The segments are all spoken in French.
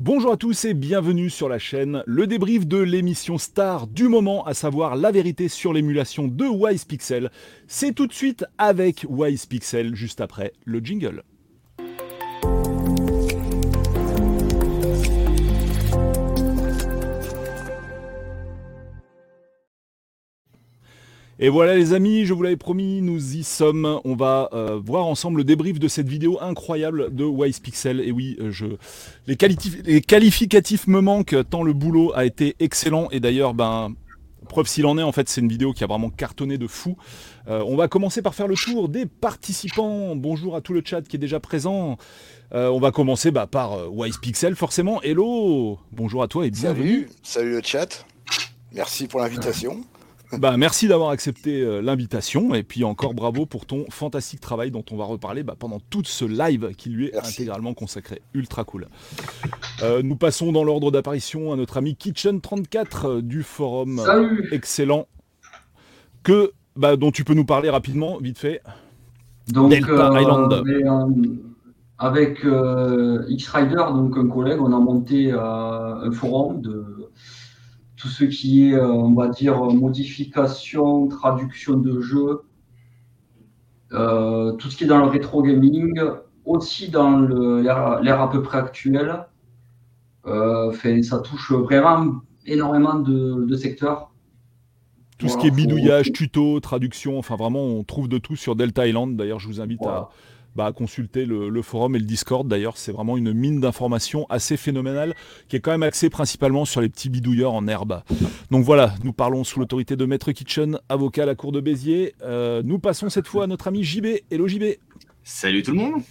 Bonjour à tous et bienvenue sur la chaîne, le débrief de l'émission star du moment, à savoir la vérité sur l'émulation de Wise Pixel. C'est tout de suite avec Wise Pixel, juste après le jingle. Et voilà les amis, je vous l'avais promis, nous y sommes. On va euh, voir ensemble le débrief de cette vidéo incroyable de Wise Pixel. Et oui, euh, je... les, les, qualificatifs me manquent tant le boulot a été excellent. Et d'ailleurs, ben, preuve s'il en est, en fait, c'est une vidéo qui a vraiment cartonné de fou. Euh, on va commencer par faire le tour des participants. Bonjour à tout le chat qui est déjà présent. on va commencer bah, par Wise Pixel, forcément. Hello Bonjour à toi et bienvenue. Salut, salut le chat. Merci pour l'invitation. Bah, merci d'avoir accepté euh, l'invitation et puis encore bravo pour ton fantastique travail dont on va reparler bah, pendant tout ce live qui lui est intégralement consacré. Ultra cool. Euh, nous passons dans l'ordre d'apparition à notre ami Kitchen34 euh, du forum excellent que, bah, dont tu peux nous parler rapidement, vite fait. Donc, Delta Island. avec X-Rider, donc un collègue, on a monté un forum de tout ce qui est, euh, on va dire, modification, traduction de jeux, euh, tout ce qui est dans le rétro gaming, aussi dans l'ère à peu près actuelle. Euh, ça touche vraiment énormément de, secteurs. Tout ce qui est bidouillage, tuto, traduction, enfin vraiment, on trouve de tout sur Delta Island. D'ailleurs, je vous invite à, bah, consulter le, forum et le Discord. D'ailleurs, c'est vraiment une mine d'informations assez phénoménale qui est quand même axée principalement sur les petits bidouilleurs en herbe. Donc voilà, nous parlons sous l'autorité de Maître Kitchen, avocat à la cour de Béziers. Euh, nous passons cette fois à notre ami JB. Hello JB. Salut tout le monde.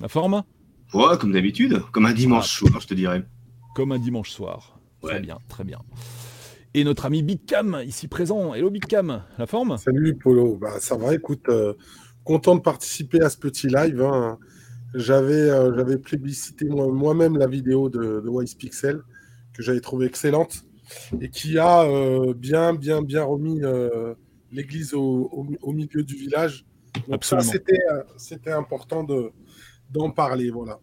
La forme Ouais, comme d'habitude, comme un dimanche soir, je te dirais. Comme un dimanche soir. Très bien, très bien. Et notre ami Big Cam, ici présent. Hello Big Cam, la forme Salut Polo, bah, ça va, écoute, euh, content de participer à ce petit live. Hein. J'avais, euh, j'avais plébiscité moi-même la vidéo de, de Wise Pixel que j'avais trouvé excellente et qui a euh, bien, bien, bien remis euh, l'église au, milieu du village. Donc ça, c'était, c'était important de, d'en parler. Voilà.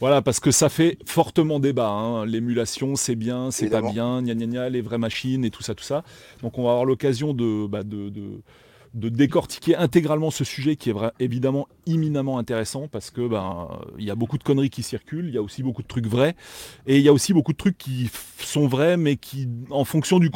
Voilà, parce que ça fait fortement débat. Hein. L'émulation, c'est bien, c'est pas bien, gna, gna, gna, les vraies machines et tout ça, tout ça. Donc on va avoir l'occasion de, bah, de, de de décortiquer intégralement ce sujet qui est évidemment imminemment intéressant parce que ben il y a beaucoup de conneries qui circulent, il y a aussi beaucoup de trucs vrais et il y a aussi beaucoup de trucs qui sont vrais mais qui en fonction du,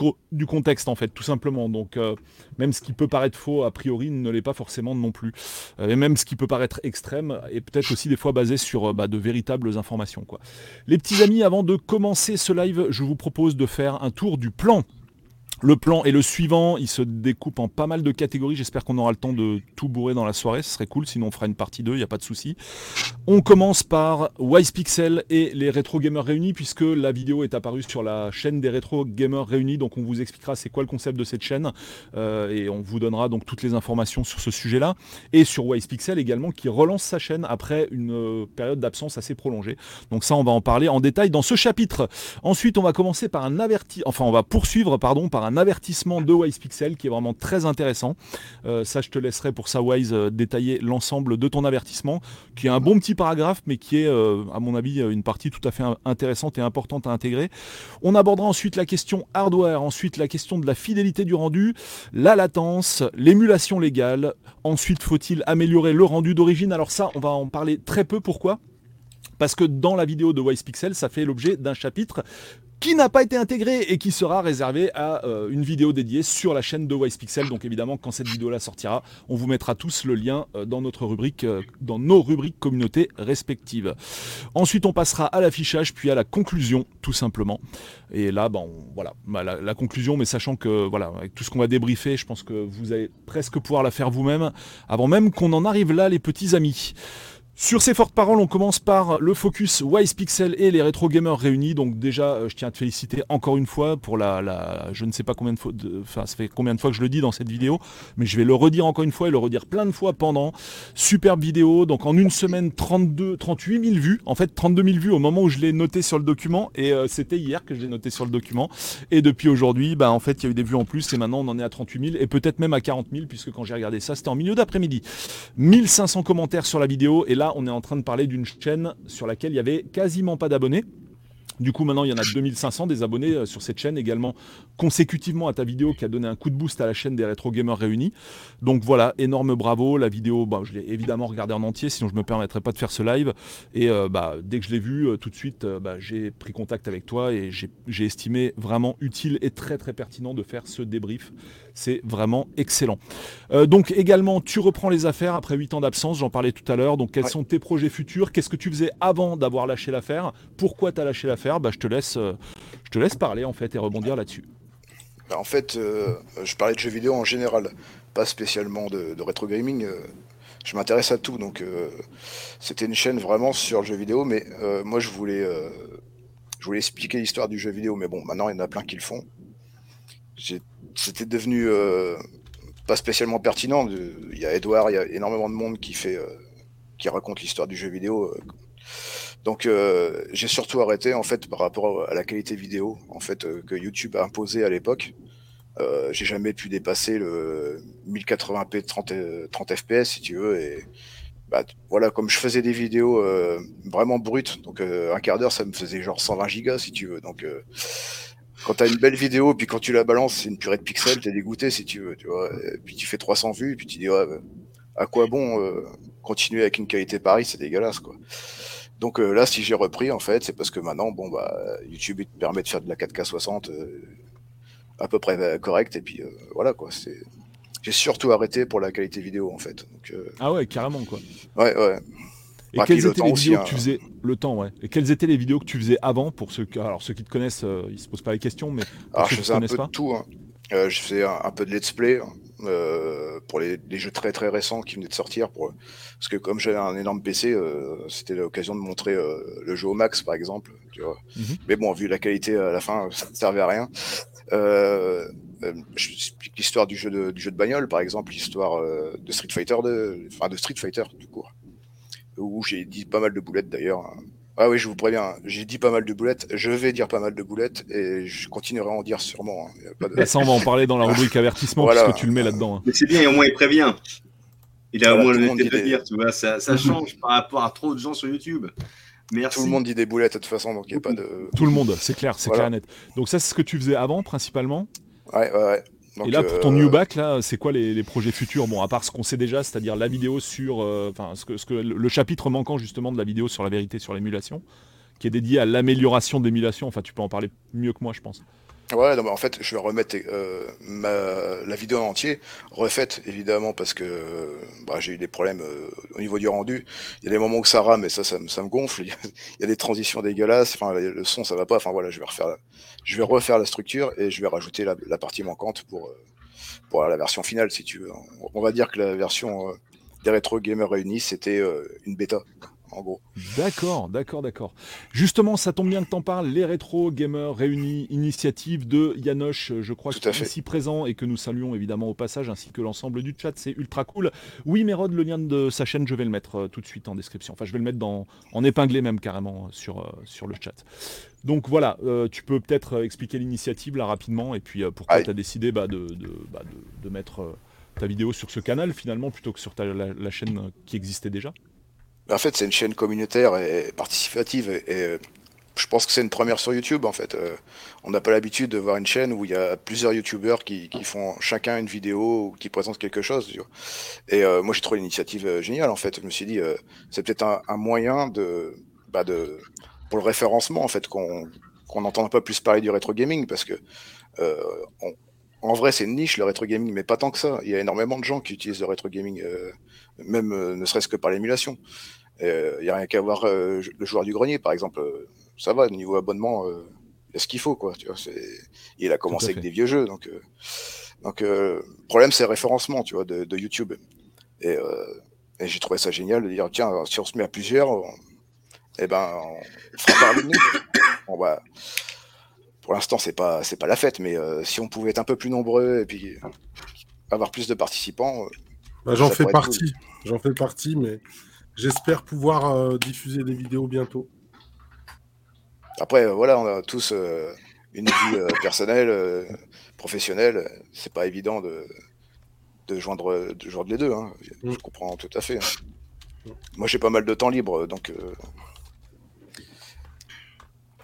contexte en fait tout simplement. Donc euh, même ce qui peut paraître faux a priori ne l'est pas forcément non plus. Euh, et même ce qui peut paraître extrême est peut-être aussi des fois basé sur euh, bah, de véritables informations. Les petits amis, avant de commencer ce live, je vous propose de faire un tour du plan le plan est le suivant, il se découpe en pas mal de catégories, j'espère qu'on aura le temps de tout bourrer dans la soirée, ce serait cool, sinon on fera une partie 2, il n'y a pas de souci. On commence par Wise Pixel et les rétro gamers réunis, puisque la vidéo est apparue sur la chaîne des rétro gamers réunis, donc on vous expliquera c'est quoi le concept de cette chaîne, euh, et on vous donnera donc toutes les informations sur ce sujet-là, et sur Wise Pixel également, qui relance sa chaîne après une euh, période d'absence assez prolongée. Donc ça, on va en parler en détail dans ce chapitre. Ensuite, on va commencer par un averti, enfin on va poursuivre, pardon, par un avertissement de Wise Pixel qui est vraiment très intéressant. Euh, ça, je te laisserai pour ça, Wise, euh, détailler l'ensemble de ton avertissement, qui est un bon petit paragraphe, mais qui est, euh, à mon avis, une partie tout à fait intéressante et importante à intégrer. On abordera ensuite la question hardware, ensuite la question de la fidélité du rendu, la latence, l'émulation légale. Ensuite, faut-il améliorer le rendu d'origine? Alors ça, on va en parler très peu. Pourquoi? Parce que dans la vidéo de Wise Pixel, ça fait l'objet d'un chapitre qui n'a pas été intégré et qui sera réservé à euh, une vidéo dédiée sur la chaîne de Wise Pixel. Donc évidemment, quand cette vidéo-là sortira, on vous mettra tous le lien euh, dans notre rubrique, euh, dans nos rubriques communautés respectives. Ensuite, on passera à l'affichage, puis à la conclusion, tout simplement. Et là, bon, voilà, bah, la, la, conclusion, mais sachant que voilà, avec tout ce qu'on va débriefer, je pense que vous allez presque pouvoir la faire vous-même, avant même qu'on en arrive là, les petits amis. Sur ces fortes paroles, on commence par le focus Wise Pixel et les rétro gamers réunis. Donc déjà, euh, je tiens à te féliciter encore une fois pour la, la je ne sais pas combien de fois, enfin ça fait combien de fois que je le dis dans cette vidéo, mais je vais le redire encore une fois et le redire plein de fois pendant. Superbe vidéo. Donc en une semaine, 32, 38 000 vues. En fait, 32 000 vues au moment où je l'ai noté sur le document et euh, c'était hier que je l'ai noté sur le document. Et depuis aujourd'hui, bah en fait, il y a eu des vues en plus et maintenant on en est à 38 000 et peut-être même à 40 000 puisque quand j'ai regardé ça, c'était en milieu d'après-midi. 1500 commentaires sur la vidéo et là on est en train de parler d'une chaîne sur laquelle il y avait quasiment pas d'abonnés. Du coup, maintenant, il y en a 2500 des abonnés euh, sur cette chaîne également, consécutivement à ta vidéo qui a donné un coup de boost à la chaîne des Retro Gamers réunis. Donc voilà, énorme bravo. La vidéo, bah, je l'ai évidemment regardée en entier, sinon je ne me permettrais pas de faire ce live. Et euh, bah, dès que je l'ai vu, euh, tout de suite, bah, j'ai pris contact avec toi et j'ai estimé vraiment utile et très très pertinent de faire ce débrief. C'est vraiment excellent. donc également, tu reprends les affaires après 8 ans d'absence, j'en parlais tout à l'heure. Donc quels sont tes projets futurs? Qu'est-ce que tu faisais avant d'avoir lâché l'affaire? Pourquoi tu as lâché l'affaire? Bah, je, te laisse, euh, je te laisse parler en fait et rebondir là-dessus. Bah, en fait, euh, je parlais de jeux vidéo en général, pas spécialement de, rétro gaming. Euh, je m'intéresse à tout, donc c'était une chaîne vraiment sur le jeu vidéo, mais moi je voulais, je voulais expliquer l'histoire du jeu vidéo, mais bon, maintenant il y en a plein qui le font. C'était devenu pas spécialement pertinent. Il y a Edouard, il y a énormément de monde qui fait, qui raconte l'histoire du jeu vidéo donc euh, j'ai surtout arrêté en fait par rapport à la qualité vidéo en fait euh, que YouTube a imposé à l'époque. Euh, j'ai jamais pu dépasser le 1080p 30, 30 fps si tu veux et bah, voilà comme je faisais des vidéos vraiment brutes donc un quart d'heure ça me faisait genre 120 gigas si tu veux donc quand t'as une belle vidéo puis quand tu la balances c'est une purée de pixels t'es dégoûté si tu veux tu vois puis tu fais 300 vues puis tu dis à quoi bon continuer avec une qualité pareille c'est dégueulasse quoi donc euh, là, si j'ai repris, en fait, c'est parce que maintenant, bon, bah, YouTube te permet de faire de la 4K 60 euh, à peu près euh, correct. Et puis voilà, quoi. C'est... J'ai surtout arrêté pour la qualité vidéo, en fait. ah ouais, carrément, quoi. Ouais, ouais. Et quelles étaient les vidéos que tu hein. faisais le temps, ouais. Et quelles étaient les vidéos que tu faisais avant pour ceux alors ceux qui te connaissent, ils se posent pas les questions, mais alors je faisais un peu de tout. Hein. je faisais un, peu de let's play, hein. Euh, pour les, jeux très très récents qui venaient de sortir. Pour, parce que comme j'avais un énorme PC, euh, c'était l'occasion de montrer euh, le jeu au max, par exemple. Tu vois. Mhm. Mais bon, vu la qualité à la fin, ça ne servait à rien. J'explique l'histoire du jeu de, du jeu de bagnole, par exemple, l'histoire de Street Fighter, de, enfin de Street Fighter, du coup, où j'ai dit pas mal de boulettes d'ailleurs. Hein. Ah oui, je vous préviens, j'ai dit pas mal de boulettes, je vais dire pas mal de boulettes et je continuerai à en dire sûrement. Hein. Ça, on va en parler dans la rubrique avertissement parce que tu le mets là-dedans. Hein. Mais c'est bien, au moins il prévient. Il a au moins le de dire, tu vois, ça, change par rapport à trop de gens sur YouTube. Merci. Tout le monde dit des boulettes de toute façon, donc il n'y a pas de. Tout le monde, c'est clair, c'est clair net. Donc ça, c'est ce que tu faisais avant principalement? Ouais, ouais, ouais et là, pour ton euh, new back, là, c'est quoi les, projets futurs? Bon, à part ce qu'on sait déjà, c'est-à-dire la vidéo sur, euh, enfin, ce que, ce que le chapitre manquant justement de la vidéo sur la vérité sur l'émulation, qui est dédié à l'amélioration de l'émulation. Enfin, tu peux en parler mieux que moi, je pense. Ouais, non, en fait, je vais remettre euh, ma, la vidéo en entier, refaite évidemment parce que bah, j'ai eu des problèmes au niveau du rendu. Il y a des moments où ça rame et ça, ça, me gonfle. Il y a des transitions dégueulasses. Enfin, le son, ça va pas. Enfin voilà, je vais refaire, je vais refaire la structure et je vais rajouter la, la partie manquante pour pour la version finale, si tu veux. On va dire que la version des rétro gamers réunis, c'était une bêta en gros. D'accord, d'accord, d'accord. Justement, ça tombe bien que t'en parles, les rétro gamers réunis, initiative de Yanoche, je crois, qui est ici présent et que nous saluons évidemment au passage, ainsi que l'ensemble du chat, c'est ultra cool. Oui, Mérod, le lien de sa chaîne, je vais le mettre euh, tout de suite en description. Enfin, je vais le mettre dans, en épinglé même carrément euh, sur, euh, sur le chat. Donc voilà, tu peux peut-être expliquer l'initiative là rapidement et puis pourquoi tu as décidé bah, de, bah, de, mettre ta vidéo sur ce canal finalement plutôt que sur ta, la chaîne qui existait déjà. En fait, c'est une chaîne communautaire et participative. Et, euh, je pense que c'est une première sur YouTube, en fait. Euh, on n'a pas l'habitude de voir une chaîne où il y a plusieurs YouTubeurs qui, font chacun une vidéo ou qui présentent quelque chose. Et euh, moi, j'ai trouvé l'initiative géniale, en fait. Je me suis dit, c'est peut-être un, moyen de, bah de, pour le référencement, en fait, qu'on qu'on n'entende pas plus parler du rétro gaming, parce que en vrai, c'est une niche, le rétro gaming, mais pas tant que ça. Il y a énormément de gens qui utilisent le rétro gaming même euh, ne serait-ce que par l'émulation. Il euh, n'y a rien qu'à voir euh, le joueur du grenier, par exemple. ça va, niveau abonnement, il y a ce qu'il faut. Quoi, tu vois, il a commencé avec des vieux jeux. Donc, donc le problème, c'est le référencement tu vois, de, YouTube. Et, j'ai trouvé ça génial de dire tiens, si on se met à plusieurs, eh ben, on fera parler de nous. Bah, pour l'instant, c'est pas c'est pas la fête, mais si on pouvait être un peu plus nombreux et puis avoir plus de participants, bah, j'en fais partie. J'en fais partie, mais j'espère pouvoir euh, diffuser des vidéos bientôt. Après, euh, voilà, on a tous euh, une vie personnelle, professionnelle. C'est pas évident de, de, joindre, de joindre les deux. Hein. Je mm. comprends tout à fait. Hein. Moi, j'ai pas mal de temps libre, donc.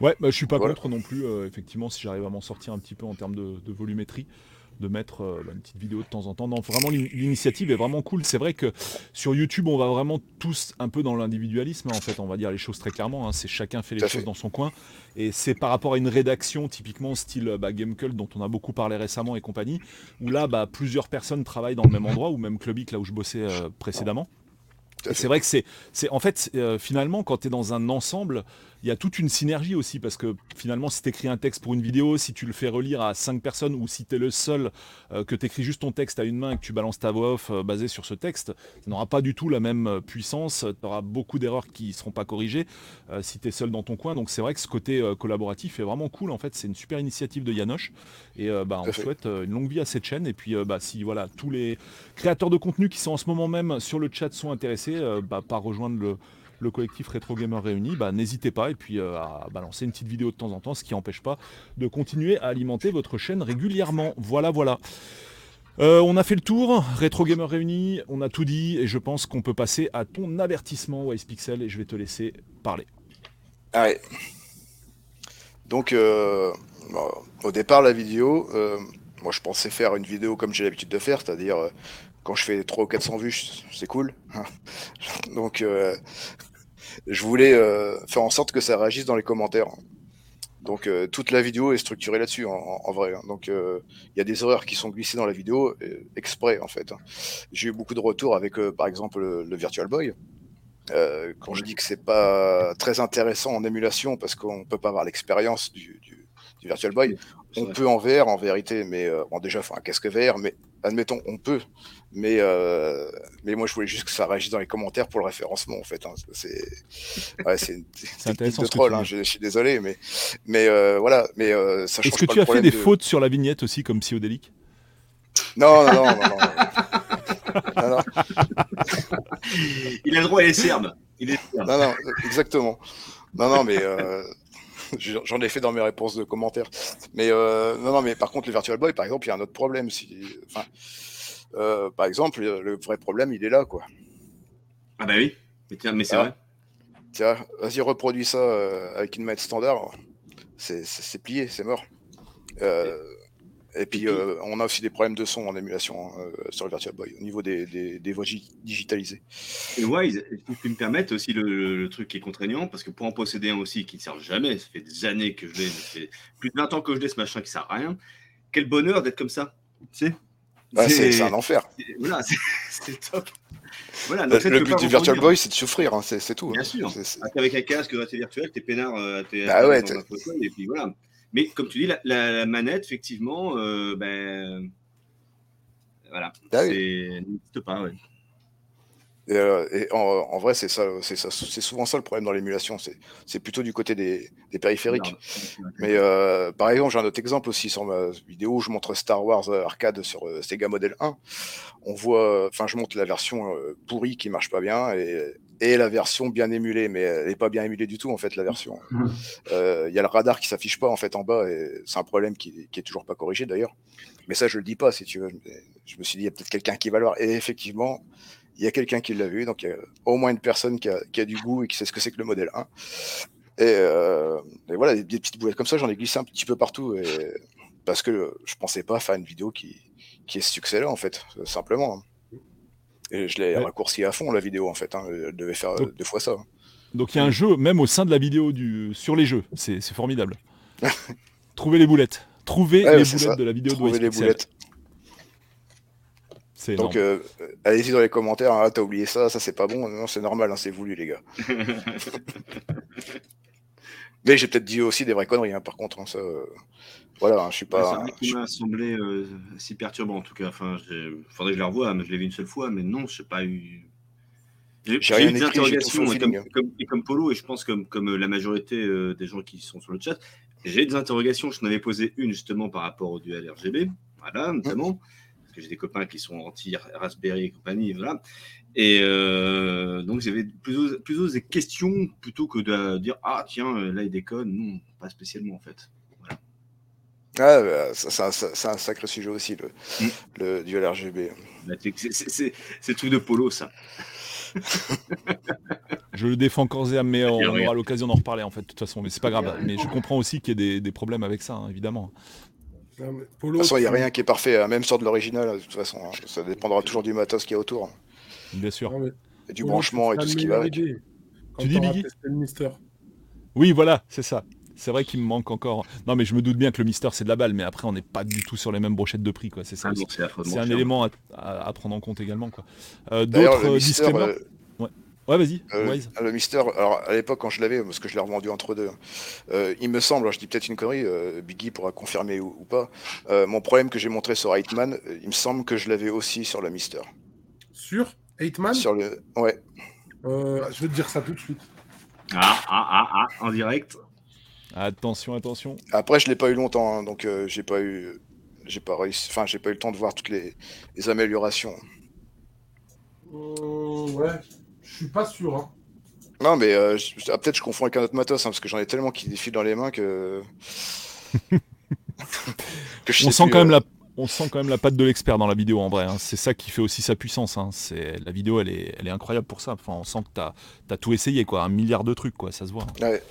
Ouais, bah, je suis pas contre non plus. effectivement, si j'arrive à m'en sortir un petit peu en termes de volumétrie de mettre euh, bah, une petite vidéo de temps en temps. Non, vraiment, l'initiative est vraiment cool. C'est vrai que sur YouTube, on va vraiment tous un peu dans l'individualisme, en fait. On va dire les choses très clairement. Hein. c'est chacun fait les choses dans son coin. Et c'est par rapport à une rédaction, typiquement style bah, Gamecult, dont on a beaucoup parlé récemment et compagnie, où là, bah, plusieurs personnes travaillent dans le même endroit, ou même Clubic, là où je bossais euh, précédemment. C'est vrai que c'est, en fait, euh, finalement, quand tu es dans un ensemble, il y a toute une synergie aussi parce que finalement, si tu écris un texte pour une vidéo, si tu le fais relire à cinq personnes ou si tu es le seul euh, que tu écris juste ton texte à une main et que tu balances ta voix off euh, basée sur ce texte, ça n'aura pas du tout la même euh, puissance. Tu auras beaucoup d'erreurs qui ne seront pas corrigées si tu es seul dans ton coin. Donc c'est vrai que ce côté collaboratif est vraiment cool. En fait, c'est une super initiative de Yanoche et bah, on souhaite une longue vie à cette chaîne. Et puis bah, si voilà, tous les créateurs de contenu qui sont en ce moment même sur le chat sont intéressés, bah, par rejoindre le le collectif Retro Gamer réuni, bah, n'hésitez pas et puis euh, à balancer une petite vidéo de temps en temps, ce qui n'empêche pas de continuer à alimenter votre chaîne régulièrement. Voilà, voilà. Euh, on a fait le tour, Retro Gamer réuni, on a tout dit et je pense qu'on peut passer à ton avertissement Wise Pixel et je vais te laisser parler. Allez. Donc, euh, au départ, la vidéo, moi je pensais faire une vidéo comme j'ai l'habitude de faire, c'est-à-dire quand je fais 300 ou 400 vues, c'est cool. Donc, je voulais euh, faire en sorte que ça réagisse dans les commentaires. Donc euh, toute la vidéo est structurée là-dessus en, vrai. Hein. Donc euh, il y a des erreurs qui sont glissées dans la vidéo exprès en fait. Hein. J'ai eu beaucoup de retours avec par exemple le, Virtual Boy. quand je dis que c'est pas très intéressant en émulation parce qu'on peut pas avoir l'expérience du, Virtual Boy, on peut en VR en vérité, mais bon, déjà il faut un casque VR, mais admettons on peut, mais, euh, mais moi, je voulais juste que ça réagisse dans les commentaires pour le référencement, en fait. Hein. C'est ouais, une technique de troll, hein, je, suis désolé, mais, mais euh, voilà. Mais, euh, ça Est-ce que tu as fait des fautes sur la vignette aussi, comme Psyodélique? Non, non, non, non, non. Il a le droit à les serbes. Il est Non, non, exactement. Non, non, mais euh, j'en ai fait dans mes réponses de commentaires. Mais euh, non, non, mais par contre, le Virtual Boy, par exemple, il y a un autre problème. Si, enfin, euh, par exemple, le vrai problème, il est là, quoi. Ah bah oui, mais, mais c'est ah. vrai. Tiens, vas-y, reproduis ça euh, avec une manette standard. C'est plié, c'est mort. Euh, et puis, on a aussi des problèmes de son en émulation hein, sur le Virtual Boy, au niveau des, des, voix digitalisées. Et Wise, si tu peux me permettre aussi le, truc qui est contraignant, parce que pour en posséder un aussi qui ne sert jamais, ça fait des années que je l'ai, plus de 20 ans que je l'ai, ce machin qui sert à rien. Quel bonheur d'être comme ça, tu sais? C'est un enfer. Voilà, c'est top. Voilà, le, but du Virtual Boy, c'est de souffrir, hein, c'est tout. Bien hein. sûr. Ah, avec un casque, c'est virtuel, t'es peinard, euh, t'es bah ouais, dans et puis voilà. Mais comme tu dis, la, la, manette, effectivement, euh, ben voilà, ah, oui. n'existe pas. Ouais. Et, euh, en, vrai, c'est ça, c'est ça, c'est souvent ça le problème dans l'émulation. C'est plutôt du côté des, périphériques. Mais euh, par exemple, j'ai un autre exemple aussi sur ma vidéo où je montre Star Wars arcade sur euh, Sega Model 1. On voit, enfin, je montre la version pourrie qui marche pas bien et, la version bien émulée, mais elle n'est pas bien émulée du tout en fait la version. Il y a le radar qui s'affiche pas en fait en bas et c'est un problème qui, qui est toujours pas corrigé d'ailleurs. Mais ça, je le dis pas si tu veux. Je me suis dit, il y a peut-être quelqu'un qui va le voir. Et effectivement, il y a quelqu'un qui l'a vu, donc il y a au moins une personne qui a, du goût et qui sait ce que c'est que le modèle 1. Euh, et, voilà, des, petites boulettes comme ça, j'en ai glissé un petit peu partout. Et, parce que je pensais pas faire une vidéo qui, qui ait ce succès-là, en fait, simplement. Et je l'ai raccourci à fond, la vidéo, en fait. Hein. Elle devait faire deux fois ça. Donc il y a un jeu, même au sein de la vidéo du... sur les jeux. C'est formidable. Trouvez les boulettes. Trouvez les boulettes de la vidéo Trouvez les boulettes. Donc, euh, allez-y dans les commentaires. Hein, t'as oublié ça, ça c'est pas bon. Non, c'est normal, hein, c'est voulu, les gars. Mais j'ai peut-être dit aussi des vraies conneries, hein, par contre. ça, euh, voilà, je suis pas. c'est qui m'a semblé euh, si perturbant, en tout cas. Enfin, faudrait que je la revoie, mais je l'ai vu une seule fois, mais non, je n'ai pas eu. J'ai eu des interrogations, comme, comme, Polo, et je pense comme, comme la majorité des gens qui sont sur le chat, j'ai des interrogations. Je n'en avais posé une justement par rapport au duel RGB, voilà, notamment parce que j'ai des copains qui sont anti-Raspberry et compagnie, voilà. Et euh, donc j'avais plutôt, plutôt des questions plutôt que de dire ah tiens là il déconne, non pas spécialement en fait. Voilà. Ah, bah, c'est un, sacré sujet aussi le, mm. le duel RGB. Bah, c'est le truc de polo ça. je le défends corps et âme, mais on, aura l'occasion d'en reparler en fait, de toute façon. Mais c'est pas grave. Mais je comprends aussi qu'il y ait des, problèmes avec ça, hein, évidemment. De toute façon, il n'y a rien qui est parfait, hein, même sur de l'original, de toute façon. Hein. Ça dépendra toujours du matos qu'il y a autour. Bien sûr. Et du branchement et tout ce qui va avec. tu dis, Biggie Oui, voilà, c'est ça. C'est vrai qu'il me manque encore. Non, mais je me doute bien que le Mister c'est de la balle, mais après on n'est pas du tout sur les mêmes brochettes de prix, quoi. C'est ça. Ah, c'est un élément à, prendre en compte également, quoi. Euh, d'autres disclaimers. Euh, ouais. Vas-y. Euh, le Mister, alors à l'époque quand je l'avais, parce que je l'ai revendu entre deux, hein, il me semble, je dis peut-être une connerie, Biggie pourra confirmer ou, pas. mon problème que j'ai montré sur Eightman, il me semble que je l'avais aussi sur le Mister. Sur Eightman Sur le, ouais. je vais te dire ça tout de suite. Ah ah ah ah, en direct. Attention, attention. Après, je l'ai pas eu longtemps, hein, donc euh, j'ai pas eu, j'ai pas réussi, enfin, j'ai pas eu le temps de voir toutes les, améliorations. Euh, ouais, suis pas sûr. Hein. Non, mais euh, ah, peut-être je confonds avec un autre matos, hein, parce que j'en ai tellement qui défilent dans les mains que. on sent quand même la, on sent quand même la patte de l'expert dans la vidéo en vrai. C'est ça qui fait aussi sa puissance. C'est la vidéo, elle est, elle est incroyable pour ça. Enfin, on sent que tu as, tout essayé, quoi, un milliard de trucs, quoi. Ça se voit. Ouais.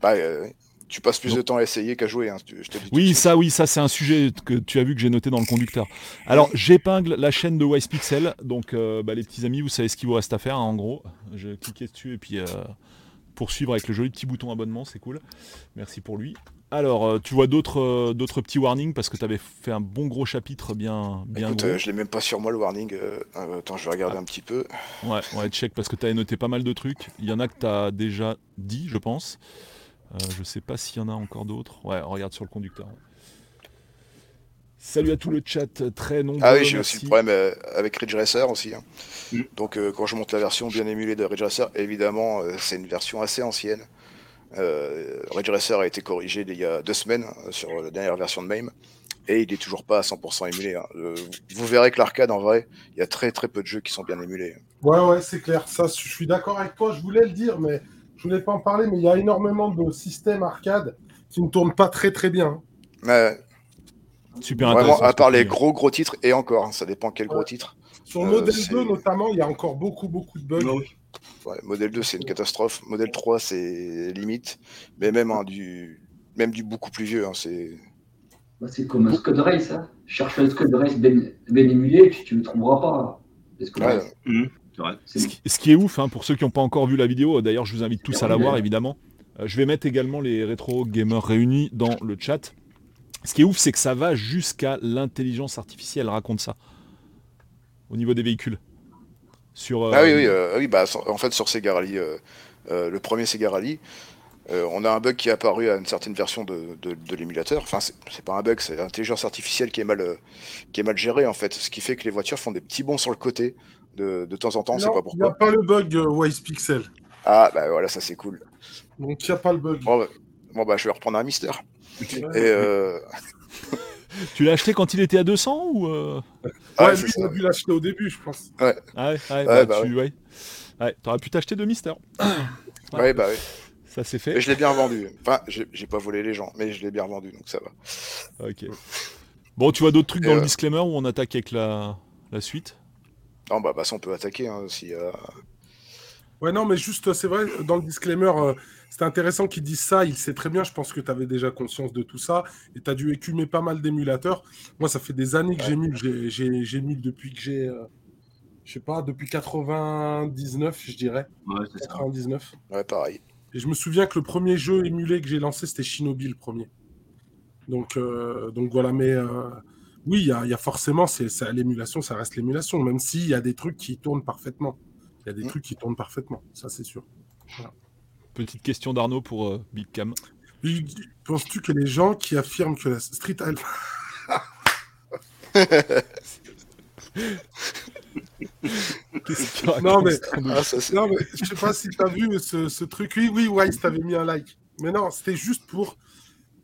Bah, tu passes plus de temps à essayer qu'à jouer. Hein, oui, ça, oui, ça, c'est un sujet que tu as vu que j'ai noté dans le conducteur. Alors, j'épingle la chaîne de Wise Pixel. Donc, euh, bah, les petits amis, vous savez ce qu'il vous reste à faire, hein, en gros. Je cliquais dessus et puis euh, poursuivre avec le joli petit bouton abonnement, c'est cool. Merci pour lui. Alors, euh, tu vois d'autres d'autres petits warnings parce que tu avais fait un bon gros chapitre bien, bien Écoute, je l'ai même pas sur moi le warning. attends, je vais regarder un petit peu. Ouais, ouais, check parce que tu avais noté pas mal de trucs. Il y en a que tu as déjà dit, je pense. Euh, je sais pas s'il y en a encore d'autres. Ouais, on regarde sur le conducteur. Salut à tout le chat, très nombreux. Ah oui, j'ai aussi le problème euh, avec Ridge Racer aussi. Hein. Mm. Donc euh, quand je monte la version bien émulée de Ridge Racer, évidemment, c'est une version assez ancienne. Ridge Racer a été corrigé il y a deux semaines sur la dernière version de MAME. Et il est toujours pas à 100% émulé. Hein. vous verrez que l'arcade, en vrai, il y a très très peu de jeux qui sont bien émulés. Ouais, ouais, c'est clair. Ça, je suis d'accord avec toi. Je voulais le dire, mais je voulais pas en parler, mais il y a énormément de systèmes arcade qui ne tournent pas très très bien. Ouais. Super Vraiment, à part les gros gros titres, et encore, hein, ça dépend quel gros titre. Sur Model 2 notamment, il y a encore beaucoup beaucoup de bugs. Ouais, Model 2 c'est une catastrophe. Model 3 c'est limite, mais même du même du beaucoup plus vieux, hein, c'est. Bah, c'est comme un Scud Race, hein. cherche un Scud Race bien, émulé, puis tu ne le trouveras pas. Ouais. Ce, qui, est ouf, hein, pour ceux qui n'ont pas encore vu la vidéo, d'ailleurs je vous invite tous à la voir évidemment. Euh, je vais mettre également les rétro gamers réunis dans le chat. Ce qui est ouf, c'est que ça va jusqu'à l'intelligence artificielle, raconte ça. Au niveau des véhicules. Sur, euh, Ah oui, oui, euh, oui bah, en fait sur Sega Rally, le premier Sega Rally, on a un bug qui est apparu à une certaine version de, l'émulateur. Enfin, c'est pas un bug, c'est l'intelligence artificielle qui est, mal, qui est mal gérée en fait. Ce qui fait que les voitures font des petits bonds sur le côté de, de temps en temps, c'est pas pourquoi. Il n'y a pas le bug euh, Wise Pixel. Ah, bah voilà, ça c'est cool. Donc il n'y a pas le bug. Bon bah, bah, je vais reprendre un mystère. Et euh... tu l'as acheté quand il était à 200 ou euh... ah, Ouais, lui, il a dû l'acheter au début, je pense. Ouais. Ah ouais, ouais, bah, bah, tu ouais. ouais. aurais pu t'acheter de mystère. ouais, bah ouais. Ça c'est fait. Mais je l'ai bien revendu. Enfin, j'ai pas volé les gens, mais je l'ai bien revendu, donc ça va. Ok. Bon, tu vois d'autres trucs dans le euh, disclaimer où on attaque avec la, la suite? Non, bah, bah, ça, on peut attaquer. Hein, si, Ouais, non, mais juste, c'est vrai, dans le disclaimer, euh, c'est intéressant qu'ils disent ça. Il sait très bien, je pense que tu avais déjà conscience de tout ça. Et tu as dû écumer pas mal d'émulateurs. Moi, ça fait des années que. J'ai mis depuis que j'ai. Euh, je sais pas, depuis 99, je dirais. Ouais, c'est 99. Ouais, pareil. Et je me souviens que le premier jeu émulé que j'ai lancé, c'était Shinobi, le premier. Donc, euh, donc voilà, mais oui, il y, a forcément, c'est l'émulation, ça reste l'émulation, même s'il y a des trucs qui tournent parfaitement. Il y a des mm. trucs qui tournent parfaitement, ça c'est sûr. Petite question d'Arnaud pour euh, Big Cam. Penses-tu que les gens qui affirment que la Street Alpha. non, mais, ah, non, mais je sais pas si tu as vu ce, truc. Oui, oui, Wise t'avais mis un like. Mais non, c'était juste pour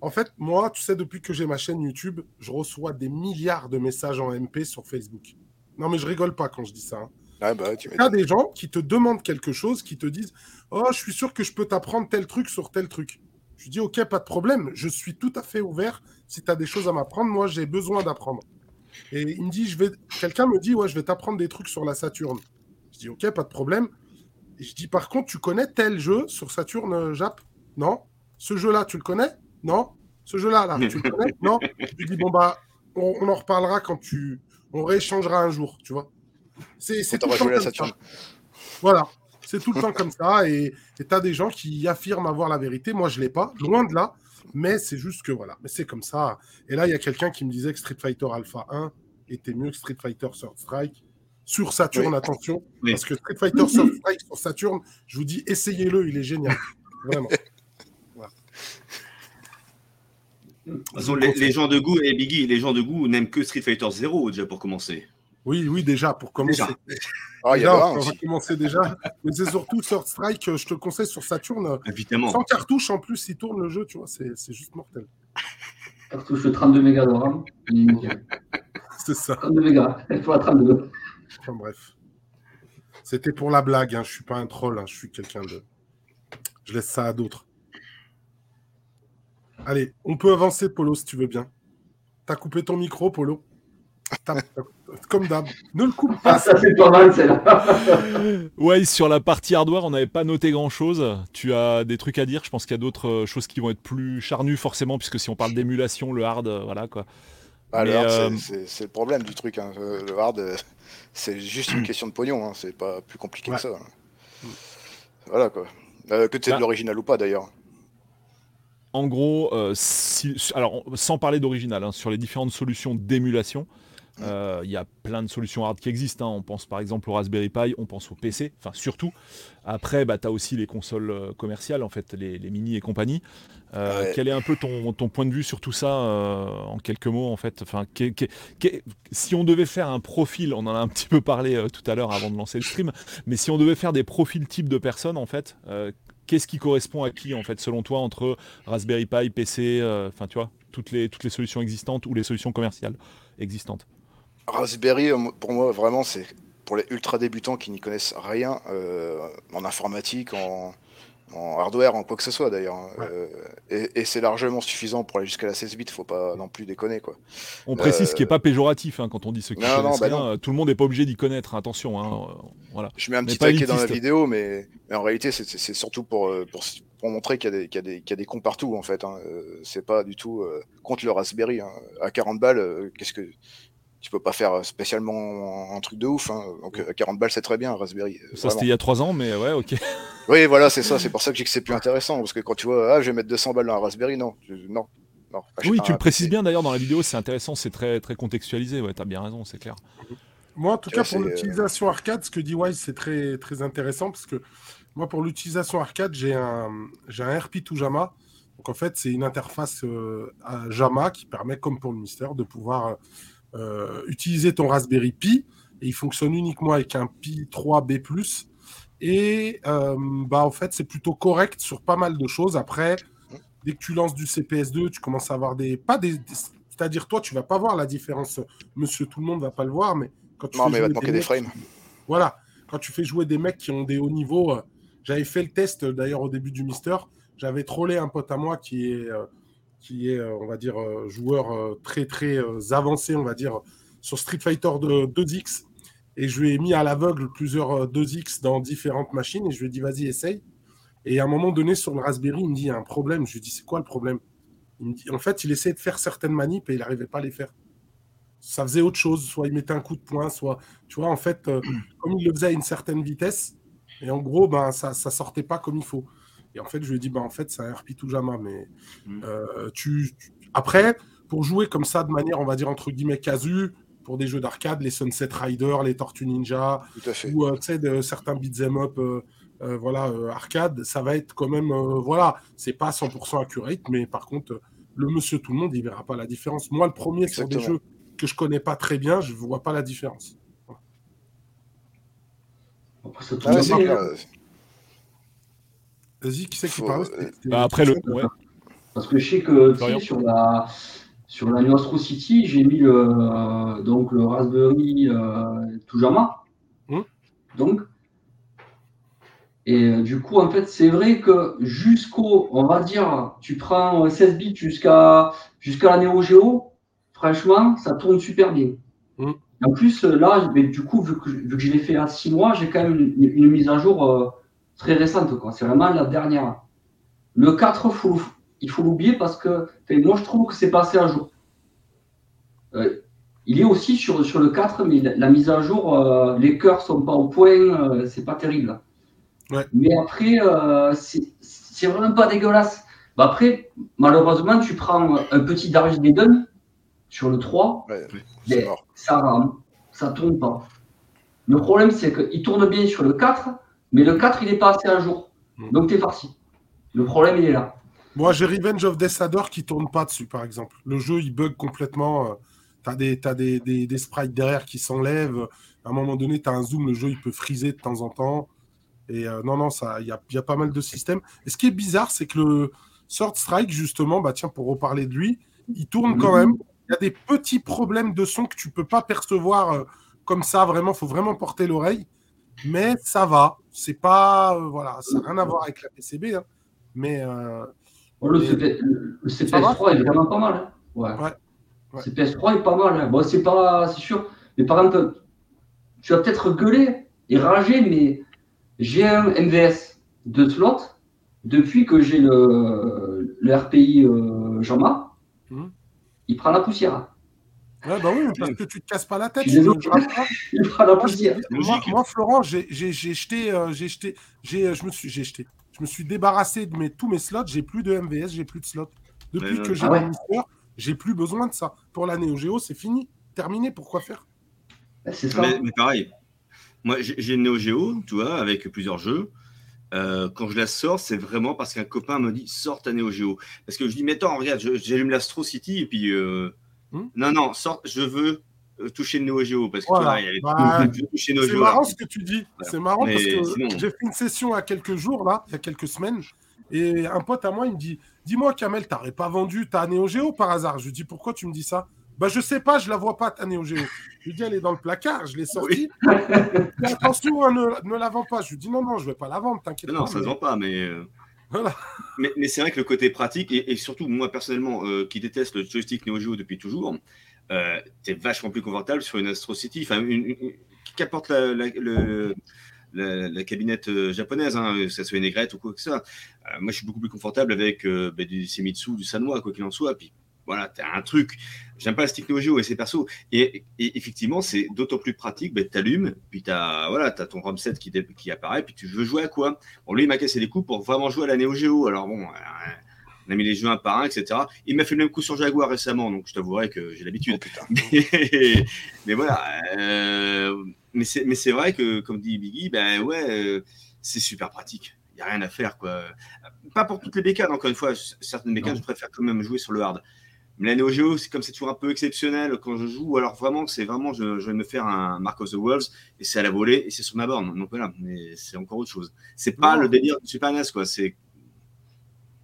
en fait, moi, tu sais, depuis que j'ai ma chaîne YouTube, je reçois des milliards de messages en MP sur Facebook. Non, mais je rigole pas quand je dis ça. Hein. Ah bah, tu Il y a des gens qui te demandent quelque chose, qui te disent Oh, je suis sûr que je peux t'apprendre tel truc sur tel truc. Je dis Ok, pas de problème, je suis tout à fait ouvert. Si tu as des choses à m'apprendre, moi, j'ai besoin d'apprendre. Et il me dit je vais... Quelqu'un me dit Ouais, je vais t'apprendre des trucs sur la Saturne. Je dis ok, pas de problème. Et je dis par contre, tu connais tel jeu sur Saturn, euh, Jap? Non? Ce jeu-là, tu le connais? Non? Ce jeu-là, là, tu le connais? Non? Je lui dis bon bah, on, en reparlera quand tu, on rééchangera un jour, tu vois. C'est tout le temps comme ça. Voilà, c'est tout le temps comme ça. Et tu as des gens qui affirment avoir la vérité. Moi, je l'ai pas, loin de là. Mais c'est juste que voilà, mais c'est comme ça. Et là, il y a quelqu'un qui me disait que Street Fighter Alpha 1 était mieux que Street Fighter Third Strike. Sur Saturn, attention. Parce que Street Fighter Third Strike sur Saturn, je vous dis, essayez-le, il est génial. Vraiment. les, gens de goût, et Biggie, les gens de goût n'aiment que Street Fighter 0 déjà pour commencer. Oui, oui, déjà, pour commencer. Ah, déjà. on va commencer déjà. Mais c'est surtout Third Strike, je te conseille sur Saturn. Évidemment. Sans cartouche en plus, il tourne le jeu, tu vois, c'est juste mortel. Cartouche de 32 mégas de RAM. c'est ça. 32 mégas, il faut 32. Enfin bref. C'était pour la blague, hein. je suis pas un troll, hein. je suis quelqu'un de. Je laisse ça à d'autres. Allez, on peut avancer, Polo, si tu veux bien. T'as coupé ton micro, Polo. Comme d'hab. Ne le coupe pas. Ah, ça c'est pas mal, celle-là. ouais, sur la partie hardware, on n'avait pas noté grand-chose. Tu as des trucs à dire Je pense qu'il y a d'autres euh, choses qui vont être plus charnues, forcément, puisque si on parle d'émulation, le hard, euh, voilà quoi. Ah, le hard, euh, c'est le problème du truc. Hein. Le hard, c'est juste une question de pognon. Hein. C'est pas plus compliqué que ça. Hein. Voilà quoi. que tu es de bah. l'original ou pas d'ailleurs. En gros, alors sans parler d'original, sur les différentes solutions d'émulation, euh, il y a plein de solutions hard qui existent. Hein. On pense par exemple au Raspberry Pi, on pense au PC, enfin surtout. Après, bah, tu as aussi les consoles euh, commerciales, en fait, les, mini et compagnie. Euh, quel est un peu ton, point de vue sur tout ça en quelques mots en fait? Enfin, Si on devait faire un profil, on en a un petit peu parlé tout à l'heure avant de lancer le stream, mais si on devait faire des profils type de personnes en fait, qu'est-ce qui correspond à qui en fait selon toi entre Raspberry Pi, PC, enfin tu vois, toutes les, toutes les solutions existantes ou les solutions commerciales existantes? Raspberry, euh, pour moi, vraiment, c'est pour les ultra débutants qui n'y connaissent rien euh, en informatique, en, hardware, en quoi que ce soit d'ailleurs. Hein. Euh, et, c'est largement suffisant pour aller jusqu'à la 16 bits, faut pas non plus déconner. Quoi. On précise ce qui n'est pas péjoratif hein, quand on dit ce qui non, non, bah Tout le monde n'est pas obligé d'y connaître, attention. Hein, voilà. Je mets un petit taquet dans la vidéo, mais, en réalité, c'est surtout pour, pour, montrer qu'il y, y, a des cons partout en fait. c'est pas du tout contre le Raspberry. À 40 balles, qu'est-ce que tu peux pas faire spécialement un truc de ouf. Hein. Donc 40 euh, balles, c'est très bien, Raspberry. Euh, ça, c'était il y a 3 ans, mais ouais, ok. oui, voilà, c'est ça. C'est pour ça que je dis que c'est plus intéressant. Parce que quand tu vois, ah, je vais mettre 200 balles dans un Raspberry, non. non. non oui, tu le précises bien d'ailleurs dans la vidéo, c'est intéressant, c'est très, très contextualisé. Ouais, tu as bien raison, c'est clair. Moi, en tout cas, pour euh, l'utilisation arcade, ce que dit Wise, c'est très, très intéressant parce que moi, pour l'utilisation arcade, j'ai un, j'ai un RP to JAMA. Donc, en fait, c'est une interface à JAMA qui permet, comme pour le Mister, de pouvoir euh, utiliser ton Raspberry Pi et il fonctionne uniquement avec un Pi 3B+. Et euh, bah, en fait, c'est plutôt correct sur pas mal de choses. Après, dès que tu lances du CPS2, tu commences à avoir des. Pas des, C'est-à-dire, toi, tu vas pas voir la différence. Monsieur, tout le monde va pas le voir, mais quand tu non, mais il va te manquer des, frames. Voilà. Quand tu fais jouer des mecs qui ont des hauts niveaux. Euh, j'avais fait le test d'ailleurs au début du Mister. J'avais trollé un pote à moi qui est qui est, euh, on va dire, euh, joueur euh, très très avancé, on va dire, sur Street Fighter 2X. Et je lui ai mis à l'aveugle plusieurs 2X dans différentes machines et je lui ai dit, vas-y, essaye. Et à un moment donné, sur le Raspberry, il me dit, il y a un problème. Je lui ai dit, c'est quoi le problème? Il me dit, En fait, il essayait de faire certaines manips et il n'arrivait pas à les faire. Ça faisait autre chose, soit il mettait un coup de poing, soit, tu vois, en fait, comme il le faisait à une certaine vitesse, et en gros, ben, ça ne sortait pas comme il faut. Et en fait, je lui ai dit, bah, en fait, c'est un RP tout jamais. Mais mm. euh, tu, Après, pour jouer comme ça de manière, on va dire, entre guillemets, casu, pour des jeux d'arcade, les Sunset Rider, les Tortues Ninja, ou euh, certains beat'em up, euh, voilà, arcade, ça va être quand même, voilà, c'est pas 100% accurate, mais par contre, le monsieur tout le monde, il verra pas la différence. Moi, le premier, sur des jeux que je connais pas très bien, je vois pas la différence. Vas-y, qui c'est qui parle euh, bah, Après le. Parce que je sais que sur la sur la New City, j'ai mis le, donc le Raspberry euh, Toujama. Hum. Donc. Et euh, du coup, en fait, c'est vrai que jusqu'au, on va dire, tu prends 16 bits jusqu'à jusqu'à la Neo Geo, franchement, ça tourne super bien. Hum. En plus, là, du coup, vu que, vu que je l'ai fait à 6 mois, j'ai quand même une, mise à jour très récente. C'est vraiment la dernière. Le 4, il faut l'oublier parce que moi, je trouve que c'est passé à jour. il est aussi sur, sur le 4, mais la, mise à jour, les cœurs sont pas au point, c'est pas terrible. Mais après, euh, c'est vraiment pas dégueulasse. Bah après, malheureusement, tu prends un petit Darius Gaiden sur le 3, ça rame, ça tourne pas. Le problème, c'est qu'il tourne bien sur le 4, mais le 4, il n'est pas assez à jour. Hmm. Donc, tu es parti. Le problème, il est là. Moi, j'ai Revenge of Death qui tourne pas dessus, par exemple. Le jeu, il bug complètement. Euh, tu as, des, as des, des, des, sprites derrière qui s'enlèvent. À un moment donné, tu as un zoom, le jeu, il peut friser de temps en temps. Et euh, non, non, il y a, y a, pas mal de systèmes. Et ce qui est bizarre, c'est que le Sword Strike, justement, bah tiens, pour reparler de lui, il tourne quand même. Il y a des petits problèmes de son que tu peux pas percevoir euh, comme ça, vraiment. Il faut vraiment porter l'oreille. Mais ça va. C'est pas. Euh, voilà, ça n'a rien à voir avec la PCB. Hein. Mais. Oh, le, CPS3 est vraiment pas mal. Hein. Ouais. ouais. CPS3 est pas mal. Hein. Bon, c'est pas. C'est sûr. Mais par exemple, tu vas peut-être gueuler et rager, mais j'ai un MVS de slot depuis que j'ai le, le, RPI euh. Hmm. Il prend la poussière. Ouais, bah oui, parce que tu te casses pas la tête. il prend la poussière. Moi, Florent, j'ai jeté, euh, j'ai jeté, j'ai, je me suis, j'ai jeté, je me suis débarrassé de mes, tous mes slots. J'ai plus de MVS, j'ai plus de slots. Depuis que j'ai ah ouais. j'ai plus besoin de ça. Pour la Neo Geo, c'est fini, terminé. Pourquoi faire? Bah, C'est ça. mais, pareil, moi, j'ai une Neo Geo, tu vois, avec plusieurs jeux. Euh, quand je la sors, c'est vraiment parce qu'un copain me dit sort ta Neo Geo. Parce que je dis, mais attends, regarde, j'allume l'Astro City et puis. Euh, hmm non, non, sort, je veux euh, toucher Neo Geo. Parce que voilà. tu vois, bah, C'est marrant ce que tu dis. C'est marrant parce que j'ai fait une session il y a quelques jours, là, il y a quelques semaines. Et un pote à moi, il me dit Dis-moi, Kamel, t'aurais pas vendu ta Neo Geo par hasard? Je lui dis Pourquoi tu me dis ça? Bah, je sais pas, je la vois pas, ta Neo Geo. Je lui dis, elle est dans le placard, je l'ai sortie. attention, hein, ne, ne, la vends pas. Je lui dis, non, non, je vais pas la vendre, t'inquiète pas. Non, ça se vend pas, mais. Mais, c'est vrai que le côté pratique, et, surtout moi personnellement, euh, qui déteste le joystick Neo Geo depuis toujours, euh, es vachement plus confortable sur une Astro City, enfin, une, qui apporte la, la, cabinette euh, japonaise, hein, que ce soit une aigrette ou quoi que ça. moi, je suis beaucoup plus confortable avec bah, du Semitsu, du Sanwa, quoi qu'il en soit. Voilà, tu as un truc. J'aime pas la stick et ses persos. Et, effectivement, c'est d'autant plus pratique. Ben, tu allumes, puis tu as, voilà, as ton ROM 7 qui, qui apparaît, puis tu veux jouer à quoi? Bon, lui, il m'a cassé les coups pour vraiment jouer à la Neo Geo. Alors bon, euh, on a mis les jeux un par un, etc. Il m'a fait le même coup sur Jaguar récemment, donc je t'avouerai que j'ai l'habitude. Oh, mais, voilà. Euh, mais c'est vrai que, comme dit Biggie, ben ouais, euh, c'est super pratique. Il n'y a rien à faire, quoi. Pas pour toutes les bécanes, encore une fois. Certaines bécanes, je préfère quand même jouer sur le hard. Mais la Neo Geo, c'est comme c'est toujours un peu exceptionnel quand je joue, alors vraiment, c'est vraiment, je, vais me faire un Mark of the Worlds et c'est à la volée et c'est sur ma borne. Donc voilà, mais c'est encore autre chose. C'est pas le délire du Super NES, quoi. C'est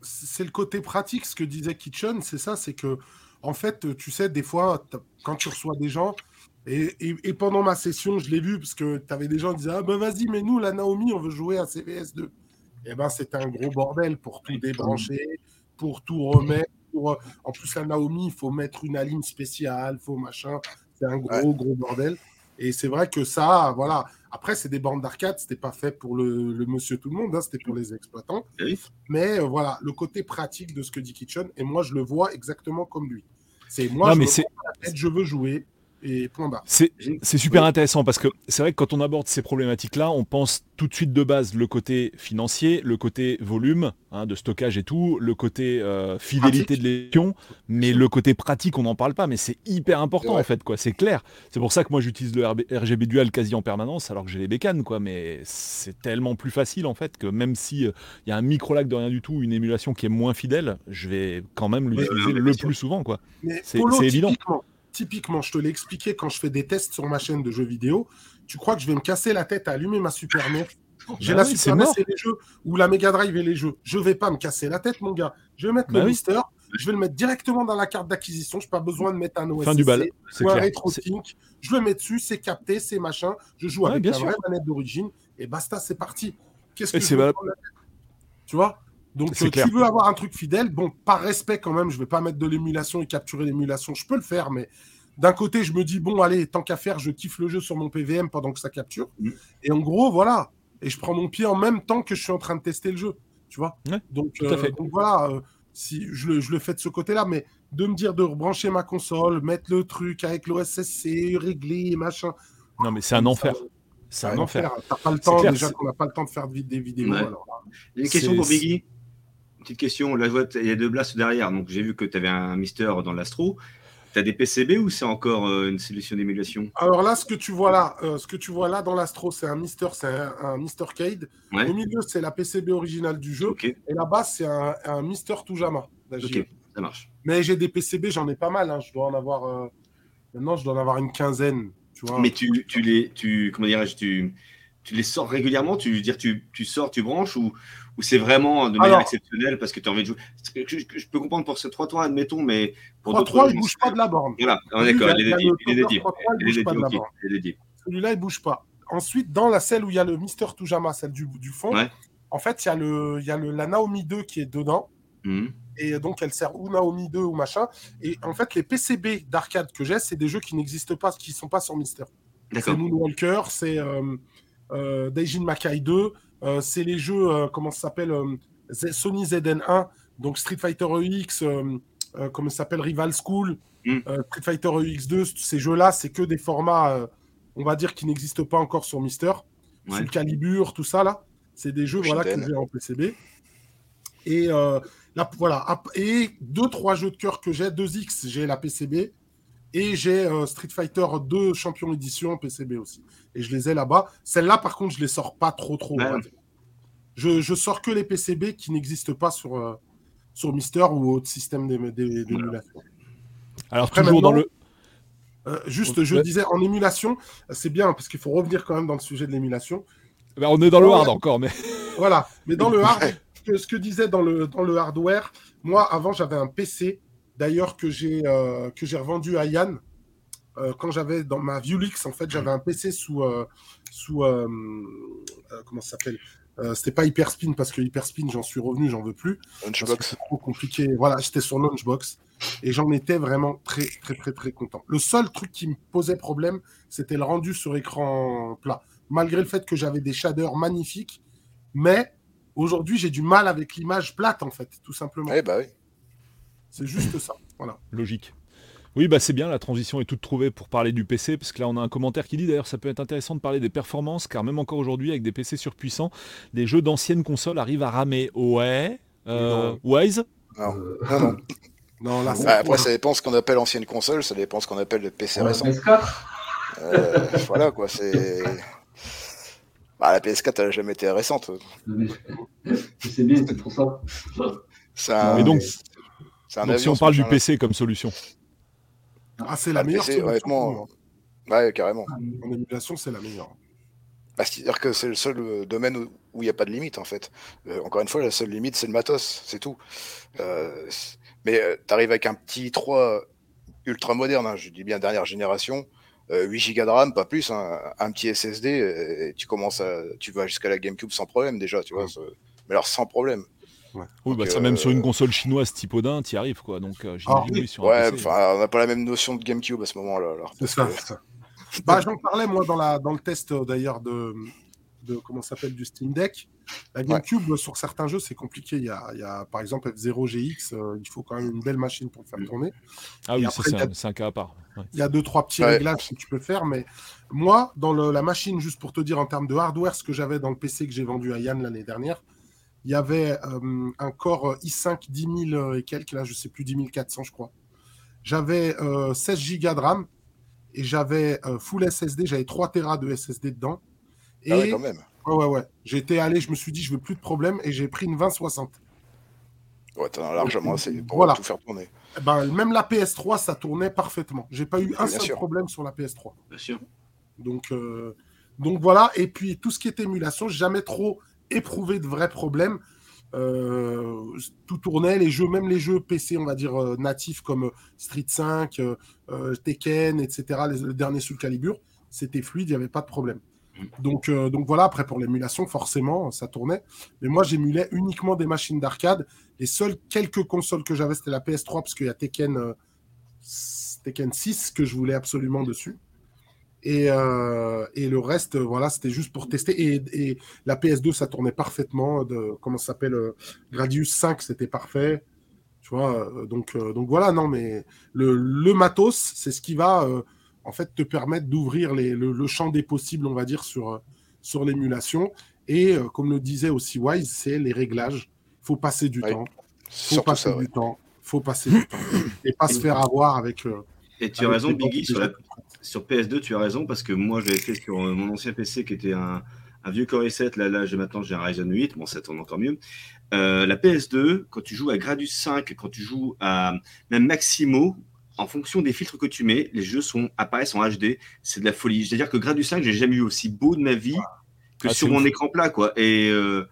c'est le côté pratique, ce que disait Kitchen, c'est ça, c'est que, en fait, tu sais, des fois, quand tu reçois des gens, et, et, pendant ma session, je l'ai vu, parce que tu avais des gens qui disaient Ah ben vas-y, mais nous, la Naomi, on veut jouer à CVS2. Et eh ben c'était un gros bordel pour tout débrancher, pour tout remettre euh, en plus, la Naomi, il faut mettre une aline spéciale, faut machin. C'est un gros, gros bordel. Et c'est vrai que ça, voilà. Après, c'est des bandes d'arcade, c'était pas fait pour le, monsieur tout le monde, hein, c'était pour les exploitants. Mais euh, voilà, le côté pratique de ce que dit Kitchen, et moi, je le vois exactement comme lui. C'est moi, je, mais je veux jouer, c'est super intéressant parce que c'est vrai que quand on aborde ces problématiques-là, on pense tout de suite de base le côté financier, le côté volume hein, de stockage et tout, le côté euh, fidélité de l'émission, mais le côté pratique, on n'en parle pas, mais c'est hyper important en fait, quoi. C'est clair. C'est pour ça que moi j'utilise le RGB dual quasi en permanence alors que j'ai les bécanes, quoi. Mais c'est tellement plus facile en fait que même si euh, il y a un micro lag de rien du tout, une émulation qui est moins fidèle, je vais quand même l'utiliser le plus souvent, quoi. C'est évident typiquement, je te l'ai expliqué quand je fais des tests sur ma chaîne de jeux vidéo. Tu crois que je vais me casser la tête à allumer ma Super NES J'ai bah la Super NES et les jeux, ou la Mega Drive et les jeux. Je vais pas me casser la tête, mon gars. Je vais mettre le Mister, je vais le mettre directement dans la carte d'acquisition. Je n'ai pas besoin de mettre un OSC du bal. ou un Retro Je le mets dessus, c'est capté, c'est machin. Je joue avec la vraie manette d'origine et basta, c'est parti. Qu'est-ce que c'est Tu vois? Donc, tu veux avoir un truc fidèle, bon, par respect quand même, je vais pas mettre de l'émulation et capturer l'émulation, je peux le faire, mais d'un côté, je me dis, bon, allez, tant qu'à faire, je kiffe le jeu sur mon PVM pendant que ça capture. Mm. Et en gros, voilà. Et je prends mon pied en même temps que je suis en train de tester le jeu. Tu vois donc, euh, donc, voilà, euh, si je le, je le, fais de ce côté-là, mais de me dire de rebrancher ma console, mettre le truc avec l'OSSC, régler, machin. Non, mais c'est un enfer. C'est un enfer. T'as pas le temps, déjà qu'on n'a pas le temps de faire des vidéos. une question pour Biggie. Petite question, là, il y a deux blasts derrière, donc j'ai vu que tu avais un Mister dans l'Astro. Tu as des PCB ou c'est encore euh, une solution d'émulation? Alors là, ce que tu vois là, euh, ce que tu vois là dans l'Astro, c'est un Mister, c'est un, Mister Cade. Au milieu, c'est la PCB originale du jeu. Et là-bas, c'est un, un Mister Tujama. Ok, ça marche. Mais j'ai des PCB, j'en ai pas mal. Hein. Je dois en avoir. Euh, maintenant, je dois en avoir une quinzaine. Tu vois. Mais tu, tu les, tu, comment dirais-je, tu, tu les sors régulièrement? Tu veux dire, tu, tu sors, tu branches ou, ou c'est vraiment de manière exceptionnelle parce que tu as envie de jouer? Je, je, peux comprendre pour ce 3-3, admettons, mais pour 3-3, il ne bouge pas de la borne. Voilà, d'accord, il est dédié. Celui-là, il ne bouge pas. Ensuite, dans la celle où il y a le Mister Tujama, celle du, du fond, en fait, il y a, le, il y a le, la Naomi 2 qui est dedans. Mhm. Et donc, elle sert ou Naomi 2 ou machin. Et en fait, les PCB d'arcade que j'ai, c'est des jeux qui n'existent pas, qui ne sont pas sur Mister. C'est Moonwalker, c'est euh, euh, Daijin Makai 2, euh, c'est les jeux, euh, comment ça s'appelle euh, Sony ZN1, donc Street Fighter EX, comment ça s'appelle Rival School, mm. Street Fighter EX2, ces jeux-là, c'est que des formats, on va dire, qui n'existent pas encore sur Mister. Ouais. le Calibur, tout ça, là. C'est des jeux voilà, que j'ai en PCB. Et là, voilà. Et deux, trois jeux de cœur que j'ai, 2X, j'ai la PCB. Et j'ai Street Fighter 2 Champion Édition PCB aussi et je les ai là-bas. Celles-là, par contre, je les sors pas trop, trop. Je, je, sors que les PCB qui n'existent pas sur, euh, sur Mister ou autre système d'émulation. Alors, toujours dans le. Euh, juste, je disais, en émulation, c'est bien parce qu'il faut revenir quand même dans le sujet de l'émulation. Ben, on est dans le hard encore, mais. Voilà, mais dans le hard, ce que, ce que disait dans le, dans le hardware, moi, avant, j'avais un PC, d'ailleurs, que j'ai euh, que j'ai revendu à Yann. Euh, quand j'avais dans ma Viewlix, en fait, j'avais un PC sous, euh, sous comment ça s'appelle C'était pas Hyperspin parce que Hyperspin, j'en suis revenu, j'en veux plus. Launchbox. trop compliqué. Voilà, j'étais sur Launchbox et j'en étais vraiment très, très, très, très content. Le seul truc qui me posait problème, c'était le rendu sur écran plat. Malgré le fait que j'avais des shaders magnifiques, mais aujourd'hui, j'ai du mal avec l'image plate, en fait, tout simplement. Eh bah oui. C'est juste ça. Voilà. Logique. Oui, bah c'est bien, la transition est toute trouvée pour parler du PC, parce que là on a un commentaire qui dit d'ailleurs ça peut être intéressant de parler des performances, car même encore aujourd'hui avec des PC surpuissants, des jeux d'anciennes consoles arrivent à ramer. Ouais. Euh, Wise Non. non. non là, bah, après, ça dépend ce qu'on appelle ancienne console, ça dépend ce qu'on appelle le PC récent. Euh, voilà quoi, c'est. Bah, la PS4, elle n'a jamais été récente. C'est bien, c'est pour ça. ça donc, donc si on parle du PC comme solution. Ah, c'est la, meilleure. honnêtement, ouais, carrément. En émulation, c'est la meilleure. Bah, C'est-à-dire que c'est le seul euh, domaine où il n'y a pas de limite, en fait. Euh, encore une fois, la seule limite, c'est le matos, c'est tout. Euh, mais tu arrives avec un petit 3 ultra moderne, hein, je dis bien dernière génération, 8 Go de RAM, pas plus, hein, un petit SSD, et tu commences à, tu vas jusqu'à la GameCube sans problème déjà, tu vois. Mais alors sans problème. Oui, bah, ça, même sur une euh, console chinoise type Odin, y arrives, quoi. Donc, euh, ah, ouais, on n'a pas la même notion de GameCube à ce moment-là. C'est ça. bah, J'en parlais, moi, dans, la, dans le test, euh, d'ailleurs, de, de comment s'appelle du Steam Deck. La GameCube, sur certains jeux, c'est compliqué. Il y, a, il y, a, par exemple, F0GX, il faut quand même une belle machine pour le faire tourner. Ah oui, c'est un, cas à part. Il y a deux, trois petits réglages que tu peux faire, mais moi, dans le, la machine, juste pour te dire en termes de hardware, ce que j'avais dans le PC que j'ai vendu à Yann l'année dernière, il y avait euh, un Core i5 10 000 et quelques, là, je sais plus, 10 400, je crois. J'avais 16 Go de RAM et j'avais euh, full SSD, j'avais 3 Tera de SSD dedans. Et... Ah ouais, quand même. Ouais, ouais, ouais. J'étais allé, je me suis dit, je veux plus de problème et j'ai pris une 2060. Ouais, t'en as largement assez pour voilà. tout faire tourner. Eh ben, même la PS3, ça tournait parfaitement. J'ai pas eu un seul problème sur la PS3. Bien sûr. Donc, euh, donc voilà. Et puis tout ce qui est émulation, jamais trop éprouvé de vrais problèmes. Euh, tout tournait, les jeux, même les jeux PC, on va dire euh, natifs comme Street 5, euh, Tekken, etc., le dernier sous le calibre, c'était fluide, il n'y avait pas de problème. Donc, donc voilà, après pour l'émulation, forcément, ça tournait. Mais moi, j'émulais uniquement des machines d'arcade. Les seules quelques consoles que j'avais, c'était la PS3, parce qu'il y a Tekken Tekken 6 que je voulais absolument dessus. Et, euh, et le reste, voilà, c'était juste pour tester. Et, la PS2, ça tournait parfaitement. De, comment ça s'appelle Gradius 5, c'était parfait. Tu vois, donc, donc voilà, non, mais le, le matos, c'est ce qui va en fait te permettre d'ouvrir le, le, champ des possibles, on va dire, sur, sur l'émulation. Et comme le disait aussi Wise, c'est les réglages. Il faut passer du temps. faut passer du temps. faut passer du temps. Et pas se faire avoir avec. et tu as raison, Biggie, sur, sur, PS2, tu as raison, parce que moi, je l'avais fait sur mon ancien PC qui était un, un vieux Core i7. Là, là maintenant, j'ai un Ryzen 8. Bon, ça tourne encore mieux. Euh, la PS2, quand tu joues à Gradus 5, quand tu joues à même Maximo, en fonction des filtres que tu mets, les jeux sont, apparaissent en HD. C'est de la folie. C'est-à-dire que Gradus 5, j'ai jamais eu aussi beau de ma vie que ah, sur mon écran plat, quoi. Et, euh,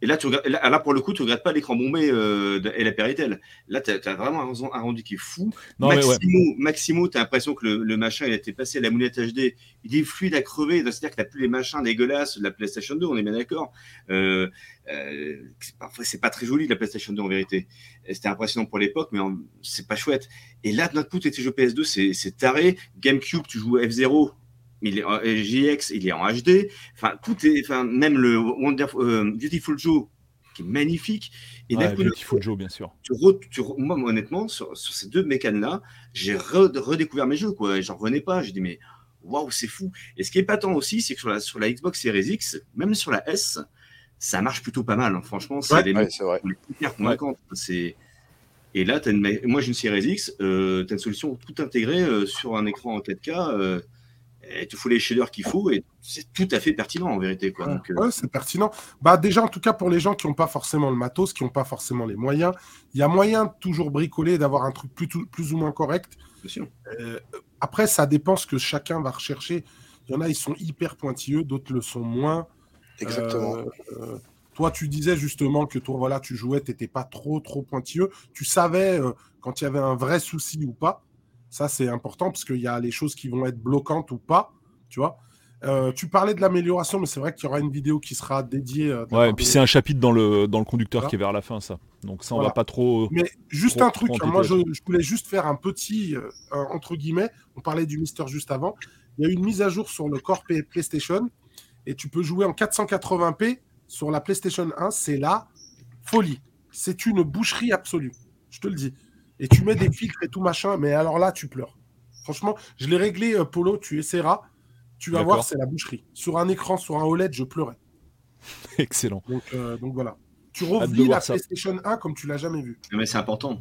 et là, tu là, pour le coup, tu regardes pas l'écran bombé euh, et la Péritel. Là, tu as, vraiment un, rendu qui est fou. Maximo, Maximo tu as l'impression que le, machin, il a été passé à la moulette HD. Il est fluide à crever. C'est-à-dire que tu plus les machins dégueulasses de la PlayStation 2, on est bien d'accord. Euh, euh, c'est pas très joli la PlayStation 2 en vérité. C'était impressionnant pour l'époque, mais c'est pas chouette. Et là, de notre coup, tes jeux PS2, c'est taré. GameCube, tu joues F0 il est en, JX, il est en HD. Enfin, tout est, enfin, même le Wonderful, euh, Beautiful Joe, qui est magnifique. Et ouais, Beautiful Joe, bien sûr. moi, honnêtement, sur, ces deux mécanes-là, j'ai redécouvert mes jeux, quoi. J'en revenais pas. J'ai dit, mais waouh, c'est fou. Et ce qui est patent aussi, c'est que sur la, sur la Xbox Series X, même sur la S, ça marche plutôt pas mal. Hein. Franchement, c'est les, ouais, vrai. hyper convaincantes. C'est et là, as une... moi j'ai une Series X, euh, tu as une solution tout intégrée euh, sur un écran en 4K. Et tu fous les shaders qu'il faut et c'est tout à fait pertinent en vérité. Quoi. Donc, euh, c'est pertinent. Bah, déjà, en tout cas, pour les gens qui n'ont pas forcément le matos, qui n'ont pas forcément les moyens, il y a moyen de toujours bricoler, d'avoir un truc plus, plus, ou moins correct. Euh, après, ça dépend ce que chacun va rechercher. Il y en a, ils sont hyper pointilleux, d'autres le sont moins. Exactement. Euh, toi, tu disais justement que toi, voilà, tu jouais, tu n'étais pas trop, trop pointilleux. Tu savais quand il y avait un vrai souci ou pas. Ça, c'est important parce qu'il y a les choses qui vont être bloquantes ou pas, tu vois. Euh, tu parlais de l'amélioration, mais c'est vrai qu'il y aura une vidéo qui sera dédiée. Euh, ouais, et puis c'est un chapitre dans le, dans le conducteur qui est vers la fin, ça. Donc ça, on va pas trop. Mais juste un truc, moi je, voulais juste faire un petit, euh, entre guillemets, on parlait du Mister juste avant. Il y a eu une mise à jour sur le Core PlayStation et tu peux jouer en 480p sur la PlayStation 1. C'est la folie. C'est une boucherie absolue. Je te le dis et tu mets des filtres et tout machin, mais alors là, tu pleures. Franchement, je l'ai réglé, euh, Polo, tu essaieras. Tu vas voir, c'est la boucherie. Sur un écran, sur un OLED, je pleurais. Excellent. Donc, euh, donc voilà. Tu revis la PlayStation 1 comme tu l'as jamais vu. Mais c'est important.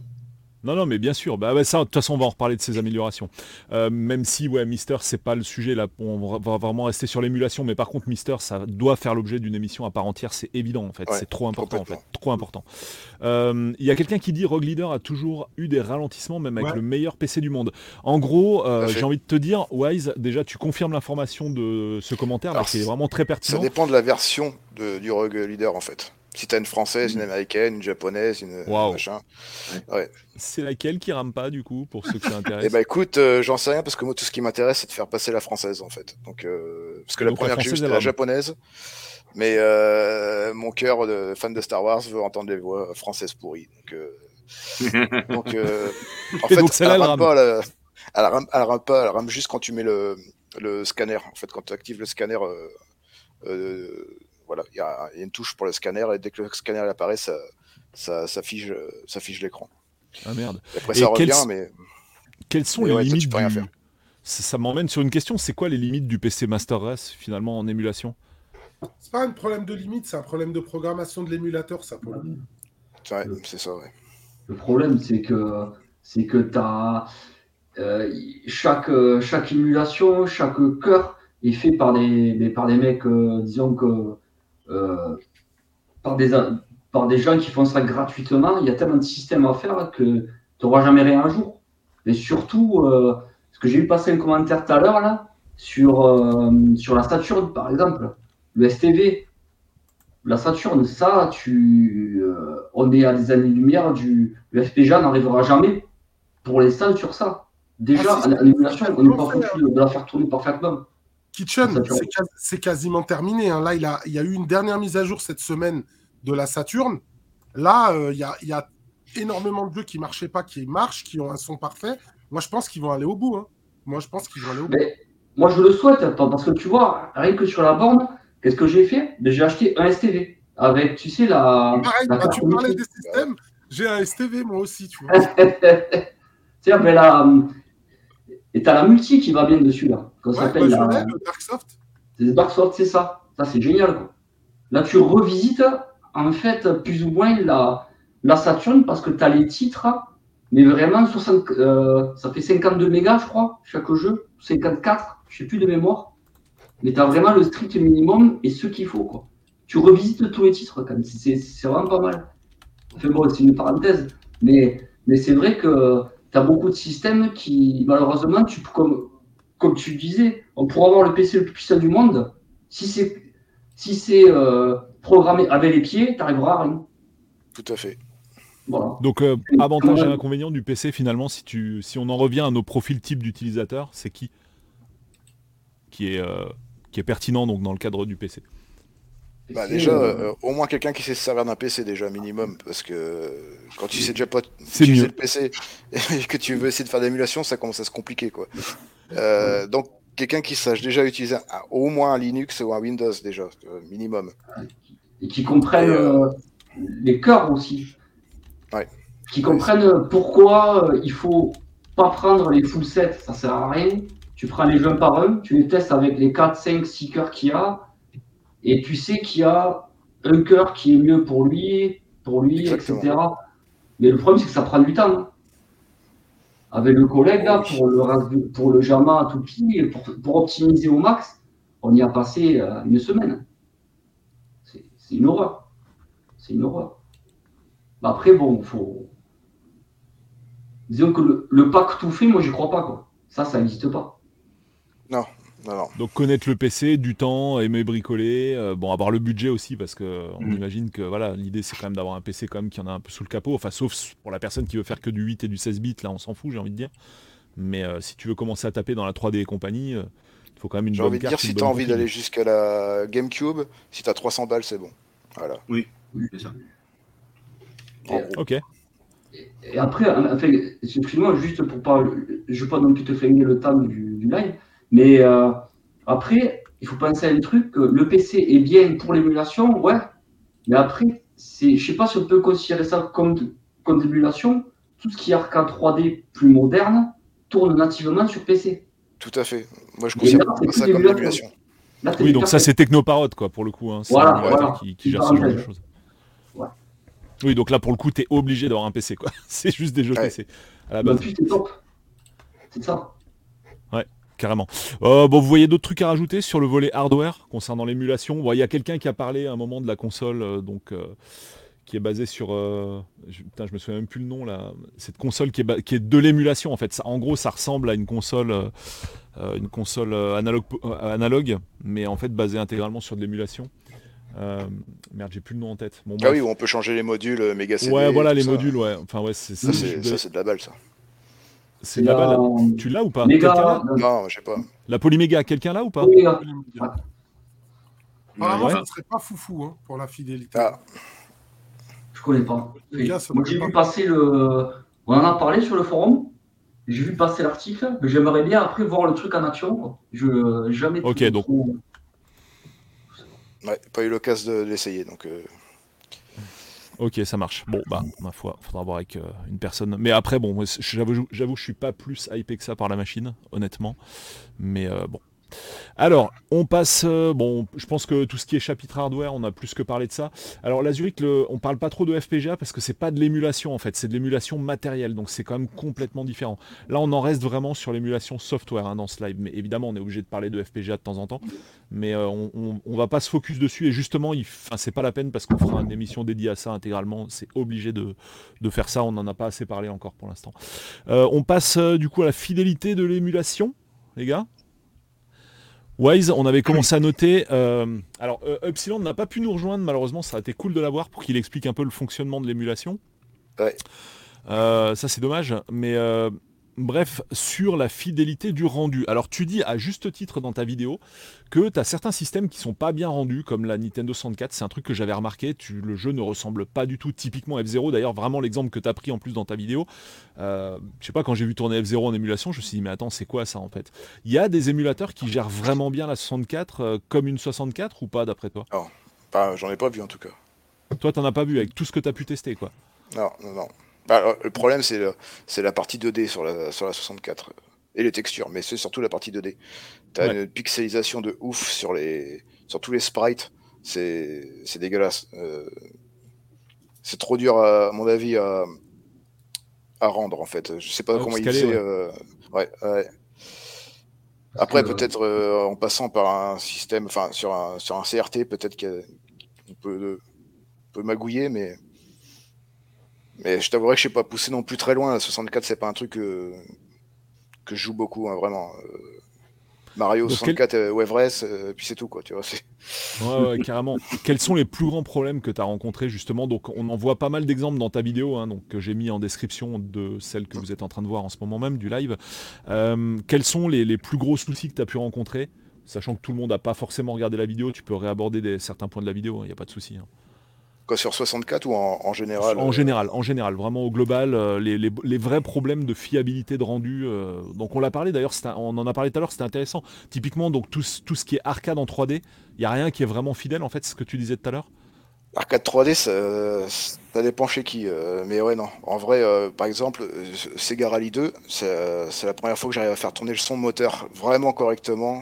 Non, non, mais bien sûr. Bah, ça, de toute façon, on va en reparler de ces améliorations. Euh, même si, ouais, Mister, c'est pas le sujet là. On va vraiment rester sur l'émulation, mais par contre, Mister, ça doit faire l'objet d'une émission à part entière. C'est évident, en fait. c'est trop important, en fait. Trop important. Euh, il y a quelqu'un qui dit Rogue Leader a toujours eu des ralentissements, même avec le meilleur PC du monde. En gros, euh, j'ai envie de te dire, Wise, déjà, tu confirmes l'information de ce commentaire, qui est vraiment très pertinent. Ça dépend de la version du Rogue Leader, en fait. Si t'as une française, une américaine, une japonaise, une machin. Ouais. C'est laquelle qui rame pas du coup pour ceux qui s'intéressent Eh bah écoute, euh, j'en sais rien parce que moi tout ce qui m'intéresse c'est de faire passer la française en fait. Donc euh, parce que la première que j'ai c'était la japonaise. Mais euh, mon cœur de fan de Star Wars veut entendre les voix françaises pourries. Donc, donc en fait, elle, rame pas, elle, elle, rame, elle, rame, pas, elle rame juste quand tu mets le, le scanner. En fait, quand tu actives le scanner voilà, il y, a une touche pour le scanner et dès que le scanner apparaît, ça, ça, ça fige, ça fige l'écran. Ah merde. après, ça revient, mais. Quelles sont les limites ça, du... ça, m'emmène sur une question c'est quoi les limites du PC Master Race finalement en émulation? C'est pas un problème de limite, c'est un problème de programmation de l'émulateur, ça pour le c'est ça, ouais. Le problème, c'est que c'est que tu as euh, chaque, chaque émulation, chaque cœur est fait par des, par des mecs, euh, disons que euh, par, des, par des gens qui font ça gratuitement. Il y a tellement de systèmes à faire que tu n'auras jamais rien un jour. Et surtout, euh, ce que j'ai vu passer un commentaire tout à l'heure là, sur, euh, sur la Saturne, par exemple, le STV. La Saturne, ça, tu, on est à des années-lumière du. Le FPGA n'arrivera jamais pour l'instant sur ça. Déjà, ah, l'émulation, on n'est pas foutu de la faire tourner parfaitement. Kitchen, c'est quasiment terminé. Hein. Là, il, a, il y a eu une dernière mise à jour cette semaine de la Saturne. Là, euh, il, y a, énormément de jeux qui ne marchaient pas, qui marchent, qui ont un son parfait. Moi, je pense qu'ils vont aller au bout. Hein. Moi, je pense qu'ils vont aller au bout. moi, je le souhaite, parce que tu vois, rien que sur la borne, qu'est-ce que j'ai fait? Ben, J'ai acheté un STV avec, tu sais, la. Pareil, bah, tu parlais des systèmes, j'ai un STV moi aussi, tu vois. sais, ben, la. Et tu as la multi qui va bien dessus, là. Quand ouais, s'appelle la... le Darksoft. C'est Darksoft, c'est ça. Ça, c'est génial, quoi. Là, tu revisites, en fait, plus ou moins la, la Saturn parce que tu as les titres, mais vraiment, 60, euh, ça fait 52 mégas, je crois, chaque jeu. 54, je sais plus de mémoire. Mais tu as vraiment le strict minimum et ce qu'il faut, quoi. Tu revisites tous les titres, quand même. C'est vraiment pas mal. Enfin, bon, c'est une parenthèse. Mais, mais c'est vrai que tu as beaucoup de systèmes qui, malheureusement, tu, comme, comme tu disais, on pourrait avoir le PC le plus puissant du monde. Si c'est si c'est euh, programmé avec les pieds, tu n'arriveras à rien. Tout à fait. Donc, euh, avantage et inconvénient du PC, finalement, si, tu, si on en revient à nos profils type d'utilisateur, c'est qui? Qui est, euh, qui est pertinent donc, dans le cadre du PC bah déjà, au moins quelqu'un qui sait se servir d'un PC déjà minimum, parce que quand tu sais déjà pas utiliser le PC et que tu veux essayer de faire d'émulation, ça commence à se compliquer quoi. donc quelqu'un qui sache déjà utiliser au moins un Linux ou un Windows déjà, euh, minimum. Et qui comprenne euh, euh, les cœurs aussi. Ouais. Qui comprennent pourquoi il faut pas prendre les full sets, ça sert à rien. Tu prends les jeux par un, tu les testes avec les 4, 5, 6 cœurs qu'il y a, et tu sais qu'il y a un cœur qui est mieux pour lui, pour lui, etc. Mais le problème, c'est que ça prend du temps. Hein avec le collègue là pour le pour le JAMA à tout pied, pour, pour optimiser au max, on y a passé euh, une semaine. C'est une horreur. C'est une horreur. Après, bon, faut. Disons que le, pack tout fait, moi, j'y crois pas, quoi. Ça, ça n'existe pas. Donc connaître le PC, du temps, aimer bricoler, euh, bon avoir le budget aussi parce que on mm. imagine que voilà l'idée c'est quand même d'avoir un PC comme qui en a un peu sous le capot, enfin sauf pour la personne qui veut faire que du 8 et du 16 bits là on s'en fout j'ai envie de dire. Mais euh, si tu veux commencer à taper dans la 3D et compagnie, euh, il faut quand même une bonne J'ai envie de dire si tu as envie d'aller jusqu'à la GameCube, si tu as 300 balles c'est bon. Voilà. Oui, c'est ça. ok. Et après, enfin, excuse-moi, juste pour pas, je veux pas non plus te flinguer le temps du, du live, mais euh, après, il faut penser à un truc, que le PC est bien pour l'émulation, ouais, mais après, c'est, je sais pas si on peut considérer ça comme, comme l'émulation, tout ce qui est arcade 3D plus moderne tourne nativement sur PC. Tout à fait. Moi, je considère ça comme l'émulation. Oui, donc ça, c'est Technoparode, quoi, pour le coup. Hein. Voilà, Qui, qui gère ce genre de choses. Oui, donc là, pour le coup, tu es obligé d'avoir un PC, quoi. c'est juste des jeux PC. À la base. c'est top. C'est ça carrément. Euh, bon, vous voyez d'autres trucs à rajouter sur le volet hardware concernant l'émulation? Il y a quelqu'un qui a parlé à un moment de la console, euh, donc euh, qui est basée sur. je, putain, je me souviens même plus le nom là. Cette console qui est, qui est de l'émulation en fait. Ça, en gros, ça ressemble à une console, une console analogue, analogue, mais en fait basée intégralement sur de l'émulation. merde, j'ai plus le nom en tête. ah oui, où on peut changer les modules méga CD. Ouais, voilà les modules, ouais. Enfin ouais, c'est ça, c'est de la balle ça. C'est la balle. Tu l'as ou pas Non, je sais pas. La Polyméga, quelqu'un là ou pas Apparemment, ça ne serait pas foufou hein, pour la fidélité. Ah. Je connais pas. Moi, j'ai vu passer le. On en a parlé sur le forum. J'ai vu passer l'article, mais j'aimerais bien après voir le truc en action. Je jamais. Ok, donc. Ouais, pas eu l'occasion de l'essayer, donc. Euh, Ok, ça marche. Bon, bah, ma foi, faudra voir avec euh, une personne. Mais après, bon, j'avoue, j'avoue, je suis pas plus hypé que ça par la machine, honnêtement. Mais euh, bon, alors, on passe. Euh, bon, je pense que tout ce qui est chapitre hardware, on a plus que parlé de ça. Alors, la Zurich, on parle pas trop de FPGA parce que c'est pas de l'émulation en fait, c'est de l'émulation matérielle, donc c'est quand même complètement différent. Là, on en reste vraiment sur l'émulation software hein, dans ce live, mais évidemment, on est obligé de parler de FPGA de temps en temps, mais euh, on, va pas se focus dessus et justement, c'est pas la peine parce qu'on fera une émission dédiée à ça intégralement. C'est obligé de, faire ça. On n'en a pas assez parlé encore pour l'instant. Euh, on passe du coup à la fidélité de l'émulation, les gars. Wise, on avait commencé à noter. Euh, alors, euh, Upsilon n'a pas pu nous rejoindre, malheureusement, ça a été cool de l'avoir pour qu'il explique un peu le fonctionnement de l'émulation. Ouais. Euh, ça, c'est dommage. Mais Bref, sur la fidélité du rendu. Alors tu dis à juste titre dans ta vidéo que tu as certains systèmes qui sont pas bien rendus, comme la Nintendo 64, c'est un truc que j'avais remarqué, tu, le jeu ne ressemble pas du tout typiquement F0, d'ailleurs vraiment l'exemple que tu as pris en plus dans ta vidéo, euh, je sais pas, quand j'ai vu tourner F0 en émulation, je me suis dit mais attends c'est quoi ça en fait? Il y a des émulateurs qui gèrent vraiment bien la 64 euh, comme une 64 ou pas d'après toi? Non, j'en ai pas vu en tout cas. Toi t'en as pas vu avec tout ce que tu as pu tester quoi Non, non, non. Bah, le problème, c'est la partie 2D sur la, sur la 64 et les textures, mais c'est surtout la partie 2D. Tu as une pixelisation de ouf sur, les, sur tous les sprites, c'est dégueulasse. Euh, c'est trop dur, à, mon avis, à, à, rendre en fait. Je sais pas comment il fait. Euh, ouais. Après, peut-être euh, en passant par un système, enfin sur un, sur un CRT, peut-être qu'on peut, peut magouiller, mais mais je t'avouerai que je sais pas pousser non plus très loin. La 64, c'est pas un truc que, que je joue beaucoup, hein, vraiment. Euh, Mario 64 quel... ou Everest, euh, puis c'est tout, quoi, tu vois. Ouais, ouais, carrément. Quels sont les plus grands problèmes que tu as rencontrés, justement? Donc, on en voit pas mal d'exemples dans ta vidéo, hein, donc, que j'ai mis en description de celle que vous êtes en train de voir en ce moment même, du live. Euh, quels sont les, les, plus gros soucis que tu as pu rencontrer? Sachant que tout le monde n'a pas forcément regardé la vidéo, tu peux réaborder des, certains points de la vidéo, il hein, n'y a pas de souci. Hein sur 64 ou en, général En euh général, en général, vraiment au global, euh, les, vrais problèmes de fiabilité de rendu. Euh, donc on l'a parlé d'ailleurs, on en a parlé tout à l'heure, c'était intéressant. Typiquement, donc tout, tout, ce qui est arcade en 3D, il n'y a rien qui est vraiment fidèle en fait, ce que tu disais tout à l'heure? Arcade 3D, ça, dépend chez qui. mais ouais, non. En vrai, par exemple, Sega Rally 2, c'est la première fois que j'arrive à faire tourner le son moteur vraiment correctement.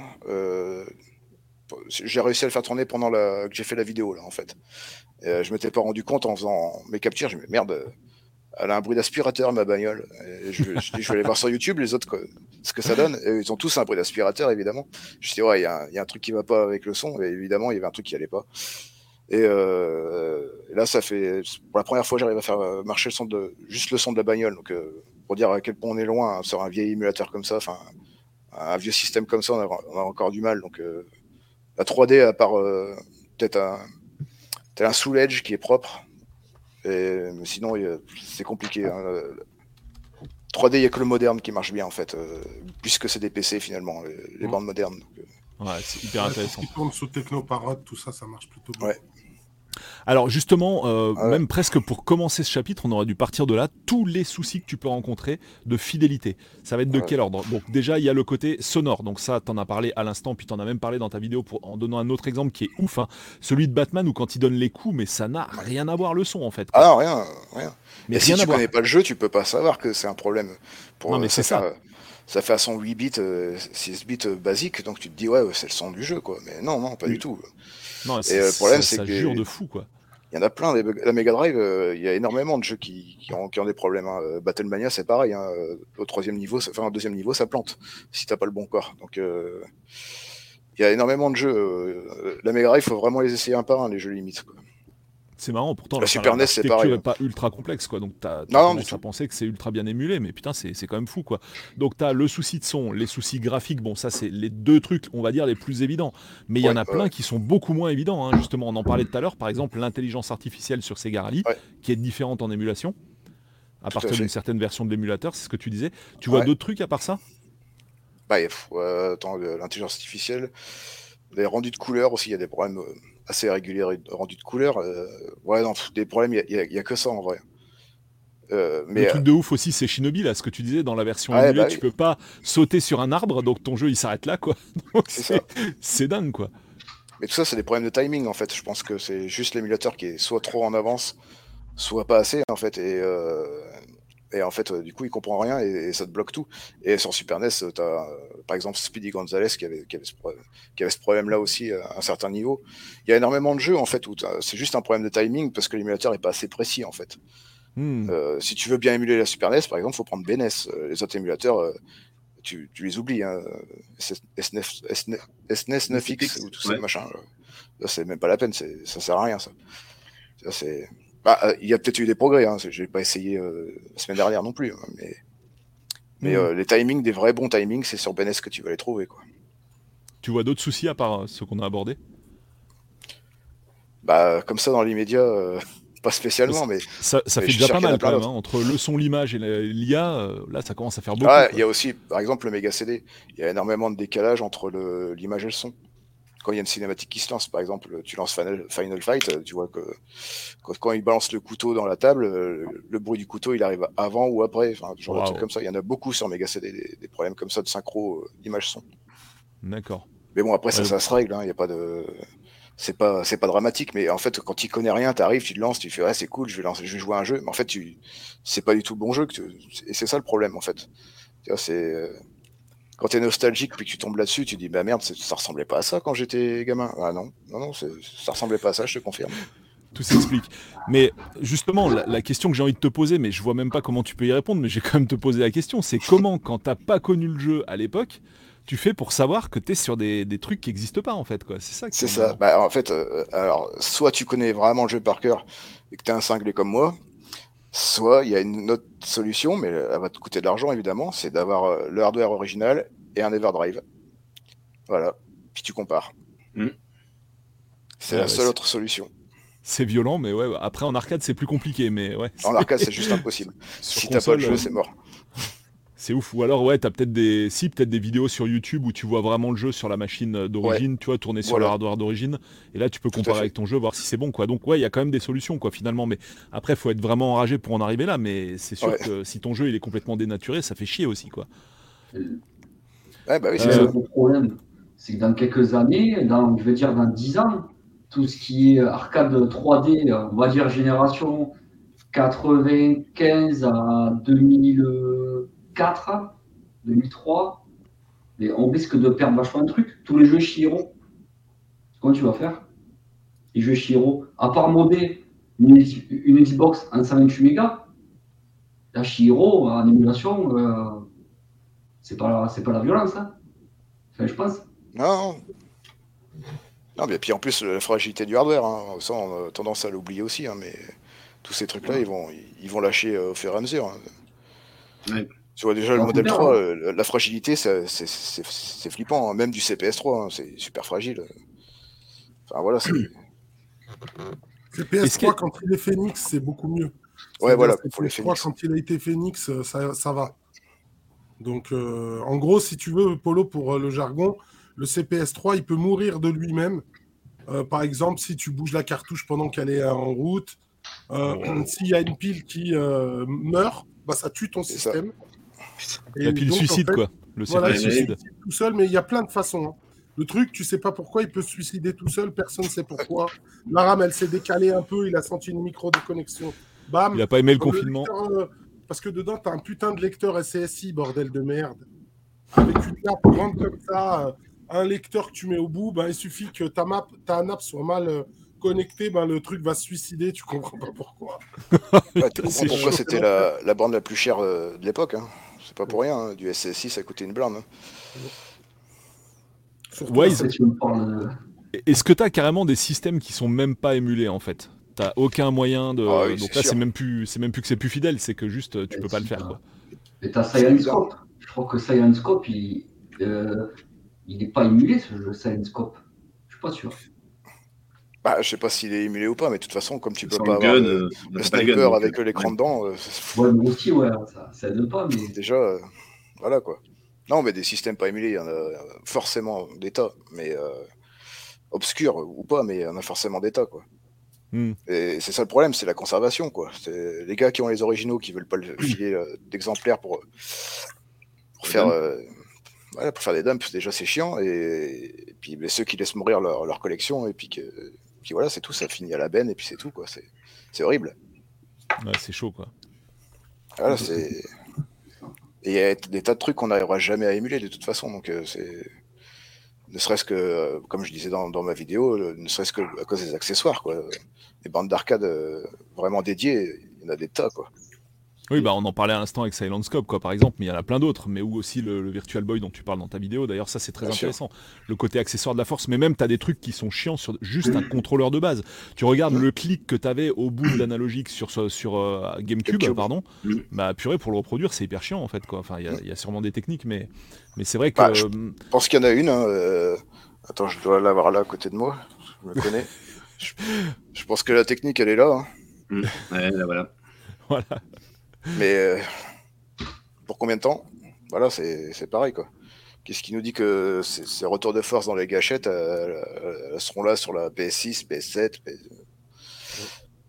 j'ai réussi à le faire tourner pendant que j'ai fait la vidéo, là, en fait. Euh, je m'étais pas rendu compte en faisant mes captures. Je me merde, elle a un bruit d'aspirateur, ma bagnole. je, vais aller voir sur YouTube les autres, ce que ça donne. ils ont tous un bruit d'aspirateur, évidemment. Je dis, ouais, il y, a un truc qui va pas avec le son. Et évidemment, il y avait un truc qui allait pas. Et, euh, là, ça fait, pour la première fois, j'arrive à faire marcher le son de, juste le son de la bagnole. Donc, euh, pour dire à quel point on est loin hein, sur un vieil émulateur comme ça, enfin, un vieux système comme ça, on a, on a encore du mal. Donc, la 3D, à part peut-être un, T'as un soul edge qui est propre. Et, sinon, c'est compliqué. 3D, hein. il n'y a que le moderne qui marche bien en fait, euh, puisque c'est des PC finalement, les, bandes modernes. Euh. Ouais, c'est hyper intéressant. Qui tourne sous Technoparade, tout ça, ça marche plutôt bien. Ouais. Alors justement, euh, ah même presque pour commencer ce chapitre, on aurait dû partir de là, tous les soucis que tu peux rencontrer de fidélité. Ça va être de quel ordre? Donc déjà, il y a le côté sonore, donc ça, tu en as parlé à l'instant, puis tu en as même parlé dans ta vidéo pour, en donnant un autre exemple qui est ouf, hein. celui de Batman où quand il donne les coups, mais ça n'a rien à voir le son en fait. Ah non, rien, rien. Mais si tu connais pas le jeu, tu peux pas savoir que c'est un problème. Pour, non mais c'est ça. ça fait à son 8 bits, 6 euh, bits euh, basique, donc tu te dis ouais, c'est le son du jeu quoi. Mais non, non, pas du tout. Non, et le problème c'est que jure de fou quoi. Il y en a plein. La Mega Drive, euh, il y a énormément de jeux qui, ont, des problèmes. Hein. Euh, Battlemania, c'est pareil. Hein. Euh, au troisième niveau, enfin, au deuxième niveau, ça plante si t'as pas le bon corps. Donc, il y a énormément de jeux. la Mega Drive, il faut vraiment les essayer un par un, les jeux limites. C'est marrant, pourtant la, Super NES c'est pareil. n'est pas ultra complexe quoi. Donc tu as, tendance à penser que c'est ultra bien émulé, mais putain c'est quand même fou quoi. Donc tu as le souci de son, les soucis graphiques, bon ça c'est les deux trucs on va dire les plus évidents. Mais il y en a plein qui sont beaucoup moins évidents. Hein. Justement on en parlait tout à l'heure, par exemple l'intelligence artificielle sur Sega Rally, qui est différente en émulation à partir d'une certaine version de l'émulateur, c'est ce que tu disais. Tu vois d'autres trucs à part ça? Bah euh, l'intelligence artificielle, les rendus de couleurs aussi, il y a des problèmes. Euh, assez régulier rendu de couleur. Euh, ouais, non, des problèmes, il n'y a, que ça en vrai. Euh, mais le truc de ouf aussi, c'est Shinobi, là, ce que tu disais dans la version ouais, bah tu peux pas sauter sur un arbre, donc ton jeu il s'arrête là, quoi. c'est dingue, quoi. Mais tout ça, c'est des problèmes de timing, en fait. Je pense que c'est juste l'émulateur qui est soit trop en avance, soit pas assez, en fait. Et, euh, et en fait, du coup, il comprend rien et, ça te bloque tout. Et sur Super NES, tu as par exemple Speedy Gonzalez qui avait, qui avait ce, problème-là aussi à un certain niveau. Il y a énormément de jeux en fait où c'est juste un problème de timing parce que l'émulateur n'est pas assez précis en fait. Hmm. Euh, si tu veux bien émuler la Super NES, par exemple, il faut prendre BNES. Euh, les autres émulateurs, euh, tu, les oublies. Hein. SNES, 9X ou tout ça, machin. c'est même pas la peine, ça sert à rien ça. ça c'est bah, euh, il y a peut-être eu des progrès, hein, je n'ai pas essayé euh, la semaine dernière non plus, hein, mais, mais mm. euh, les timings, des vrais bons timings, c'est sur BNS que tu vas les trouver. Quoi. Tu vois d'autres soucis à part ceux qu'on a abordés? Bah, comme ça, dans l'immédiat, pas spécialement, mais. Ça, fait déjà pas mal quand même, hein, entre le son, l'image et l'IA, là ça commence à faire beaucoup. il y a aussi, par exemple, le méga CD. Il y a énormément de décalage entre l'image et le son quand il y a une cinématique qui se lance, par exemple, tu lances Final, Fight, tu vois que quand, il balance le couteau dans la table, le, bruit du couteau, il arrive avant ou après, enfin, genre de trucs comme ça. Il y en a beaucoup sur Mega CD, des, problèmes comme ça de synchro, euh, image-son. D'accord. Mais bon, après, ça, ça se règle, hein. il n'y a pas de. C'est pas, c'est pas dramatique, mais en fait, quand tu connais rien, tu arrives, tu te lances, tu fais, ouais, c'est cool, je vais, lancer, je vais jouer un jeu, mais en fait, tu... c'est pas du tout le bon jeu, que et c'est ça le problème, en fait. c'est euh, quand tu es nostalgique puis que tu tombes là-dessus, tu dis bah merde, ça ressemblait pas à ça quand j'étais gamin. Ah non, non, non, ça ressemblait pas à ça, je te confirme. Tout s'explique. Mais justement, la, question que j'ai envie de te poser, mais je vois même pas comment tu peux y répondre, mais j'ai quand même te poser la question, c'est comment, quand t'as pas connu le jeu à l'époque, tu fais pour savoir que tu es sur des, trucs qui n'existent pas en fait quoi. C'est ça. C'est ça. Bah, en fait, euh, alors soit tu connais vraiment le jeu par cœur et que tu es un cinglé comme moi, Soit il y a une autre solution, mais elle va te coûter de l'argent évidemment, c'est d'avoir euh, le hardware original et un Everdrive. Voilà. Puis tu compares. Hmm. C'est la seule autre solution. C'est violent, mais ouais. Après en arcade c'est plus compliqué, mais ouais. En arcade c'est juste impossible. si t'as pas le jeu, euh, c'est mort. C'est ouf. Ou alors, ouais, t'as peut-être des, si, peut-être des vidéos sur YouTube où tu vois vraiment le jeu sur la machine d'origine, tu vois, tourner sur le hardware d'origine. Et là, tu peux comparer avec ton jeu, voir si c'est bon, quoi. Donc, ouais, il y a quand même des solutions, quoi, finalement. Mais après, il faut être vraiment enragé pour en arriver là. Mais c'est sûr que si ton jeu il est complètement dénaturé, ça fait chier aussi, quoi. Ouais, bah oui, c'est euh, Le problème, c'est que dans quelques années, dans, je veux dire dans 10 ans, tout ce qui est arcade 3D, on va dire génération 95 à 2000. 4, 2003, et on risque de perdre vachement de trucs. Tous les jeux Shiro, comment tu vas faire? Les jeux Shiro, à part modder une, Xbox en 128 mégas, la Shiro en émulation, euh, c'est pas, pas la violence, hein enfin, je pense. Non. Non, mais puis en plus, la fragilité du hardware, hein, ça, on a tendance à l'oublier aussi, hein, mais tous ces trucs-là, ils, vont, ils vont lâcher euh, au fur et à mesure. Hein. Tu vois déjà le modèle 3, euh, la fragilité, c'est flippant, hein. même du CPS 3, hein, c'est super fragile. Enfin voilà. CPS 3 quand il est Phoenix, c'est beaucoup mieux. Ouais, voilà, pour les Phoenix. Quand il a été Phoenix, euh, ça, ça va. Donc, euh, en gros, si tu veux, Polo, pour le jargon, le CPS 3, il peut mourir de lui-même. par exemple, si tu bouges la cartouche pendant qu'elle est en route, s'il y a une pile qui meurt, bah, ça tue ton système. Et, puis le suicide, quoi. Le suicide. tout seul, mais il y a plein de façons. Hein. Le truc, tu sais pas pourquoi il peut se suicider tout seul, personne ne sait pourquoi. La RAM, elle s'est décalée un peu, il a senti une micro déconnexion. Bam. Il a pas aimé le confinement. Euh, parce que dedans, tu as un putain de lecteur SCSI, bordel de merde. Avec une nappe grande comme ça, euh, un lecteur que tu mets au bout, ben, il suffit que ta, map, ta nappe soit mal euh, connectée, ben, le truc va se suicider, tu comprends pas pourquoi. tu comprends pourquoi c'était la, la, bande la plus chère de l'époque. Hein. C'est pas pour rien, hein. du SSI ça coûtait une blinde. Ouais, Est-ce que tu as carrément des systèmes qui sont même pas émulés en fait? T'as aucun moyen de. Ah Donc là, c'est même plus, c'est même plus que c'est plus fidèle, c'est que juste tu peux pas le faire. Quoi. Et t'as Science Je crois que Science il, euh, il n'est pas émulé ce jeu Science Scope. Je suis pas sûr. Bah, je sais pas s'il est émulé ou pas, mais de toute façon, comme tu peux pas avoir le, sniper avec l'écran dedans. Euh, ouais, mais aussi, ouais, ça, ça aide pas. Mais... Déjà, euh, voilà quoi. Non, mais des systèmes pas émulés, il y en a forcément des tas, mais euh, obscurs ou pas, mais il y en a forcément des tas quoi. Hmm. Et c'est ça le problème, c'est la conservation quoi. C'est les gars qui ont les originaux qui veulent pas le filer d'exemplaires pour, pour faire. pour faire des dumps, déjà c'est chiant, et, puis ceux qui laissent mourir leur, leur collection, et puis que, puis voilà, c'est tout, ça finit à la benne et puis c'est tout, quoi. C'est horrible. Ouais, c'est chaud, quoi. Voilà, c'est. Et il y a des tas de trucs qu'on n'arrivera jamais à émuler de toute façon, donc euh, c'est. Ne serait-ce que, euh, comme je disais dans, dans ma vidéo, euh, ne serait-ce que à cause des accessoires, quoi. Les bandes d'arcade vraiment dédiées, il y en a des tas, quoi. Oui, bah on en parlait à l'instant avec Silent Scope, quoi, par exemple, mais il y en a plein d'autres, mais où aussi le, Virtual Boy dont tu parles dans ta vidéo, d'ailleurs, ça c'est très intéressant. Le côté accessoire de la force, mais même tu as des trucs qui sont chiants sur juste un contrôleur de base. Tu regardes le clic que tu avais au bout de l'analogique sur, sur euh, GameCube, pardon, bah purée, pour le reproduire, c'est hyper chiant en fait, quoi. Enfin, il y, a sûrement des techniques, mais, mais c'est vrai que. Bah, je pense qu'il y en a une. Hein, euh, attends, je dois l'avoir là à côté de moi, je me connais. je... pense que la technique, elle est là. Hein. Mmh. Ouais, voilà. voilà. Mais pour combien de temps? Voilà, c'est pareil, quoi. Qu'est-ce qui nous dit que ces, retours de force dans les gâchettes seront là sur la PS6, PS7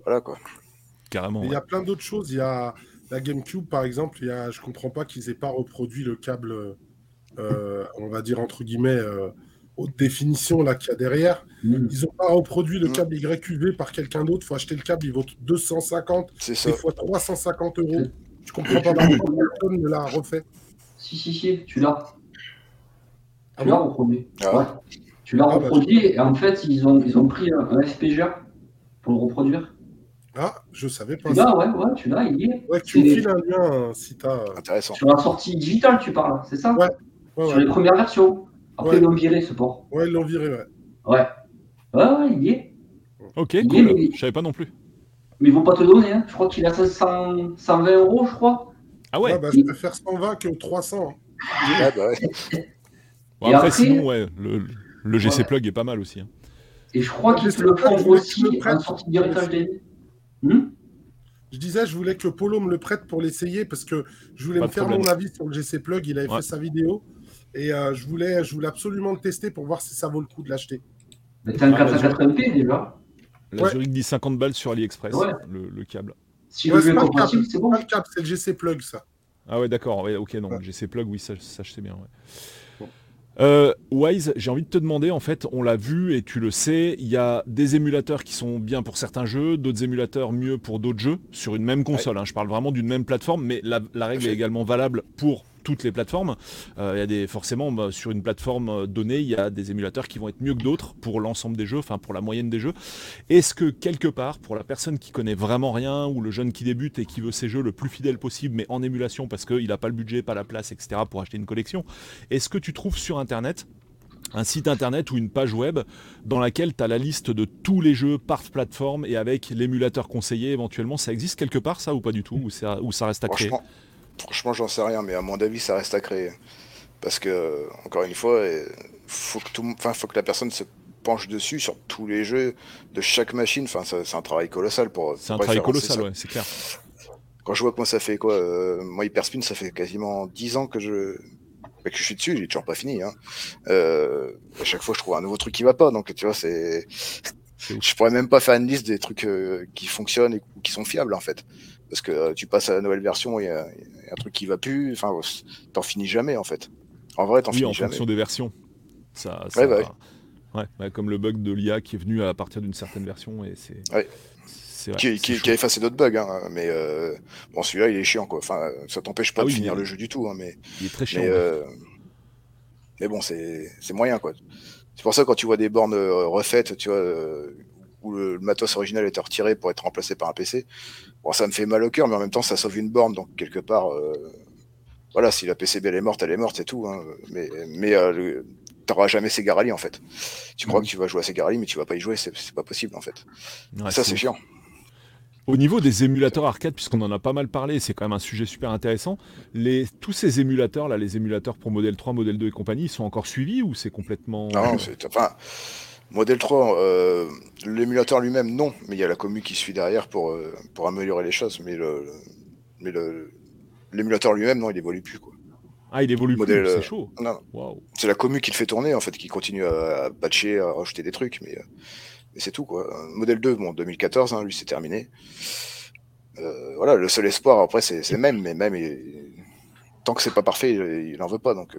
Voilà quoi. Carrément. Il y a plein d'autres choses. Il y a la GameCube par exemple. Il y a... Je comprends pas qu'ils aient pas reproduit le câble, euh, on va dire entre guillemets, euh, haute définition là qu'il y a derrière. Mm. Ils n'ont pas reproduit le mm. câble YQV par quelqu'un d'autre. Il faut acheter le câble, il vaut 250, des fois 350 euros. Je comprends pas pourquoi personne ne l'a refait. Si, si, si, tu l'as. Tu l'as reproduit. Ah ouais. Tu l'as ah, bah, reproduit et en fait, ils ont, ils ont pris un, FPGA pour le reproduire. Ah, je savais pas. Tu l'as, ouais, ouais, tu l'as, il y est. Ouais, tu me files un lien si t'as. Euh, Intéressant. Sur la sortie digitale, tu parles, c'est ça? Ouais. Sur les premières versions. Après, ils l'ont viré, ce port. Ouais, ils l'ont viré, ouais. Ouais. Ouais, ouais, il y est. Ok, cool. Je savais pas non plus. Mais ils vont pas te donner, hein. Je crois qu'il a 100, 120 euros, je crois. Ah ouais, ouais bah, Je préfère 120 que 300. Ah bah ouais. Bon, après, sinon, ouais, le, le GC Plug est pas mal aussi. Hein. Et je crois qu'ils te le font aussi en sortie d'héritage. Hmm? Je disais, je voulais que Polo me le prête pour l'essayer parce que je voulais me faire mon avis sur le GC Plug. Il avait fait sa vidéo et euh, je, voulais, je voulais absolument le tester pour voir si ça vaut le coup de l'acheter. Mais t'as un 480p déjà La Zurich dit 50 balles sur AliExpress, le, câble. Si ouais, le c'est c'est. Pas le câble, c'est le GC Plug, ça. Ah ouais, d'accord. ok, non, le GC Plug, oui, ça, ça je sais bien. Euh, Wise, j'ai envie de te demander, en fait, on l'a vu et tu le sais, il y a des émulateurs qui sont bien pour certains jeux, d'autres émulateurs mieux pour d'autres jeux, sur une même console. Hein. je parle vraiment d'une même plateforme, mais la, règle est également valable pour toutes les plateformes. Euh, il y a des, forcément, bah, sur une plateforme euh, donnée, il y a des émulateurs qui vont être mieux que d'autres pour l'ensemble des jeux, enfin pour la moyenne des jeux. Est-ce que quelque part, pour la personne qui connaît vraiment rien, ou le jeune qui débute et qui veut ses jeux le plus fidèle possible, mais en émulation parce qu'il n'a pas le budget, pas la place, etc., pour acheter une collection, est-ce que tu trouves sur Internet un site internet ou une page web dans laquelle tu as la liste de tous les jeux par plateforme et avec l'émulateur conseillé éventuellement. Ça existe quelque part ça ou pas du tout Ou ça, ou ça reste à créer? Franchement, j'en sais rien, mais à mon avis, ça reste à créer. Parce que, encore une fois, faut que, tout, faut que la personne se penche dessus sur tous les jeux de chaque machine. Enfin, c'est un travail colossal pour. C'est un travail colossal, ouais, c'est clair. Quand je vois que moi, ça fait quoi euh, Moi, Hyperspin, ça fait quasiment 10 ans que je, que je suis dessus, j'ai toujours pas fini. Hein. Euh, à chaque fois, je trouve un nouveau truc qui va pas. Donc, tu vois, c'est. Je pourrais même pas faire une liste des trucs euh, qui fonctionnent et qui sont fiables, en fait. Parce que euh, tu passes à la nouvelle version, il y, a un truc qui va plus. Enfin, t'en finis jamais en fait. En vrai, t'en oui, finis en jamais. en fonction des versions. Ça, Ouais, bah ouais. Ouais, comme le bug de l'IA qui est venu à partir d'une certaine version et c'est. Qui, qui, qui, a effacé d'autres bugs, hein, mais euh... bon, celui-là il est chiant quoi. Enfin, ça t'empêche pas ah de finir le jeu du tout, hein, mais. Il est très chiant. Mais, euh... mais bon, c'est moyen quoi. C'est pour ça quand tu vois des bornes euh, refaites, tu vois, où le, matos original était retiré pour être remplacé par un PC, bon, ça me fait mal au cœur, mais en même temps, ça sauve une borne, donc quelque part, euh, voilà, si la PCB elle est morte, elle est morte, c'est tout. Hein, mais mais euh, t'auras jamais Sega Rally en fait. Tu crois que tu vas jouer à Sega Rally, mais tu vas pas y jouer, c'est pas possible en fait. ça, c'est chiant. Au niveau des émulateurs arcade, puisqu'on en a pas mal parlé, c'est quand même un sujet super intéressant. Les, tous ces émulateurs, là, les émulateurs pour Model 3, Model 2 et compagnie, ils sont encore suivis ou c'est complètement. Non, c'est. Enfin, Model 3, euh, l'émulateur lui-même, non, mais il y a la commu qui suit derrière pour, euh, pour améliorer les choses. Mais le, mais l'émulateur lui-même, non, il évolue plus. Quoi. Ah, il évolue plus, c'est chaud. Non, C'est la commu qui le fait tourner, en fait, qui continue à, patcher, à rajouter des trucs, mais, euh, mais c'est tout. Quoi. Model 2, bon, 2014, hein, lui, c'est terminé. voilà, le seul espoir, après, c'est le même, mais même, tant que c'est pas parfait, il n'en veut pas. Donc,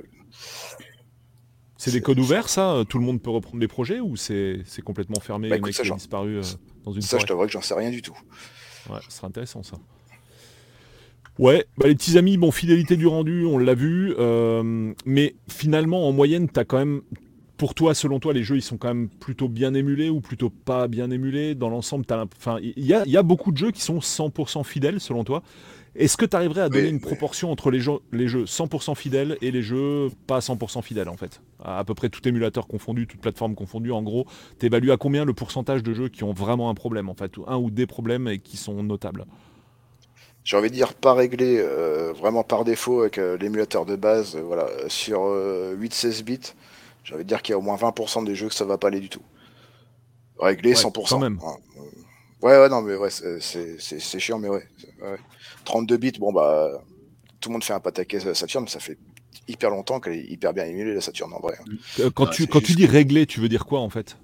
c'est des codes ouverts, ça Tout le monde peut reprendre des projets ou c'est complètement fermé bah, ça, disparu euh, dans une Ça, je t'avoue que j'en sais rien du tout. Ouais, ce serait intéressant ça. Ouais, bah, les petits amis, bon, fidélité du rendu, on l'a vu, euh, mais finalement, en moyenne, t'as quand même, pour toi, selon toi, les jeux, ils sont quand même plutôt bien émulés ou plutôt pas bien émulés Dans l'ensemble, il y a, y a, beaucoup de jeux qui sont 100% fidèles, selon toi. Est-ce que tu arriverais à donner une proportion entre les jeux, les jeux 100% fidèles et les jeux pas 100% fidèles en fait? À, peu près tout émulateur confondu, toute plateforme confondue, en gros, tu évalues à combien le pourcentage de jeux qui ont vraiment un problème en fait, un ou des problèmes et qui sont notables? J'ai envie de dire pas réglé euh, vraiment par défaut avec euh, l'émulateur de base, euh, voilà, sur 8-16 bits, j'ai envie de dire qu'il y a au moins 20% des jeux que ça va pas aller du tout. Réglé 100%. même. Ouais, ouais, non, mais ouais, c'est chiant, mais ouais, 32 bits, bon, bah, tout le monde fait un pataquès Saturn, mais ça fait hyper longtemps qu'elle est hyper bien émulée, la Saturn, en vrai. Hein. Euh, quand, tu, quand tu dis régler, tu veux dire quoi, en fait?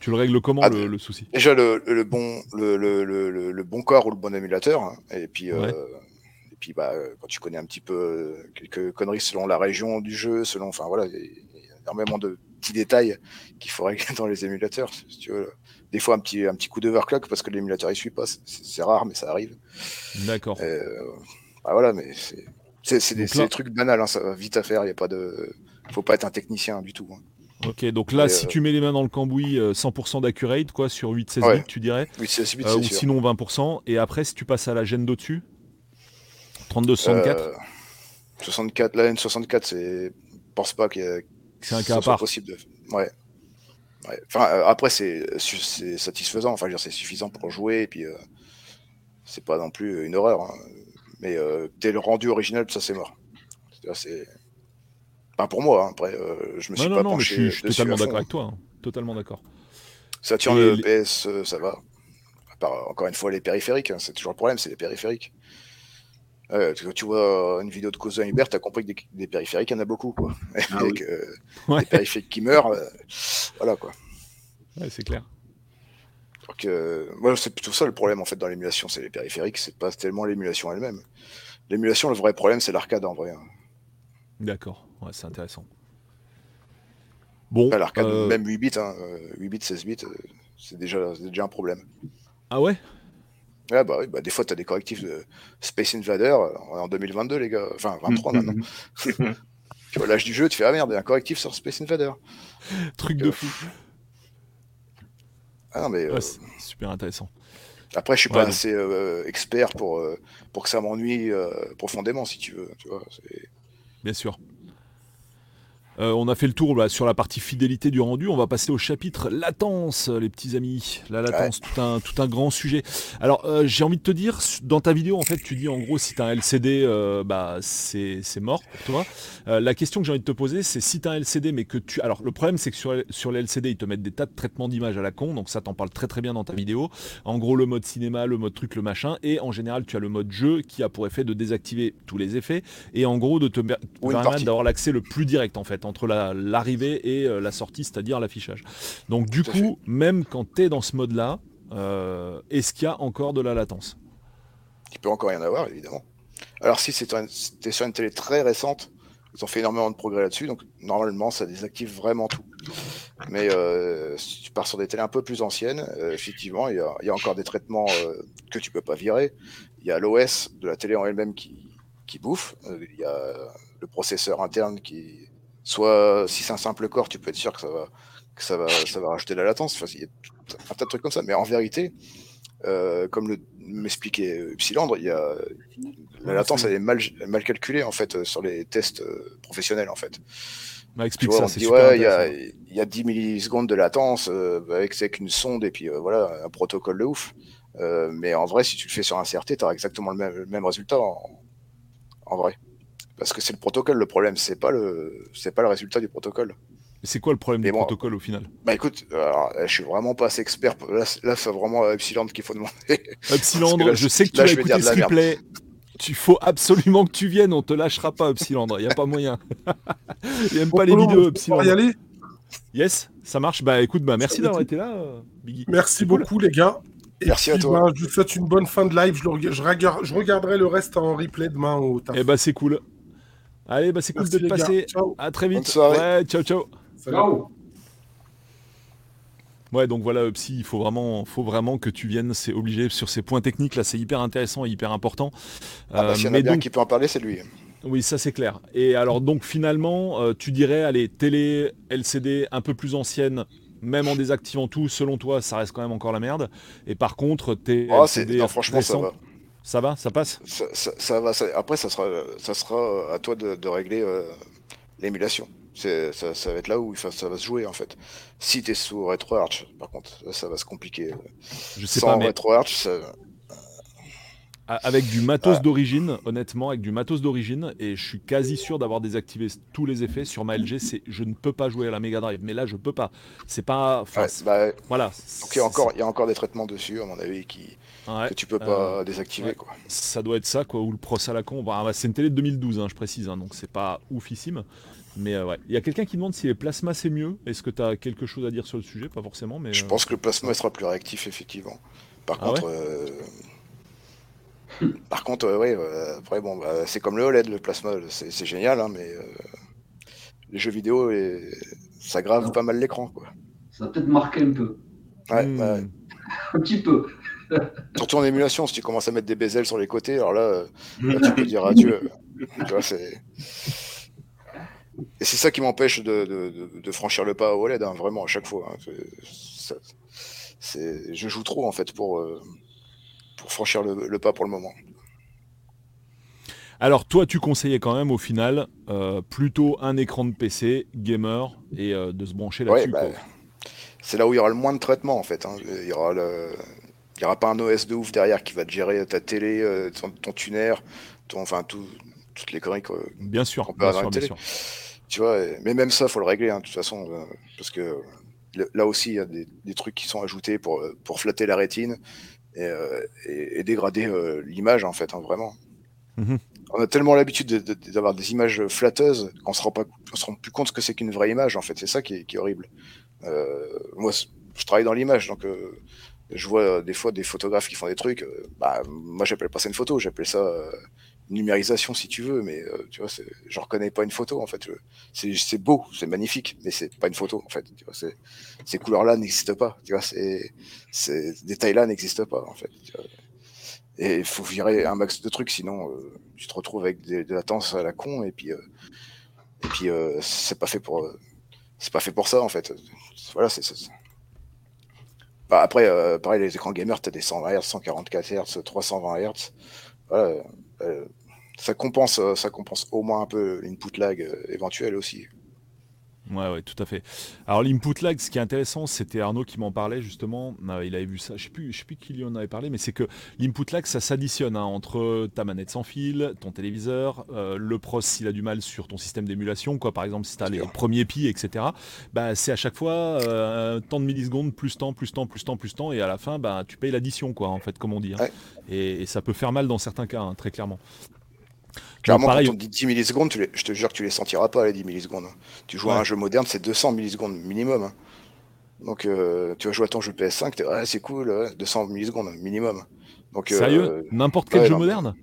Tu le règles comment, ah, le, souci? Déjà, le, le bon, le, le, bon corps ou le bon émulateur, hein, et puis... Euh, et puis, bah, quand tu connais un petit peu quelques conneries selon la région du jeu, selon, enfin voilà, il y a énormément de petits détails qu'il faut régler dans les émulateurs. Si tu veux des fois un petit, un petit coup d'overclock parce que l'émulateur ne suit pas. C'est rare, mais ça arrive. D'accord. Euh, bah voilà, mais c'est des, trucs banals, hein, ça va vite à faire. Il y a pas de, faut pas être un technicien du tout. Hein. Ok, donc là, si euh, tu mets les mains dans le cambouis, 100% euh, d'accurate, quoi, sur 8-16 bits, tu dirais 8 bits, Ou sinon 20%. Et après, si tu passes à la gêne d'au-dessus 32-64 64, la N64, c'est. pense pas qu'il y a. C'est un cas à part. possible de. Ouais. Enfin, euh, après, c'est satisfaisant. Enfin, c'est suffisant pour jouer. Et puis, euh, c'est pas non plus une horreur. Hein. Mais euh, dès le rendu original, ça, c'est mort. C'est. Pas pour moi. Hein. Après, je me suis pas penché. je suis, totalement d'accord avec toi. Hein. Totalement d'accord. Saturn le PS, ça va. encore une fois, les périphériques. C'est toujours le problème, c'est les périphériques. Euh, quand tu vois une vidéo de Cousin Hubert, tu as compris que des, périphériques, il y en a beaucoup. Quoi. Ah Avec des périphériques qui meurent, euh, voilà quoi. Ouais, c'est clair. Donc, euh, c'est plutôt ça le problème en fait dans l'émulation, c'est les périphériques, c'est pas tellement l'émulation elle-même. L'émulation, le vrai problème, c'est l'arcade en vrai. Hein. D'accord, ouais, c'est intéressant. Bon, l'arcade, même 8 bits, 8 hein, bits, 16 bits, c'est déjà, déjà un problème. Ah ouais? Bah oui, bah des fois, tu as des correctifs de Space Invader euh, en 2022, les gars. Enfin, 23 maintenant. tu vois l'âge du jeu, tu fais Ah merde, il y a un correctif sur Space Invader. Truc de fou. Ah non, mais. Euh, super intéressant. Après, je suis pas assez euh, expert pour, pour que ça m'ennuie profondément, si tu veux. Tu vois, Bien sûr. Euh, on a fait le tour sur la partie fidélité du rendu. On va passer au chapitre latence, les petits amis. La latence, tout, un, tout un grand sujet. Alors, euh, j'ai envie de te dire, dans ta vidéo, en fait, tu dis en gros, si tu as un LCD, euh, bah, c'est mort pour toi. la question que j'ai envie de te poser, c'est si tu as un LCD, mais que tu. Alors, le problème, c'est que sur, sur les LCD, ils te mettent des tas de traitements d'image à la con. Donc, ça, t'en parle très très bien dans ta vidéo. En gros, le mode cinéma, le mode truc, le machin. Et en général, tu as le mode jeu qui a pour effet de désactiver tous les effets. Et en gros, de te permettre d'avoir l'accès le plus direct, en fait entre l'arrivée et euh, la sortie, c'est-à-dire l'affichage. Donc du coup, même quand tu es dans ce mode-là, euh, est-ce qu'il y a encore de la latence? Il peut encore y en avoir, évidemment. Alors si c'est sur une télé très récente, ils ont fait énormément de progrès là-dessus, donc normalement ça désactive vraiment tout. Mais euh, si tu pars sur des télés un peu plus anciennes, effectivement, il y, a encore des traitements que tu peux pas virer. Il y a l'OS de la télé en elle-même qui, qui bouffe. Il y a le processeur interne qui, Soit, si c'est un simple corps, tu peux être sûr que ça va, que ça va, ça va rajouter de la latence. Enfin, il y a un tas de trucs comme ça. Mais en vérité, euh, comme m'expliquait Psylandre, il y a, la latence elle est mal, mal calculée en fait sur les tests euh, professionnels en fait. Bah, explique ça, il y, a, y a 10 millisecondes de latence euh, avec, avec une sonde et puis voilà un protocole de ouf. mais en vrai, si tu le fais sur un CRT, tu auras exactement le même, le même résultat en, en vrai. Parce que c'est le protocole le problème, c'est pas le c'est pas le résultat du protocole. C'est quoi le problème du protocole au final? Bah écoute, je suis vraiment pas assez expert. Là, là c'est vraiment Epsilon qu'il faut demander. Epsilon, je sais que tu as écouté ce replay. Tu faut absolument que tu viennes, on te lâchera pas Epsilon, il y a pas moyen. il aime pas les vidéos Epsilon. y aller? Yes, ça marche. Bah écoute, bah merci d'avoir été là, Biggie. Merci beaucoup les gars. Merci à toi. Bah, je vous souhaite une bonne fin de live. Je, je, regarderai le reste en replay demain au taf. Eh bah c'est cool. Allez, bah c'est cool de te passer. À très vite. Ouais, ciao, ciao. Ciao. Ouais, donc voilà, Psy, il faut vraiment, faut vraiment que tu viennes, c'est obligé sur ces points techniques là, c'est hyper intéressant et hyper important. Ah bah, s'il y en a bien qui peut en parler, c'est lui. Oui, ça c'est clair. Et alors donc finalement, euh, tu dirais, allez, télé, LCD un peu plus ancienne, même en désactivant tout, selon toi, ça reste quand même encore la merde. Et par contre, t'es oh, LCD franchement, ça va. Ça va Ça passe ça, va. après, ça sera, ça sera à toi de, régler euh, l'émulation. Ça, ça, va être là où ça va se jouer en fait. Si tu es sous RetroArch, par contre, ça va se compliquer. Je sais pas, mais... RetroArch, ça... avec du matos d'origine, honnêtement, avec du matos d'origine, et je suis quasi sûr d'avoir désactivé tous les effets sur ma LG. C'est, je ne peux pas jouer à la Mega Drive, mais là je peux pas. C'est pas. Bah, voilà. Donc il y a encore, il y a encore des traitements dessus, à mon avis, qui que tu peux pas euh, désactiver, quoi. Ça doit être ça, quoi, ou le Pro à la con. Bah, c'est une télé de 2012, hein, je précise, hein, donc c'est pas oufissime. Mais euh, ouais, il y a quelqu'un qui demande si les plasmas c'est mieux. Est-ce que tu as quelque chose à dire sur le sujet? Pas forcément, mais. Je pense que le plasma sera plus réactif, effectivement. Par ah contre, par contre, euh, oui, euh, après, bon, bah, c'est comme le OLED, le plasma, c'est génial, hein, mais euh, les jeux vidéo, et... ça grave pas mal l'écran. quoi. Ça peut-être marqué un peu. Ouais, hmm. un petit peu. Surtout en émulation, si tu commences à mettre des bezels sur les côtés, alors là, tu peux dire adieu. Et c'est ça qui m'empêche de, franchir le pas au OLED, hein, vraiment, à chaque fois. Hein. je joue trop, en fait, pour, pour franchir le, pas pour le moment. Alors toi, tu conseillais quand même au final euh, plutôt un écran de PC gamer et euh, de se brancher là-dessus. Bah, c'est là où il y aura le moins de traitement en fait. Hein. Il y aura le... il y aura pas un OS de ouf derrière qui va te gérer ta télé, euh, ton, tuner, ton, enfin toutes les conneries bien sûr, bien sûr, bien sûr. Tu vois, mais même ça, faut le régler hein, de toute façon, parce que là aussi, il y a des, des, trucs qui sont ajoutés pour, pour flatter la rétine. Euh, et, dégrader euh, l'image en fait, hein, vraiment. Mhm. On a tellement l'habitude d'avoir des images flatteuses qu'on on se rend plus compte que c'est qu'une vraie image en fait. C'est ça qui est, horrible. Euh, moi, je travaille dans l'image, donc je vois des fois des photographes qui font des trucs. bah, moi, j'appelle pas ça une photo, j'appelle ça numérisation si tu veux, mais euh, tu vois, je reconnais pas une photo en fait. C'est beau, c'est magnifique, mais c'est pas une photo en fait. Tu vois, ces couleurs-là n'existent pas. Tu vois, ces, ces détails-là n'existent pas en fait. Et il faut virer un max de trucs, sinon euh, tu te retrouves avec des, de latence à la con et puis euh, et puis c'est pas fait pour c'est pas fait pour ça en fait. Voilà, c'est bah, après, pareil, les écrans gamers, tu as des 120 Hz, 144 Hz, 320 Hz. Voilà, ça compense, euh, ça compense au moins un peu l'input lag euh, éventuel aussi. Ouais, ouais, tout à fait. Alors l'input lag, ce qui est intéressant, c'était Arnaud qui m'en parlait justement. Euh, il avait vu ça. Je sais plus, je sais plus qui lui en avait parlé, mais c'est que l'input lag, ça s'additionne hein, entre ta manette sans fil, ton téléviseur, le pros s'il a du mal sur ton système d'émulation, quoi. Par exemple, si tu as les premiers pi, etc. Bah, c'est à chaque fois tant de millisecondes, plus temps, plus temps, plus temps, plus temps, et à la fin, bah, tu payes l'addition, quoi, en fait, comme on dit. Hein. Et, ça peut faire mal dans certains cas, hein, très clairement. Clairement, quand on dit 10 millisecondes, je te jure que tu les sentiras pas, les 10 millisecondes. Tu joues à un jeu moderne, c'est 200 millisecondes minimum. Hein. Donc, euh, tu vas jouer à ton jeu PS5, ouais, c'est cool, 200 millisecondes minimum. Donc, euh, Sérieux? N'importe quel jeu moderne?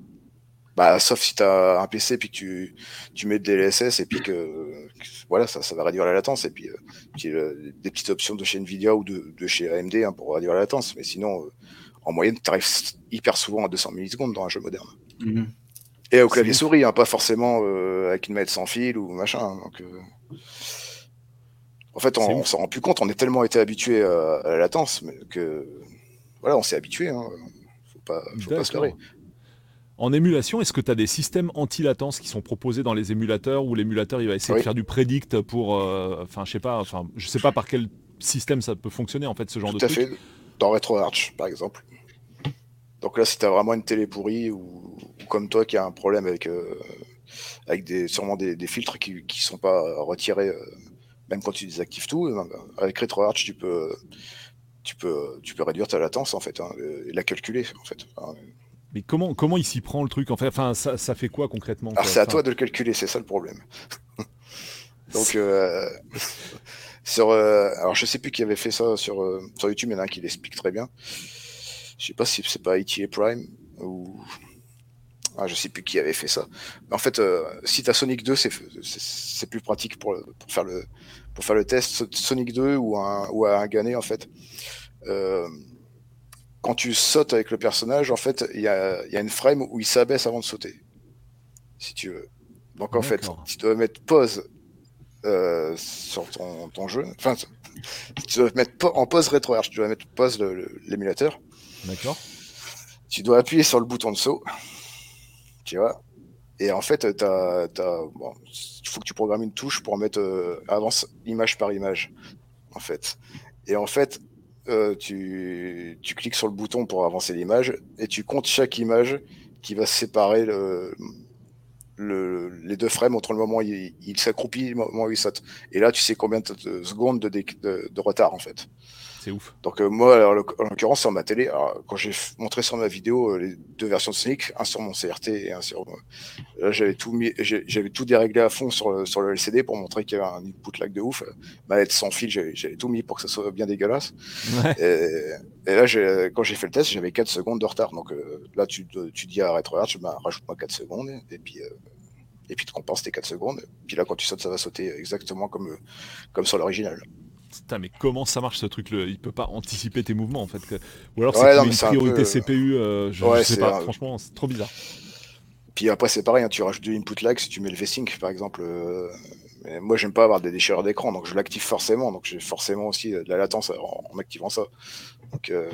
Bah, sauf si tu as un PC puis que tu, tu mets des DLSS et puis que, voilà, ça, ça va réduire la latence. Et puis, euh, des petites options de chez Nvidia ou de, de chez AMD hein, pour réduire la latence. Mais sinon, en moyenne, tu arrives hyper souvent à 200 millisecondes dans un jeu moderne. Mhm. Et au clavier souris, hein, pas forcément euh, avec une manette sans fil ou machin. Hein, donc, euh. En fait, on, s'en rend plus compte, on est tellement été habitué à, la latence que voilà, on s'est habitué. Hein. Faut pas, faut pas se leurrer. En émulation, est-ce que tu as des systèmes anti-latence qui sont proposés dans les émulateurs où l'émulateur il va essayer de faire du predict pour. Euh, enfin, je sais pas, enfin, je sais pas par quel système ça peut fonctionner en fait ce genre de truc. Tout à fait. Dans RetroArch, par exemple. Donc là, si tu as vraiment une télé pourrie ou, comme toi qui a un problème avec, euh, avec des, sûrement des, filtres qui ne sont pas retirés, euh, même quand tu désactives tout, euh, avec RetroArch, tu peux, tu, peux, tu peux réduire ta latence en fait, hein, et la calculer en fait. mais comment, comment il s'y prend le truc en fait? Enfin, ça, ça fait quoi concrètement Alors c'est à toi de le calculer, c'est ça le problème. Donc, sur, alors je sais plus qui avait fait ça sur, sur YouTube, il y en a un qui l'explique très bien. Je sais pas si c'est pas ITA Prime ou. Ah, je sais plus qui avait fait ça. Mais en fait, euh, si tu as Sonic 2, c'est plus pratique pour, pour, faire le, pour faire le test. Sonic 2 ou un, ou un Gané, en fait. Euh, quand tu sautes avec le personnage, en fait, il y a, y a, une frame où il s'abaisse avant de sauter. Si tu veux. Donc en fait, tu dois mettre pause euh, sur ton, ton, jeu. Enfin, tu dois mettre en pause rétro Tu dois mettre pause l'émulateur. D'accord. Tu dois appuyer sur le bouton de saut. Tu vois. Et en fait, il faut que tu programmes une touche pour mettre euh, avance image par image. En fait. Et en fait, euh, tu, cliques sur le bouton pour avancer l'image et tu comptes chaque image qui va séparer le, les deux frames entre le moment où il, s'accroupit et le moment où il saute. Et là, tu sais combien de secondes de retard en fait. C'est ouf. Donc euh, moi, en l'occurrence, sur ma télé, quand j'ai montré sur ma vidéo euh, les deux versions de Sonic, un sur mon CRT et un sur... Là, j'avais tout mis, j'avais tout déréglé à fond sur le, sur le LCD pour montrer qu'il y avait un input lag de ouf. Manette sans fil, j'avais tout mis pour que ça soit bien dégueulasse. Et, là, quand j'ai fait le test, j'avais 4 secondes de retard. Donc euh, là, tu, tu dis à RetroArt, tu bah, rajoute-moi 4 secondes. Et puis... et puis tu compenses tes 4 secondes. Puis là, quand tu sautes, ça va sauter exactement comme, comme sur l'original. Putain, mais comment ça marche ce truc-là Il peut pas anticiper tes mouvements en fait. Ou alors c'est une priorité CPU, euh, je, sais pas, franchement, c'est trop bizarre. Puis après, c'est pareil, hein, tu rajoutes du input lag si tu mets le V-Sync par exemple. Euh, moi, j'aime pas avoir des déchirures d'écran, donc je l'active forcément. Donc j'ai forcément aussi de la latence en, activant ça. Donc, euh,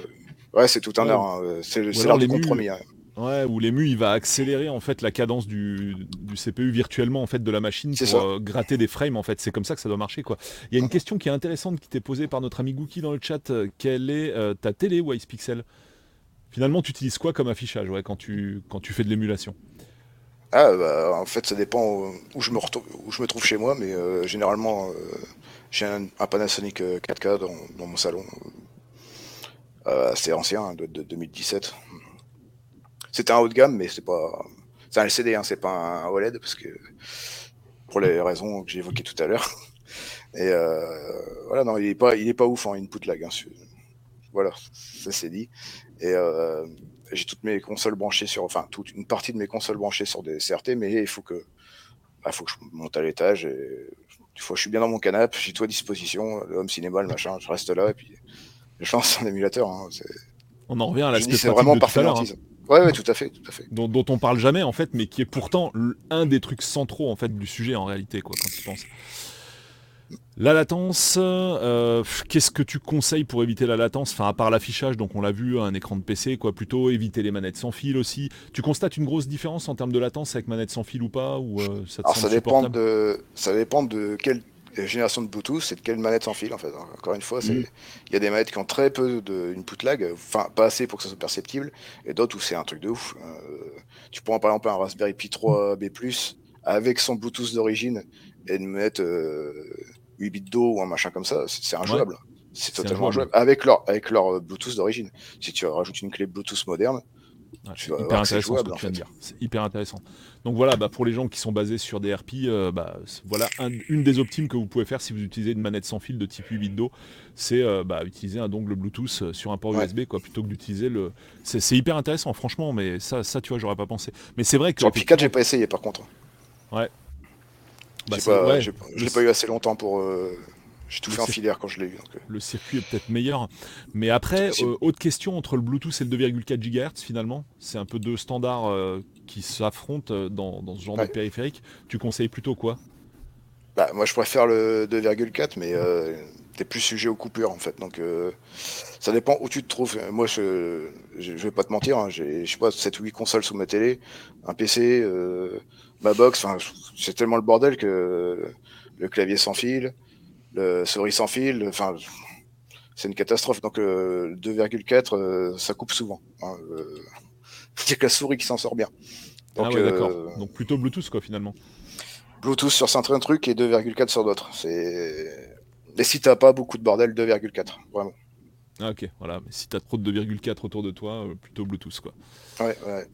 ouais, c'est tout un art. Hein, c'est l'art du compromis. Hein. Ouais, où l'ému il va accélérer en fait la cadence du, CPU virtuellement en fait de la machine pour euh, gratter des frames en fait. C'est comme ça que ça doit marcher quoi. Il y a une question qui est intéressante qui t'est posée par notre ami Gookie dans le chat. Euh, quelle est euh, ta télé Wise Pixel Finalement, tu utilises quoi comme affichage ouais, quand tu quand tu fais de l'émulation? Ah bah, en fait ça dépend où je me où je me trouve chez moi, mais généralement j'ai un, Panasonic 4K dans, mon salon. assez ancien hein, de 2017 c'est un haut de gamme, mais c'est pas. C'est un LCD, hein, c'est pas un OLED, parce que pour les raisons que j'ai évoquées tout à l'heure. Et euh, voilà, non, il est pas, il est pas ouf en input lag. Hein, voilà, ça c'est dit. Et euh, j'ai toutes mes consoles branchées sur, enfin, toute une partie de mes consoles branchées sur des CRT, mais il faut que, bah, faut que je monte à l'étage. Et je suis bien dans mon canapé, j'ai tout à disposition, le home cinéma, le machin, je reste là et puis je lance un émulateur. Hein, On en revient à l'aspect C'est vraiment parfaitement Ouais, ouais, tout à fait, tout à fait. Dont, dont, on parle jamais en fait, mais qui est pourtant un des trucs centraux en fait du sujet en réalité, quoi, quand tu penses. La latence, euh, qu'est-ce que tu conseilles pour éviter la latence? Enfin, à part l'affichage, donc on l'a vu, un écran de PC, quoi, plutôt éviter les manettes sans fil aussi. Tu constates une grosse différence en termes de latence avec manette sans fil ou pas ou euh, ça, Alors, ça dépend de, ça dépend de quel génération de Bluetooth, c'est de quelle manette sans fil en fait. Encore une fois, mm. il y a des manettes qui ont très peu d'input lag, enfin pas assez pour que ça soit perceptible, et d'autres où c'est un truc de ouf. Euh, tu prends par exemple un Raspberry Pi 3 B+, avec son Bluetooth d'origine, et une manette 8 bits d'eau ou un machin comme ça, c'est injouable. C'est totalement injouable. Avec leur, avec leur Bluetooth d'origine. Si tu rajoutes une clé Bluetooth moderne, c'est hyper intéressant ce que tu viens de dire. C'est hyper intéressant. Donc voilà, bah, pour les gens qui sont basés sur des RP, euh, bah, voilà une des optimes que vous pouvez faire si vous utilisez une manette sans fil de type 8 bits c'est euh, bah, utiliser un dongle Bluetooth euh, sur un port USB quoi, plutôt que d'utiliser le. C'est hyper intéressant, franchement, mais ça, ça tu vois, j'aurais pas pensé. Mais c'est vrai que. Sur le P4, j'ai pas essayé par contre. Ouais. Bah, je l'ai pas eu assez longtemps pour. J'ai tout fait en filière quand je l'ai eu. Le circuit est peut-être meilleur. Mais après, euh, autre question entre le Bluetooth et le 2,4 GHz finalement. C'est un peu deux standards euh, qui s'affrontent dans, ce genre de périphérique. Tu conseilles plutôt quoi? Bah, Moi je préfère le 2,4, mais tu es plus sujet aux coupures en fait. Donc ça dépend où tu te trouves. Moi je, je, vais pas te mentir, hein, j'ai je sais pas 7 ou 8 consoles sous ma télé, un PC, ma box, c'est tellement le bordel que le clavier sans fil le souris sans fil, enfin, c'est une catastrophe. Donc, 2,4, euh, ça coupe souvent. Hein, euh, c'est que la souris qui s'en sort bien. Donc, ah d'accord. Donc, plutôt Bluetooth, quoi, finalement. Bluetooth sur certains trucs et 2,4 sur d'autres. C'est. Et si t'as pas beaucoup de bordel, 2,4, vraiment. Ah, ok, voilà. Mais si t'as trop de 2,4 autour de toi, euh, plutôt Bluetooth, quoi. Ouais, ouais.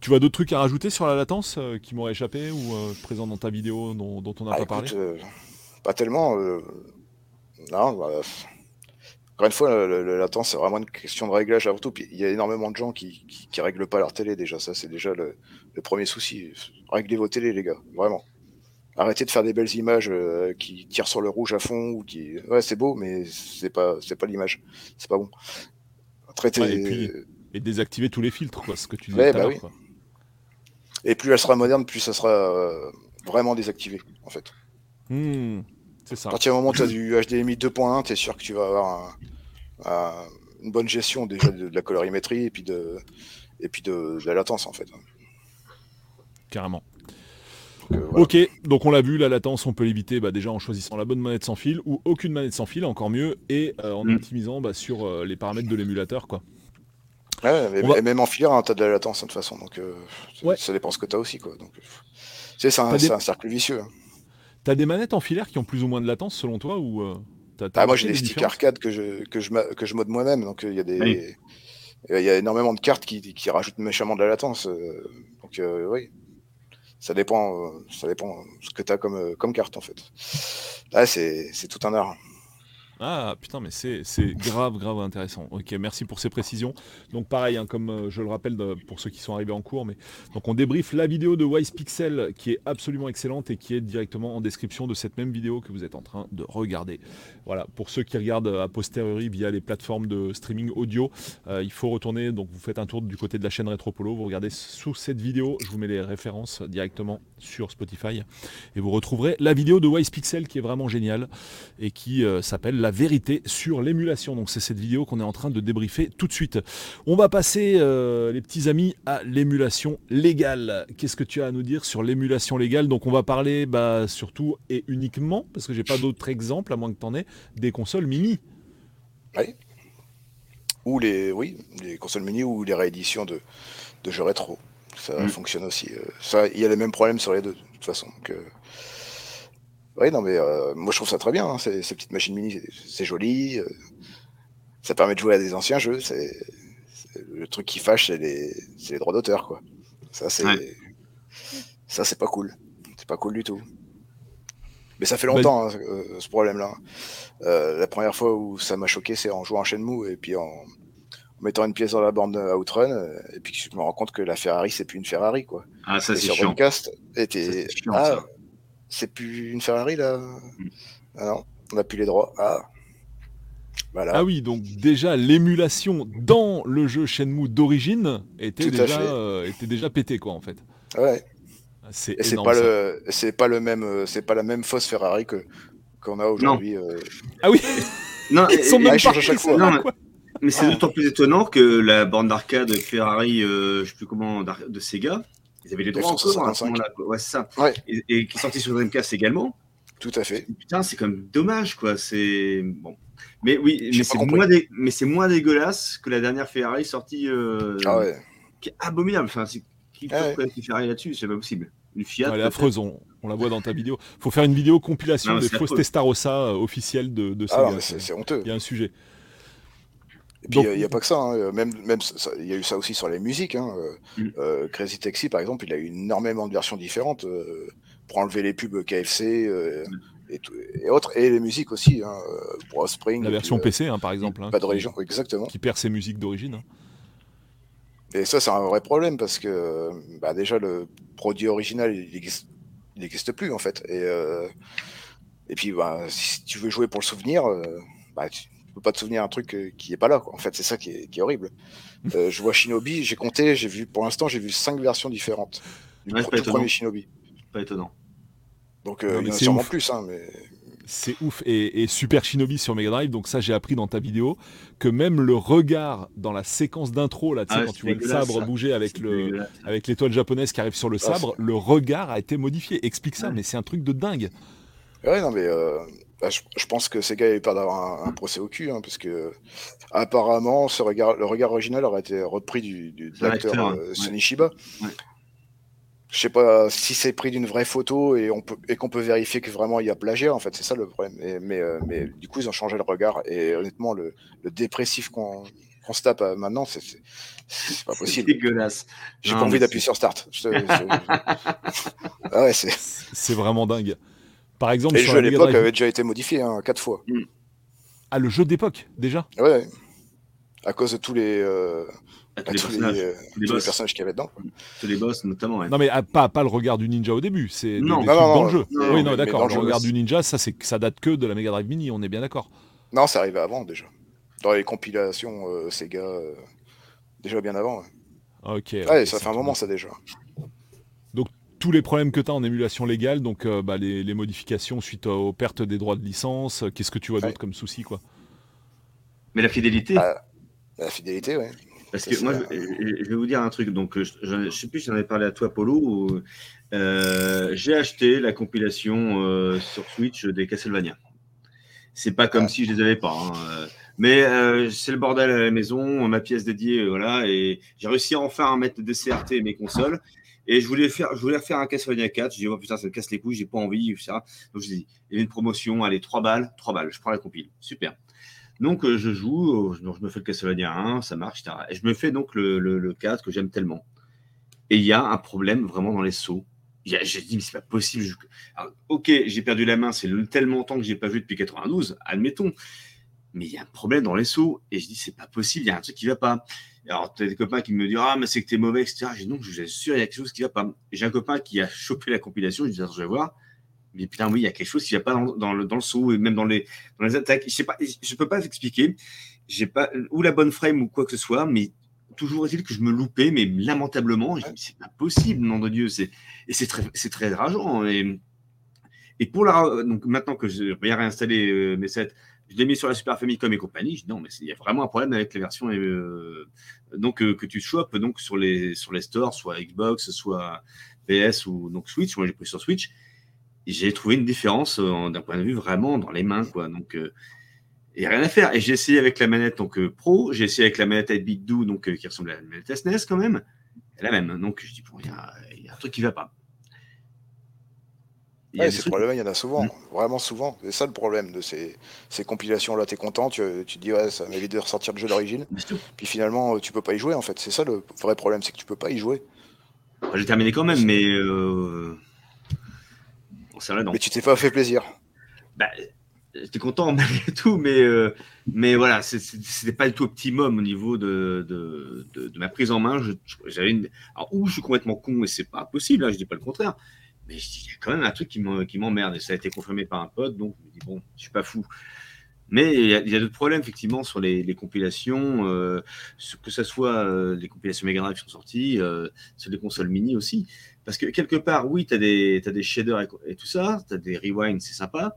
Tu vois d'autres trucs à rajouter sur la latence qui m'auraient échappé ou présent dans ta vidéo dont, on n'a ah, pas parlé? pas tellement. Euh, non, bah, encore une fois, la latence, c'est vraiment une question de réglage avant tout. Puis il y a énormément de gens qui, qui, règlent pas leur télé déjà. Ça, c'est déjà le, premier souci. Réglez vos télés, les gars, vraiment. Arrêtez de faire des belles images euh, qui tirent sur le rouge à fond ou qui. Ouais, c'est beau, mais c'est pas, c'est pas l'image. C'est pas bon. Traitez. et, puis, et, désactiver tous les filtres, quoi, ce que tu disais. Bah et plus elle sera moderne, plus ça sera euh, vraiment désactivé, en fait. Hmm. C'est ça. À partir du moment où tu as du HDMI 2.1, tu es sûr que tu vas avoir une bonne gestion déjà de, la colorimétrie et puis de, et puis de, la latence en fait. Carrément. Ok, donc on l'a vu, la latence, on peut l'éviter bah, déjà en choisissant la bonne manette sans fil ou aucune manette sans fil, encore mieux, et en mm. optimisant bah, sur les paramètres de l'émulateur. quoi. Ouais, même en filaire, hein, tu as de la latence de toute façon, donc ça dépend ce que tu as aussi. Quoi. Donc, c'est un, un, cercle vicieux. Hein. Tu as des manettes en filaire qui ont plus ou moins de latence selon toi ou ah, moi j'ai des sticks arcade que je, que je, que je mode moi-même, donc il y a des. Il y a énormément de cartes qui, qui rajoutent méchamment de la latence. donc oui, ça dépend, ça dépend ce que tu as comme, comme carte en fait. Là, c'est tout un art. Ah putain, mais c'est grave, grave intéressant. Ok, merci pour ces précisions. Donc pareil, hein, comme euh, je le rappelle pour ceux qui sont arrivés en cours, mais donc on débriefe la vidéo de Wise Pixel qui est absolument excellente et qui est directement en description de cette même vidéo que vous êtes en train de regarder. Voilà, pour ceux qui regardent a posteriori via les plateformes de streaming audio, euh, il faut retourner. Donc vous faites un tour du côté de la chaîne Retropolo, vous regardez sous cette vidéo, je vous mets les références directement sur Spotify et vous retrouverez la vidéo de Wise Pixel qui est vraiment géniale et qui euh, s'appelle la vérité sur l'émulation. Donc c'est cette vidéo qu'on est en train de débriefer tout de suite. On va passer, euh, les petits amis, à l'émulation légale. Qu'est-ce que tu as à nous dire sur l'émulation légale? Donc on va parler bah, surtout et uniquement, parce que j'ai pas d'autres exemples, à moins que tu en aies, des consoles mini. Oui. Ou les, oui, les consoles mini ou les rééditions de, de jeux rétro. Ça mm. fonctionne aussi. Euh, ça, il y a les mêmes problèmes sur les deux, de toute façon. Donc, euh, oui, non, mais euh, moi je trouve ça très bien, hein, ces, petites machines mini, c'est joli, euh, ça permet de jouer à des anciens jeux, c'est le truc qui fâche, c'est les, les, droits d'auteur, quoi. Ça, c'est ça, c'est pas cool, c'est pas cool du tout. Mais ça fait longtemps, hein, euh, ce problème-là. la première fois où ça m'a choqué, c'est en jouant en Shenmue et puis en, mettant une pièce dans la bande Outrun, et puis je me rends compte que la Ferrari, c'est plus une Ferrari, quoi. Ah, ça, c'est chiant. était... Ah, c'est plus une Ferrari là mm. Ah non, on n'a plus les droits. Ah. Voilà. Ah oui, donc déjà l'émulation dans le jeu Shenmue d'origine était déjà euh, était déjà pété quoi en fait. Ouais. Ah, c'est pas le c'est pas le même euh, c'est pas la même fausse Ferrari que qu'on a aujourd'hui. Euh. Ah oui. non, ils sont même à chaque fois. mais, c'est d'autant plus étonnant que la bande d'arcade Ferrari, je sais plus comment, de Sega, ils avaient les droits encore à ce moment-là. Ouais, c'est ça. Et, qui est sorti sur Dreamcast également. Tout à fait. Putain, c'est quand même dommage, quoi. C'est bon. Mais oui, mais c'est moins, mais c'est moins dégueulasse que la dernière Ferrari sortie. Euh... Ah ouais. Qui est abominable. Enfin, c'est qui ah ouais. Ferrari là-dessus? C'est pas possible. Une Fiat. elle est affreuse. On, la voit dans ta vidéo. Faut faire une vidéo compilation des fausses Testarossa euh, officielles de, de ah c'est honteux. Il y a un sujet. Et puis, il n'y a, pas que ça, hein. même, même il y a eu ça aussi sur les musiques. Hein. Mm. Euh, Crazy Taxi, par exemple, il a eu énormément de versions différentes euh, pour enlever les pubs KFC euh, mm. et, autres, et les musiques aussi, hein, pour Spring. La version PC, hein, par exemple. Pas de religion, exactement. Qui perd ses musiques d'origine. Et ça, c'est un vrai problème parce que bah, déjà, le produit original, il n'existe plus, en fait. Et, et puis, bah, si tu veux jouer pour le souvenir, bah, tu, peux pas te souvenir un truc euh, qui est pas là. Quoi. En fait, c'est ça qui est, horrible. Euh, je vois Shinobi, j'ai compté, j'ai vu pour l'instant, j'ai vu cinq versions différentes. Ouais, du premier Shinobi. Pas étonnant. Donc, euh, il y en a sûrement plus, hein, mais. C'est ouf. Et, Super Shinobi sur Mega Drive, donc ça j'ai appris dans ta vidéo, que même le regard dans la séquence d'intro, là, ah, quand tu vois le sabre bouger avec le avec l'étoile japonaise qui arrive sur le ah, sabre, le regard a été modifié. Explique ça, mais c'est un truc de dingue. Ouais, non, mais bah, je, pense que ces gars n'avaient pas d'avoir un, procès au cul, hein, parce que apparemment, ce regard, le regard original aurait été repris du, du de l'acteur euh, Sonny Shiba. Ouais. Je sais pas si c'est pris d'une vraie photo et on peut et qu'on peut vérifier que vraiment il y a plagiat. En fait, c'est ça le problème. mais, euh, mais du coup, ils ont changé le regard. Et honnêtement, le, le dépressif qu'on se tape euh, maintenant, c'est pas possible. C'est dégueulasse. J'ai pas envie d'appuyer sur Start. ah ouais, c'est vraiment dingue. Par exemple, et le jeu à l'époque avait déjà été modifié hein, quatre fois. Mm. Ah, le jeu d'époque, déjà? Ouais, à cause de tous les, euh, tous, les personnages, euh, tous les, personnages qu'il y avait dedans. Tous les boss, notamment. Ouais. Non, mais ah, pas, pas le regard du ninja au début, c'est non. Des, dans le jeu. oui, non, d'accord. Le regard du ninja, ça, ça date que de la Mega Drive Mini, on est bien d'accord. Non, ça arrivait avant déjà. Dans les compilations euh, Sega, euh, déjà bien avant. Ok. Ouais, ça fait un moment, ça déjà tous les problèmes que tu as en émulation légale, donc euh, bah, les, modifications suite aux pertes des droits de licence, qu'est-ce que tu vois d'autre comme souci quoi? Mais la fidélité? Bah, La fidélité, oui. Parce que moi, je, vais vous dire un truc. Donc, je ne sais plus si j'en ai parlé à toi, Polo. Euh, j'ai acheté la compilation euh, sur Switch des Castlevania. C'est pas comme si je les avais pas. Hein. Mais euh, c'est le bordel à la maison, ma pièce dédiée, voilà. Et j'ai réussi enfin à mettre des CRT mes consoles. Et je voulais faire, je voulais faire un Castlevania 4. Je dis, oh putain, ça me casse les couilles, j'ai pas envie, etc. Donc je dis, il y a une promotion, allez, 3 balles, 3 balles, je prends la compile. Super. Donc euh, je joue, euh, je me fais le Castlevania 1, ça marche, etc. Et je me fais donc le, le, 4 que j'aime tellement. Et il y a un problème vraiment dans les sauts. J'ai dit, mais c'est pas possible. ok, j'ai perdu la main, c'est tellement longtemps que j'ai pas vu depuis 92, admettons. Mais il y a un problème dans les sauts. Et je dis, c'est pas possible, il y a un truc qui va pas. Alors, tu as des copains qui me disent Ah, mais c'est que tu es mauvais, etc. J'ai Non, je vous assure, il y a quelque chose qui va pas. J'ai un copain qui a chopé la compilation. Je dis Je vais voir. Mais putain, oui, il y a quelque chose qui va pas dans, le, dans le saut et même dans les, dans les attaques. Je sais pas, je peux pas t'expliquer. J'ai pas ou la bonne frame ou quoi que ce soit, mais toujours est-il que je me loupais, mais lamentablement. C'est pas possible, nom de Dieu. C'est et c'est très, c'est très rageant. Et, et pour la, donc maintenant que j'ai réinstallé euh, mes sets, je l'ai mis sur la Super Famicom et compagnie. Je dis non, mais il y a vraiment un problème avec les versions euh, donc, euh, que tu chopes donc, sur, les, sur les stores, soit Xbox, soit PS ou donc Switch. Moi, j'ai pris sur Switch. J'ai trouvé une différence euh, d'un point de vue vraiment dans les mains. Quoi. Donc, il n'y a rien à faire. Et j'ai essayé avec la manette donc, Pro, j'ai essayé avec la manette 8 donc, qui ressemble à la manette SNES quand même. La même. Donc, je dis, bon, il y, y, a un truc qui ne va pas. Ouais, ces problèmes, il y en a souvent, mm. vraiment souvent. C'est ça le problème de ces, ces compilations-là. Tu es content, tu, tu, te dis, ouais, ça m'évite de ressortir le jeu d'origine. Puis finalement, tu peux pas y jouer, en fait. C'est ça le vrai problème, c'est que tu peux pas y jouer. J'ai terminé quand même, mais. Euh... Bon, mais tu t'es pas fait plaisir. Bah, J'étais content malgré tout, mais, euh, mais voilà, c'était pas du tout optimum au niveau de, de, de, ma prise en main. J'avais une... Alors, où je suis complètement con, et c'est pas possible, hein, je dis pas le contraire, mais il y a quand même un truc qui m'emmerde et ça a été confirmé par un pote, donc je me dis, bon, je suis pas fou. Mais il y a, d'autres problèmes, effectivement, sur les, compilations, euh, que ce soit euh, les compilations Mega Drive qui sont sorties, euh, sur les consoles mini aussi. Parce que quelque part, oui, tu as, as, des shaders et, tout ça, tu as des rewinds, c'est sympa.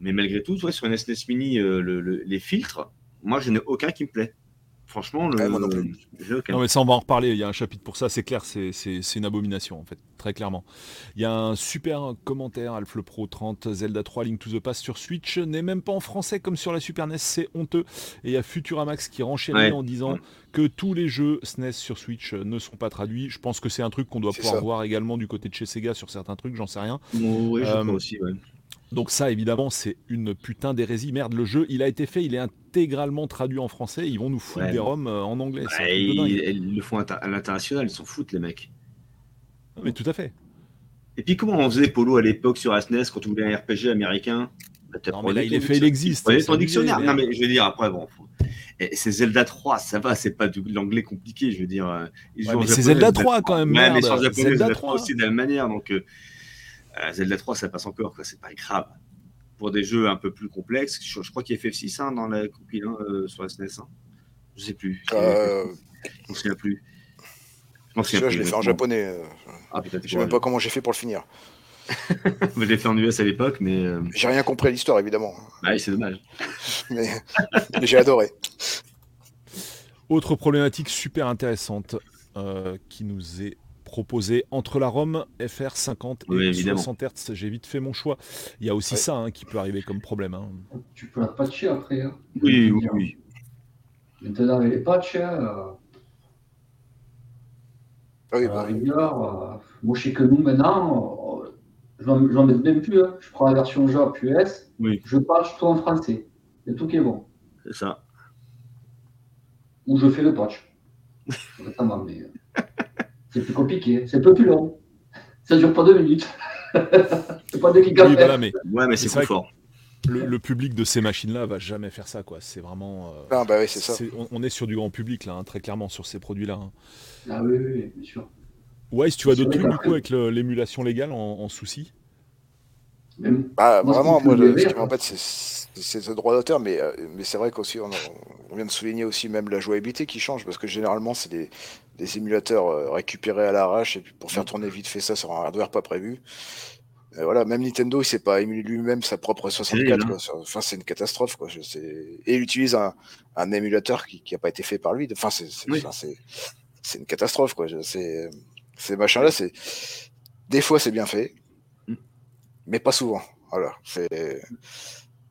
Mais malgré tout, sur un SNES Mini, les filtres, moi, je n'ai aucun qui me plaît. Franchement, le, non, mais ça, on va en reparler. Il y a un chapitre pour ça, c'est clair, c'est une abomination, en fait, très clairement. Il y a un super commentaire, Alpha Pro 30, Zelda 3, Link to the Past sur Switch, n'est même pas en français comme sur la Super NES, c'est honteux. Et il y a Futuramax qui renchérit en disant que tous les jeux SNES sur Switch ne sont pas traduits. Je pense que c'est un truc qu'on doit pouvoir voir également du côté de chez Sega sur certains trucs, j'en sais rien. Oui, je euh, aussi, donc ça, évidemment, c'est une putain d'hérésie. Merde, le jeu, il a été fait, il est intégralement traduit en français. Ils vont nous foutre des roms euh, en anglais. ils, le font à l'international, ils s'en foutent, les mecs. Mais tout à fait. Et puis comment on faisait Polo à l'époque sur SNES quand on voulait un RPG américain? Bah, Non, mais là, il est fait, il existe. ton dictionnaire. Non, mais je veux dire, après, bon. C'est Zelda 3, ça va, c'est pas de l'anglais compliqué, je veux dire. Euh, c'est Zelda 3 quand même. Ouais, mais sur Zelda 3 aussi de la même manière. Donc, euh, Zelda 3, ça passe encore, c'est pas grave. Pour des jeux un peu plus complexes, je, crois qu'il y a FF6 hein, dans la compil hein, euh, sur la SNES. Hein. Je sais plus. Euh... Je me souviens plus. Je, je l'ai fait en japonais. Euh. Ah, je sais même pas comment j'ai fait pour le finir. je l'ai fait en US à l'époque, mais. J'ai rien compris à l'histoire, évidemment. Ah, c'est dommage. mais j'ai adoré. Autre problématique super intéressante qui nous est proposé entre la ROM FR50 et 60 Hz. J'ai vite fait mon choix. Il y a aussi ça hein, qui peut arriver comme problème. Hein. Tu peux la patcher après. Hein. Oui, oui, oui. Maintenant, avec les patchs, euh, oui, bah. rigueur, euh, moi je sais que nous maintenant, euh, j'en mets même plus. Hein. Je prends la version Java US, oui. je patch tout en français. C'est tout qui est bon. C'est ça. Ou je fais le patch. ça mais... C'est plus compliqué, c'est un peu plus long. Ça dure pas deux minutes. c'est pas deux clics à mais... Ouais, mais c'est plus fort. Le, public de ces machines-là va jamais faire ça, quoi. C'est vraiment. Euh, ah, bah oui, c'est ça. on, est sur du grand public, là, hein, très clairement, sur ces produits-là. Hein. Ah oui, oui, bien sûr. Ouais, si tu as d'autres trucs, du coup, avec l'émulation légale en, souci? Bah, Vraiment, moi, ce qui m'embête, c'est c'est ce droit d'auteur, mais, euh, mais c'est vrai qu'aussi, on, on, vient de souligner aussi même la jouabilité qui change, parce que généralement, c'est des, des, émulateurs euh, récupérés à l'arrache, et puis pour faire tourner vite fait ça sur un hardware pas prévu. voilà, même Nintendo, il sait pas émuler lui-même sa propre 64. Hein. Enfin, c'est une catastrophe. Quoi. Je sais... Et il utilise un, un émulateur qui n'a pas été fait par lui. Enfin, c'est une catastrophe. Quoi. Ces machins-là, c'est des fois c'est bien fait, mm. mais pas souvent. Voilà.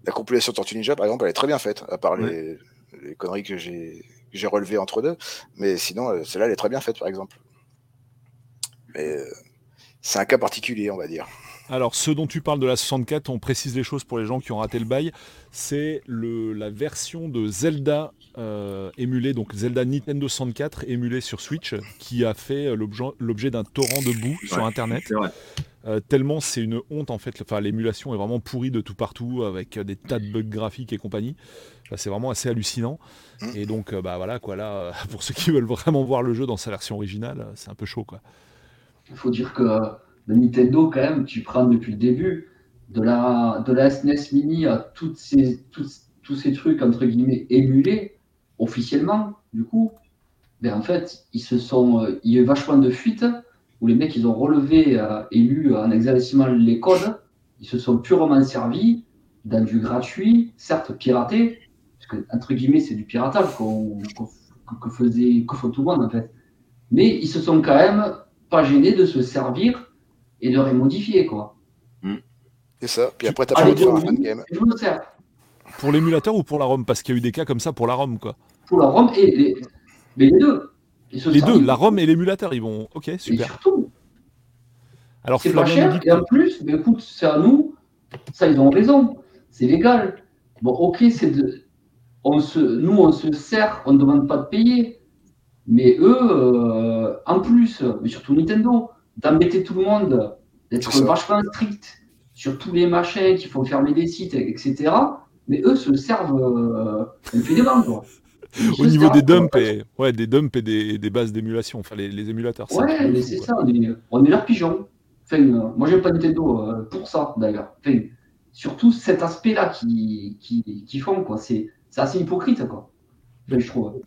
La compilation Tortue Ninja, par exemple, elle est très bien faite, à part les, les, conneries que j'ai relevées entre deux. Mais sinon, euh, celle-là, elle est très bien faite, par exemple. Mais euh, c'est un cas particulier, on va dire. Alors, ce dont tu parles de la 64, on précise les choses pour les gens qui ont raté le bail. C'est la version de Zelda euh, émulée, donc Zelda Nintendo 64 émulée sur Switch, qui a fait l'objet d'un torrent de boue sur Internet. Euh, tellement c'est une honte en fait. Enfin, l'émulation est vraiment pourrie de tout partout avec des tas de bugs graphiques et compagnie. C'est vraiment assez hallucinant. Mmh. Et donc, euh, bah voilà quoi. Là, pour ceux qui veulent vraiment voir le jeu dans sa version originale, c'est un peu chaud quoi. Il faut dire que le Nintendo, quand même, tu prends depuis le début, de la, de la SNES Mini à toutes ces, tous ces trucs, entre guillemets, émulés, officiellement, du coup, ben en fait, ils se sont, euh, il y a eu vachement de fuites où les mecs, ils ont relevé euh, et lu en exercice les codes, ils se sont purement servis dans du gratuit, certes piraté, que, entre guillemets, c'est du piratage que faisait, que fait tout le monde, en fait. Mais ils se sont quand même pas gênés de se servir et de remodifier, quoi. Hmm. C'est ça. Puis après, tu as pas de faire un fan game. Pour l'émulateur ou pour la ROM? Parce qu'il y a eu des cas comme ça pour la ROM, quoi. Pour la ROM et les, les deux. Les deux, la ROM et l'émulateur, ils vont. Ok, super. Et surtout. Alors, c'est pas cher, et en plus, mais écoute, c'est à nous. Ça, ils ont raison. C'est légal. Bon, ok, c'est de. On se... Nous, on se sert, on ne demande pas de payer. Mais eux, euh, en plus, mais surtout Nintendo, d'embêter tout le monde, d'être vachement strict sur tous les machins qu'il faut fermer des sites, etc. Mais eux se servent euh, des quoi. Au niveau des dumps, et, ouais, des dumps et des, des bases d'émulation, enfin les, les émulateurs. Ouais, mais c'est ça, on est, on est leurs pigeons. Enfin, euh, moi, j'aime pas Nintendo euh, pour ça, d'ailleurs. Enfin, surtout cet aspect-là qui, qui, qui font, quoi. C'est assez hypocrite, quoi. je trouve.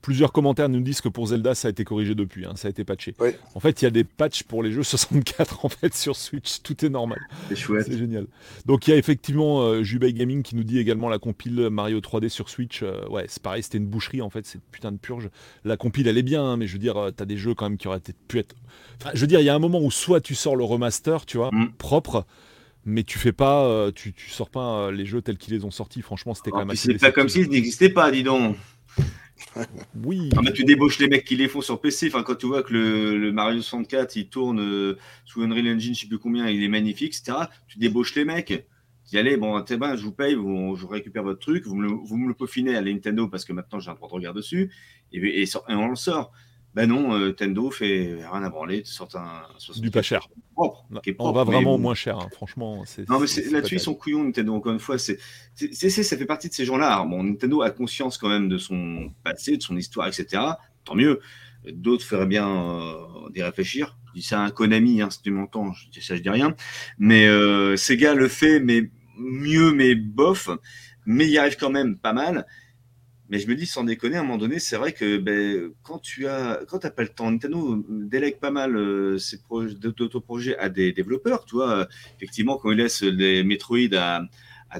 Plusieurs commentaires nous disent que pour Zelda, ça a été corrigé depuis, hein, ça a été patché. En fait, il y a des patchs pour les jeux 64 en fait sur Switch, tout est normal. C'est chouette. C'est génial. Donc il y a effectivement euh, Jubei Gaming qui nous dit également la compile Mario 3D sur Switch. Euh, ouais, c'est pareil, c'était une boucherie en fait, cette putain de purge. La compile, elle est bien, hein, mais je veux dire, euh, t'as des jeux quand même qui auraient pu être. Enfin, je veux dire, il y a un moment où soit tu sors le remaster, tu vois, mm. propre mais tu fais pas, tu, tu sors pas les jeux tels qu'ils les ont sortis. Franchement, c'était quand même assez. C'est pas comme s'ils n'existaient pas, dis donc. Oui. Ah, tu débauches les mecs qui les font sur PC. Enfin, quand tu vois que le, Mario 64 il tourne euh, sous Unreal Engine, je sais plus combien, il est magnifique, etc. Tu débauches les mecs. Tu dis, allez, bon, c'est bien, je vous paye, je récupère votre truc, vous me, le, vous me le peaufinez à la Nintendo parce que maintenant j'ai un droit de regard dessus, et, et on le sort. Ben non, euh, Tendo fait rien à branler, tu sortes un. Du pas cher. on va vraiment au moins cher, hein, franchement. Non, mais là-dessus, ils sont couillons, Nintendo, encore une fois. C'est, ça fait partie de ces gens-là. Bon, Nintendo a conscience quand même de son passé, de son histoire, etc. Tant mieux. D'autres feraient bien euh, d'y réfléchir. Je dis ça à un Konami, hein, si tu m'entends, je dis ça, je dis rien. Mais euh, Sega le fait, mais mieux, mais bof. Mais il y arrive quand même pas mal. Mais je me dis, sans déconner, à un moment donné, c'est vrai que ben, quand tu as, quand pas le temps, Nintendo délègue pas mal euh, ses projets à des développeurs. Tu vois, effectivement, quand ils laissent les Metroid à,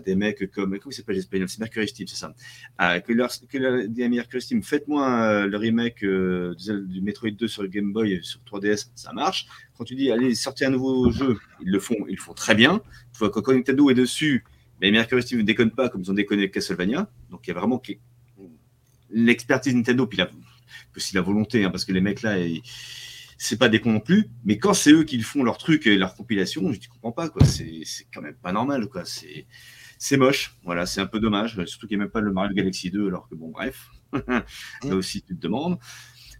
des mecs comme, comment il s'appelle l'espagnol C'est Mercury Steam, c'est ça. Ah, que leur, que leur Mercury Steam, faites-moi euh, le remake euh, du Metroid 2 sur Game Boy, sur 3DS, ça marche. Quand tu dis, allez, sortez un nouveau jeu, ils le font, ils le font très bien. Tu vois, quand, Nintendo est dessus, mais Mercury Steam ne déconne pas comme ils ont déconné avec Castlevania. Donc il y a vraiment l'expertise Nintendo, puis la, aussi la volonté, hein, parce que les mecs là, c'est pas des cons non plus, mais quand c'est eux qui font leur truc et leur compilation, je ne comprends pas, quoi. C'est quand même pas normal, quoi. C'est moche, voilà, c'est un peu dommage, surtout qu'il n'y a même pas le Mario Galaxy 2, alors que bon, bref, là aussi tu te demandes.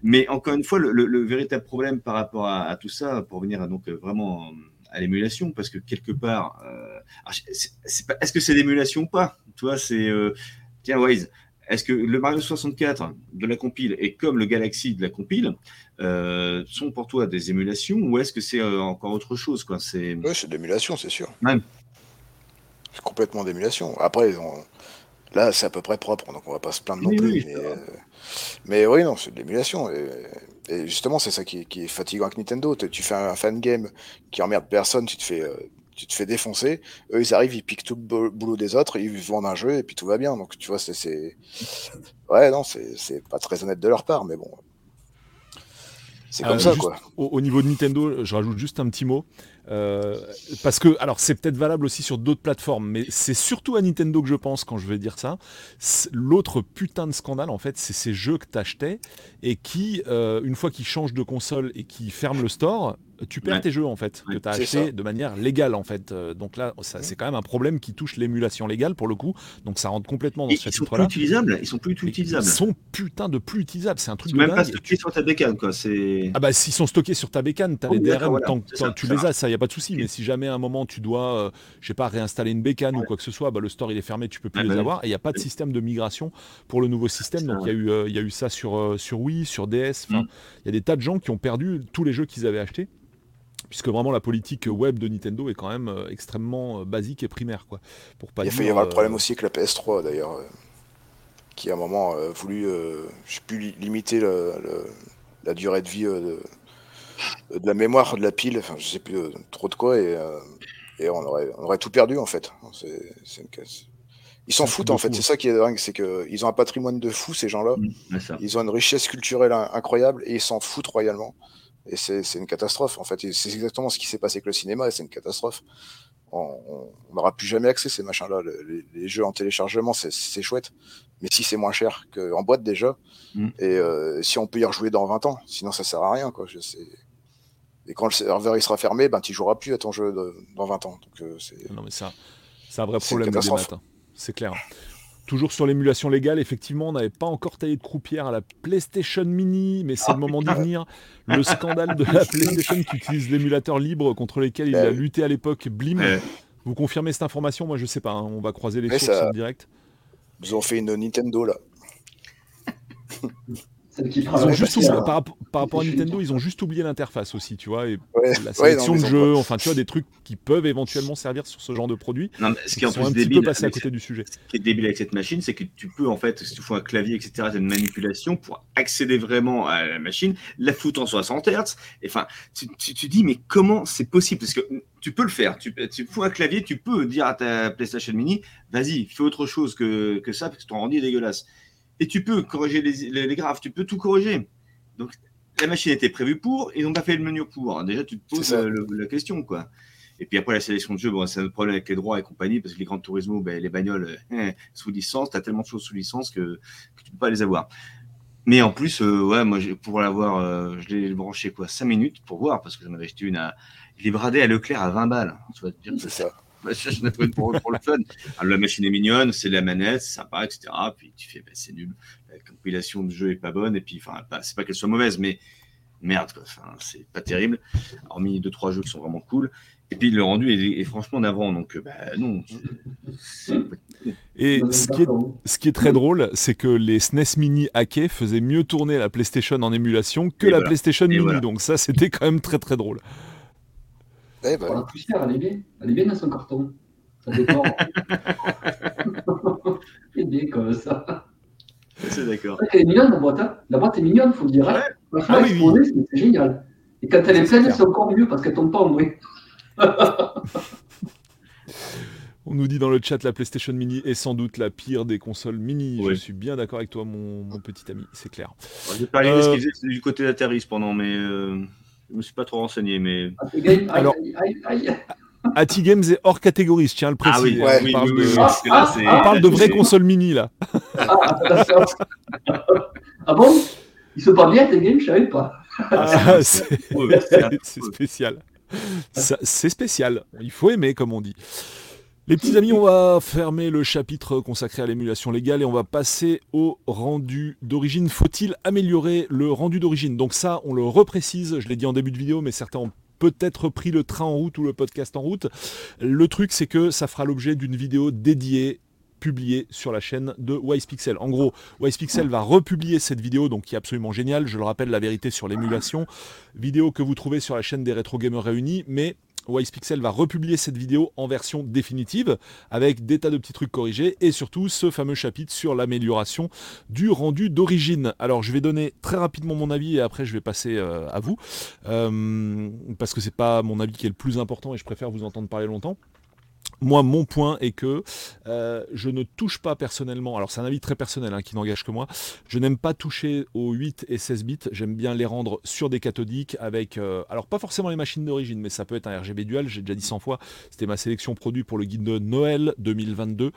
Mais encore une fois, le, véritable problème par rapport à, tout ça, pour venir à, donc vraiment à l'émulation, parce que quelque part, euh, est-ce que c'est l'émulation ou pas? Tu vois, c'est euh, tiens, Waze, est-ce que le Mario 64 de la compile et comme le Galaxy de la compile euh, sont pour toi des émulations ou est-ce que c'est euh, encore autre chose quoi c'est... Oui, c'est d'émulation, c'est sûr. C'est complètement d'émulation. Après, là, c'est à peu près propre, donc on va pas se plaindre non plus. Euh, mais, oui, non, c'est de l'émulation. Et, justement, c'est ça qui, est fatigant avec Nintendo. Tu fais un fan game qui emmerde personne, tu te fais tu te fais défoncer. Eux, ils arrivent, ils piquent tout le boulot des autres, ils vendent un jeu et puis tout va bien. Donc, tu vois, c'est. Ouais, non, c'est pas très honnête de leur part, mais bon. C'est comme euh, ça, quoi. au, niveau de Nintendo, je rajoute juste un petit mot. Euh, parce que, alors c'est peut-être valable aussi sur d'autres plateformes, mais c'est surtout à Nintendo que je pense quand je vais dire ça. L'autre putain de scandale, en fait, c'est ces jeux que tu achetais et qui, euh, une fois qu'ils changent de console et qu'ils ferment le store, tu perds tes jeux en fait, que tu as acheté de manière légale en fait. Euh, donc là, c'est quand même un problème qui touche l'émulation légale pour le coup. Donc ça rentre complètement dans ce chapitre-là. Ils sont plus utilisables. Ils sont plus utilisables. Ils sont putain de plus utilisables. C'est un truc. Ils sont même pas stockés sur ta bécane quoi. Ah bah s'ils sont stockés sur ta bécane, t'as les DRM tant que tu les as, ça y a pas de souci. Mais si jamais à un moment tu dois, euh, je sais pas, réinstaller une bécane ou quoi que ce soit, bah, le store il est fermé, tu peux plus ah les bah avoir. Et il n'y a pas de système de migration pour le nouveau système. Donc il y a eu, euh, il y a eu ça sur sur Wii, sur DS. Enfin, mm. il y a des tas de gens qui ont perdu tous les jeux qu'ils avaient achetés puisque vraiment la politique web de Nintendo est quand même euh, extrêmement euh, basique et primaire. Quoi, pour pas Il a failli y avoir le problème euh, aussi avec la PS3 d'ailleurs, qui à un moment a voulu, je sais plus, limiter la durée de vie de, la mémoire de la pile, enfin je sais plus trop de quoi, et, et on, aurait, on, aurait, tout perdu en fait. C'est une Ils s'en foutent en fait, c'est ça qui est dingue, c'est qu'ils ont un patrimoine de fou ces gens-là. Mmh, ils ont une richesse culturelle incroyable et ils s'en foutent royalement. Et c'est une catastrophe, en fait. C'est exactement ce qui s'est passé avec le cinéma, et c'est une catastrophe. On n'aura plus jamais accès à ces machins-là. Les, jeux en téléchargement, c'est chouette, mais si c'est moins cher qu'en boîte déjà, mm. et euh, si on peut y rejouer dans 20 ans, sinon ça sert à rien. Quoi. Je sais. Et quand le serveur il sera fermé, ben, tu joueras plus à ton jeu dans 20 ans. Donc, euh, non, mais ça, c'est un vrai problème de hein. C'est clair. Toujours sur l'émulation légale, effectivement, on n'avait pas encore taillé de croupière à la PlayStation Mini, mais c'est le moment d'y venir. Le scandale de la PlayStation qui utilise l'émulateur libre contre lesquels il a lutté à l'époque, Blim. Vous confirmez cette information? Moi, je sais pas. Hein. On va croiser les sources en direct. Ils ont fait une Nintendo là. par, rapport à Nintendo, ils ont juste oublié l'interface aussi, tu vois, et la sélection de jeux, enfin, tu vois, des trucs qui peuvent éventuellement servir sur ce genre de produit. Non, ce qui est en plus débile, petit peu à côté du sujet. Ce qui est débile avec cette machine, c'est que tu peux, en fait, si tu fais un clavier, etc., tu as une manipulation pour accéder vraiment à la machine, la foutre en 60 Hz. Enfin, tu, tu, dis, mais comment c'est possible? Parce que tu peux le faire. Tu, tu fous un clavier, tu peux dire à ta PlayStation Mini, vas-y, fais autre chose que, que ça, parce que ton rendu est dégueulasse et tu peux corriger les, graphes, tu peux tout corriger. Donc la machine était prévue pour, ils n'ont pas fait le menu pour. Déjà, tu te poses la, question, quoi. Et puis après, la sélection de jeux, bon, c'est un problème avec les droits et compagnie, parce que les grands tourismes, ben, les bagnoles euh, sous licence, tu as tellement de choses sous licence que, tu ne peux pas les avoir. Mais en plus, euh, ouais, moi, pour l'avoir, euh, je l'ai branché quoi, 5 minutes pour voir, parce que j'en avais acheté une à. Il est bradé à Leclerc à 20 balles. Tu vas te dire c'est ça. Pour, pour le fun. Alors, la machine est mignonne, c'est la manette, c'est sympa, etc. Puis tu fais, bah, c'est nul. La compilation de jeu est pas bonne. Et puis, enfin, c'est pas qu'elle soit mauvaise, mais merde, Enfin, c'est pas terrible. Hormis deux, trois jeux qui sont vraiment cool. Et puis le rendu est, franchement d'avant, donc bah, non. Et ce qui, est, ce qui est très drôle, c'est que les SNES Mini hackés faisaient mieux tourner la PlayStation en émulation que la PlayStation Mini. Donc ça, c'était quand même très très drôle. Eh ben. La poussière, elle est bien. Elle est bien dans son carton. Ça dépend. elle est bien comme ça. C'est d'accord. Elle est mignonne la boîte. Hein. La boîte est mignonne, il faut le dire. Hein. Ouais. Ah, oui, oui. c'est génial. Et quand elle est pleine, c'est encore mieux parce qu'elle tombe pas en bruit. On nous dit dans le chat la PlayStation Mini est sans doute la pire des consoles mini. Je suis bien d'accord avec toi, mon, mon, petit ami, c'est clair. J'ai parlé euh... ce qu'ils du côté d'Atari pendant, mais euh, je me suis pas trop renseigné, mais. Alors, Ati Games est hors catégorie, je tiens à le préciser. Ah oui, on, parle, de... Ah, on parle de vraies consoles mini là. Ah, ah bon? Ils sont pas bien Ati Games, je savais pas. Ah, c'est spécial. C'est spécial. Il faut aimer, comme on dit. Les petits amis, on va fermer le chapitre consacré à l'émulation légale et on va passer au rendu d'origine. Faut-il améliorer le rendu d'origine? Donc ça, on le reprécise, je l'ai dit en début de vidéo, mais certains ont peut-être pris le train en route ou le podcast en route. Le truc, c'est que ça fera l'objet d'une vidéo dédiée publiée sur la chaîne de Wisepixel. En gros, Wisepixel va republier cette vidéo, donc qui est absolument géniale. Je le rappelle, la vérité sur l'émulation. Vidéo que vous trouvez sur la chaîne des Retro Gamers Réunis, mais Pixel va republier cette vidéo en version définitive avec des tas de petits trucs corrigés et surtout ce fameux chapitre sur l'amélioration du rendu d'origine. Alors je vais donner très rapidement mon avis et après je vais passer euh, à vous euh, parce que c'est pas mon avis qui est le plus important et je préfère vous entendre parler longtemps. Moi, mon point est que euh, je ne touche pas personnellement, alors c'est un avis très personnel hein, qui n'engage que moi, je n'aime pas toucher aux 8 et 16 bits, j'aime bien les rendre sur des cathodiques avec, euh, alors pas forcément les machines d'origine, mais ça peut être un RGB dual, j'ai déjà dit 100 fois, c'était ma sélection produit pour le guide de Noël 2022.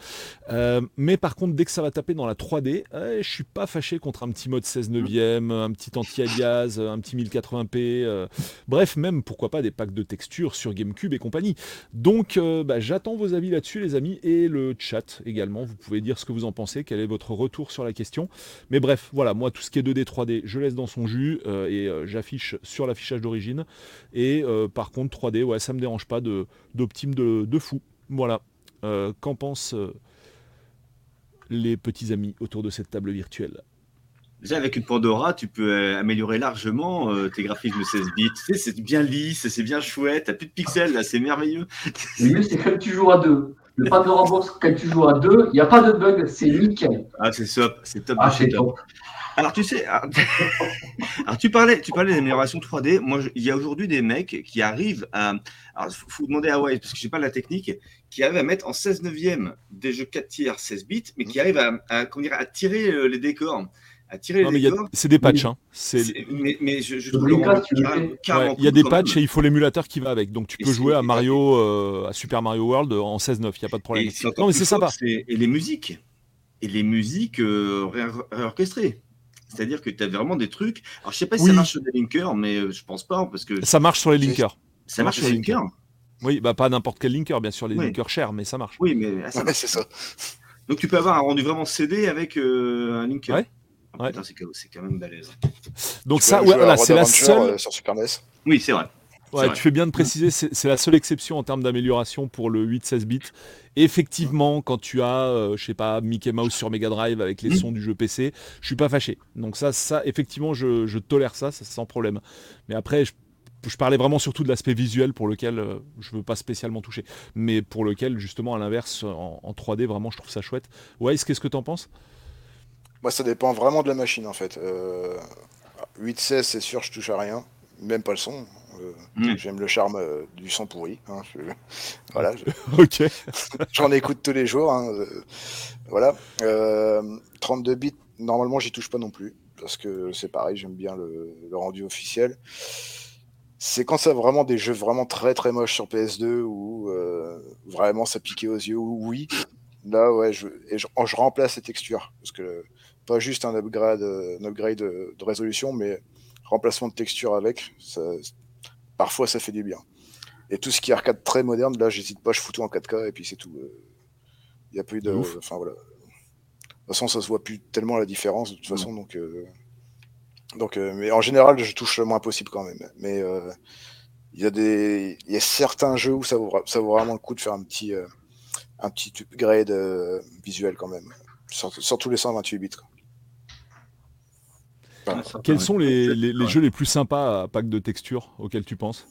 Euh, mais par contre, dès que ça va taper dans la 3D, je suis pas fâché contre un petit mode 16 neuvième, un petit anti-alias, un petit 1080p, bref, même pourquoi pas des packs de textures sur GameCube et compagnie. Donc, bah, j'attends vos avis là-dessus, les amis, et le chat également. Vous pouvez dire ce que vous en pensez, quel est votre retour sur la question. Mais bref, voilà, moi, tout ce qui est 2D, 3D, je laisse dans son jus euh, et euh, j'affiche sur l'affichage d'origine. Et euh, par contre, 3D, ouais, ça me dérange pas d'optime de, de, fou. Voilà. Qu'en pensent les petits amis autour de cette table virtuelle? Déjà, avec une Pandora, tu peux euh, améliorer largement euh, tes graphismes 16 bits. Tu sais, c'est bien lisse, c'est bien chouette, t'as plus de pixels, là, c'est merveilleux. Le mieux, c'est quand tu joues à deux. Le Pandora Box, quand tu joues à deux, il n'y a pas de bug, c'est nickel. Ah, c'est top, c'est top. Ah, c'est top. Alors tu sais, alors, tu parlais, tu parlais d'amélioration 3D. Moi, il y a aujourd'hui des mecs qui arrivent à, alors faut demander à Wise parce que je sais pas la technique, qui arrivent à mettre en 16 neuvième des jeux 4 tiers 16 bits, mais qui arrivent à, à, dire, à tirer euh, les décors tirer C'est des patchs. Hein. Mais, je, Il y a des patchs et il faut l'émulateur qui va avec. Donc tu peux jouer à Mario, euh, à Super Mario World en 16.9, il n'y a pas de problème. non, mais c'est sympa. Et les musiques. Et les musiques euh, réorchestrées. C'est-à-dire que tu as vraiment des trucs. Alors je sais pas si ça marche sur des linkers, mais euh, je pense pas. Parce que... Ça marche sur les linkers. Ça, marche sur les linkers. Oui, bah pas n'importe quel linker, bien sûr, les linkers chers, mais ça marche. Oui, mais c'est ça. Donc tu peux avoir un rendu vraiment CD avec un linker. Ouais. Ah, c'est quand même balèze. Donc ça, ouais, c'est la seule. Euh, sur Super NES. Oui, c'est vrai. Ouais, tu fais bien de préciser, c'est la seule exception en termes d'amélioration pour le 8-16 bits. Effectivement, quand tu as, euh, je sais pas, Mickey Mouse sur Mega Drive avec les mm. sons du jeu PC, je suis pas fâché. Donc ça, ça, effectivement, je, tolère ça, sans problème. Mais après, je, parlais vraiment surtout de l'aspect visuel pour lequel je euh, je veux pas spécialement toucher, mais pour lequel justement à l'inverse en, 3D vraiment je trouve ça chouette. Ouais, qu'est-ce que tu en penses? Moi, ça dépend vraiment de la machine en fait. 8-16, euh, c'est sûr, je touche à rien, même pas le son. Euh, mm. J'aime le charme euh, du son pourri. Hein, voilà. ok. J'en écoute tous les jours. Hein, voilà. 32 bits, normalement, j'y touche pas non plus. Parce que c'est pareil, j'aime bien le, rendu officiel. C'est quand ça vraiment des jeux vraiment très très moches sur PS2 où vraiment ça piquait aux yeux, oui. Là, ouais, je, et je, je remplace les textures. Parce que pas juste un upgrade, un upgrade de, résolution, mais remplacement de texture avec. parfois, ça fait du bien. Et tout ce qui est arcade très moderne, là, j'hésite pas, je fous tout en 4K et puis c'est tout. Il n'y a plus de. Enfin voilà. De toute façon, ça se voit plus tellement la différence de toute façon, donc. Euh, donc, euh, mais en général, je touche le moins possible quand même. Mais euh, il y a des, il y a certains jeux où ça vaut, ça vaut vraiment le coup de faire un petit, un petit upgrade visuel quand même, sur, sur tous les 128 bits. Quoi. Quels sont les, jeux les plus sympas à pack de texture auxquels tu penses?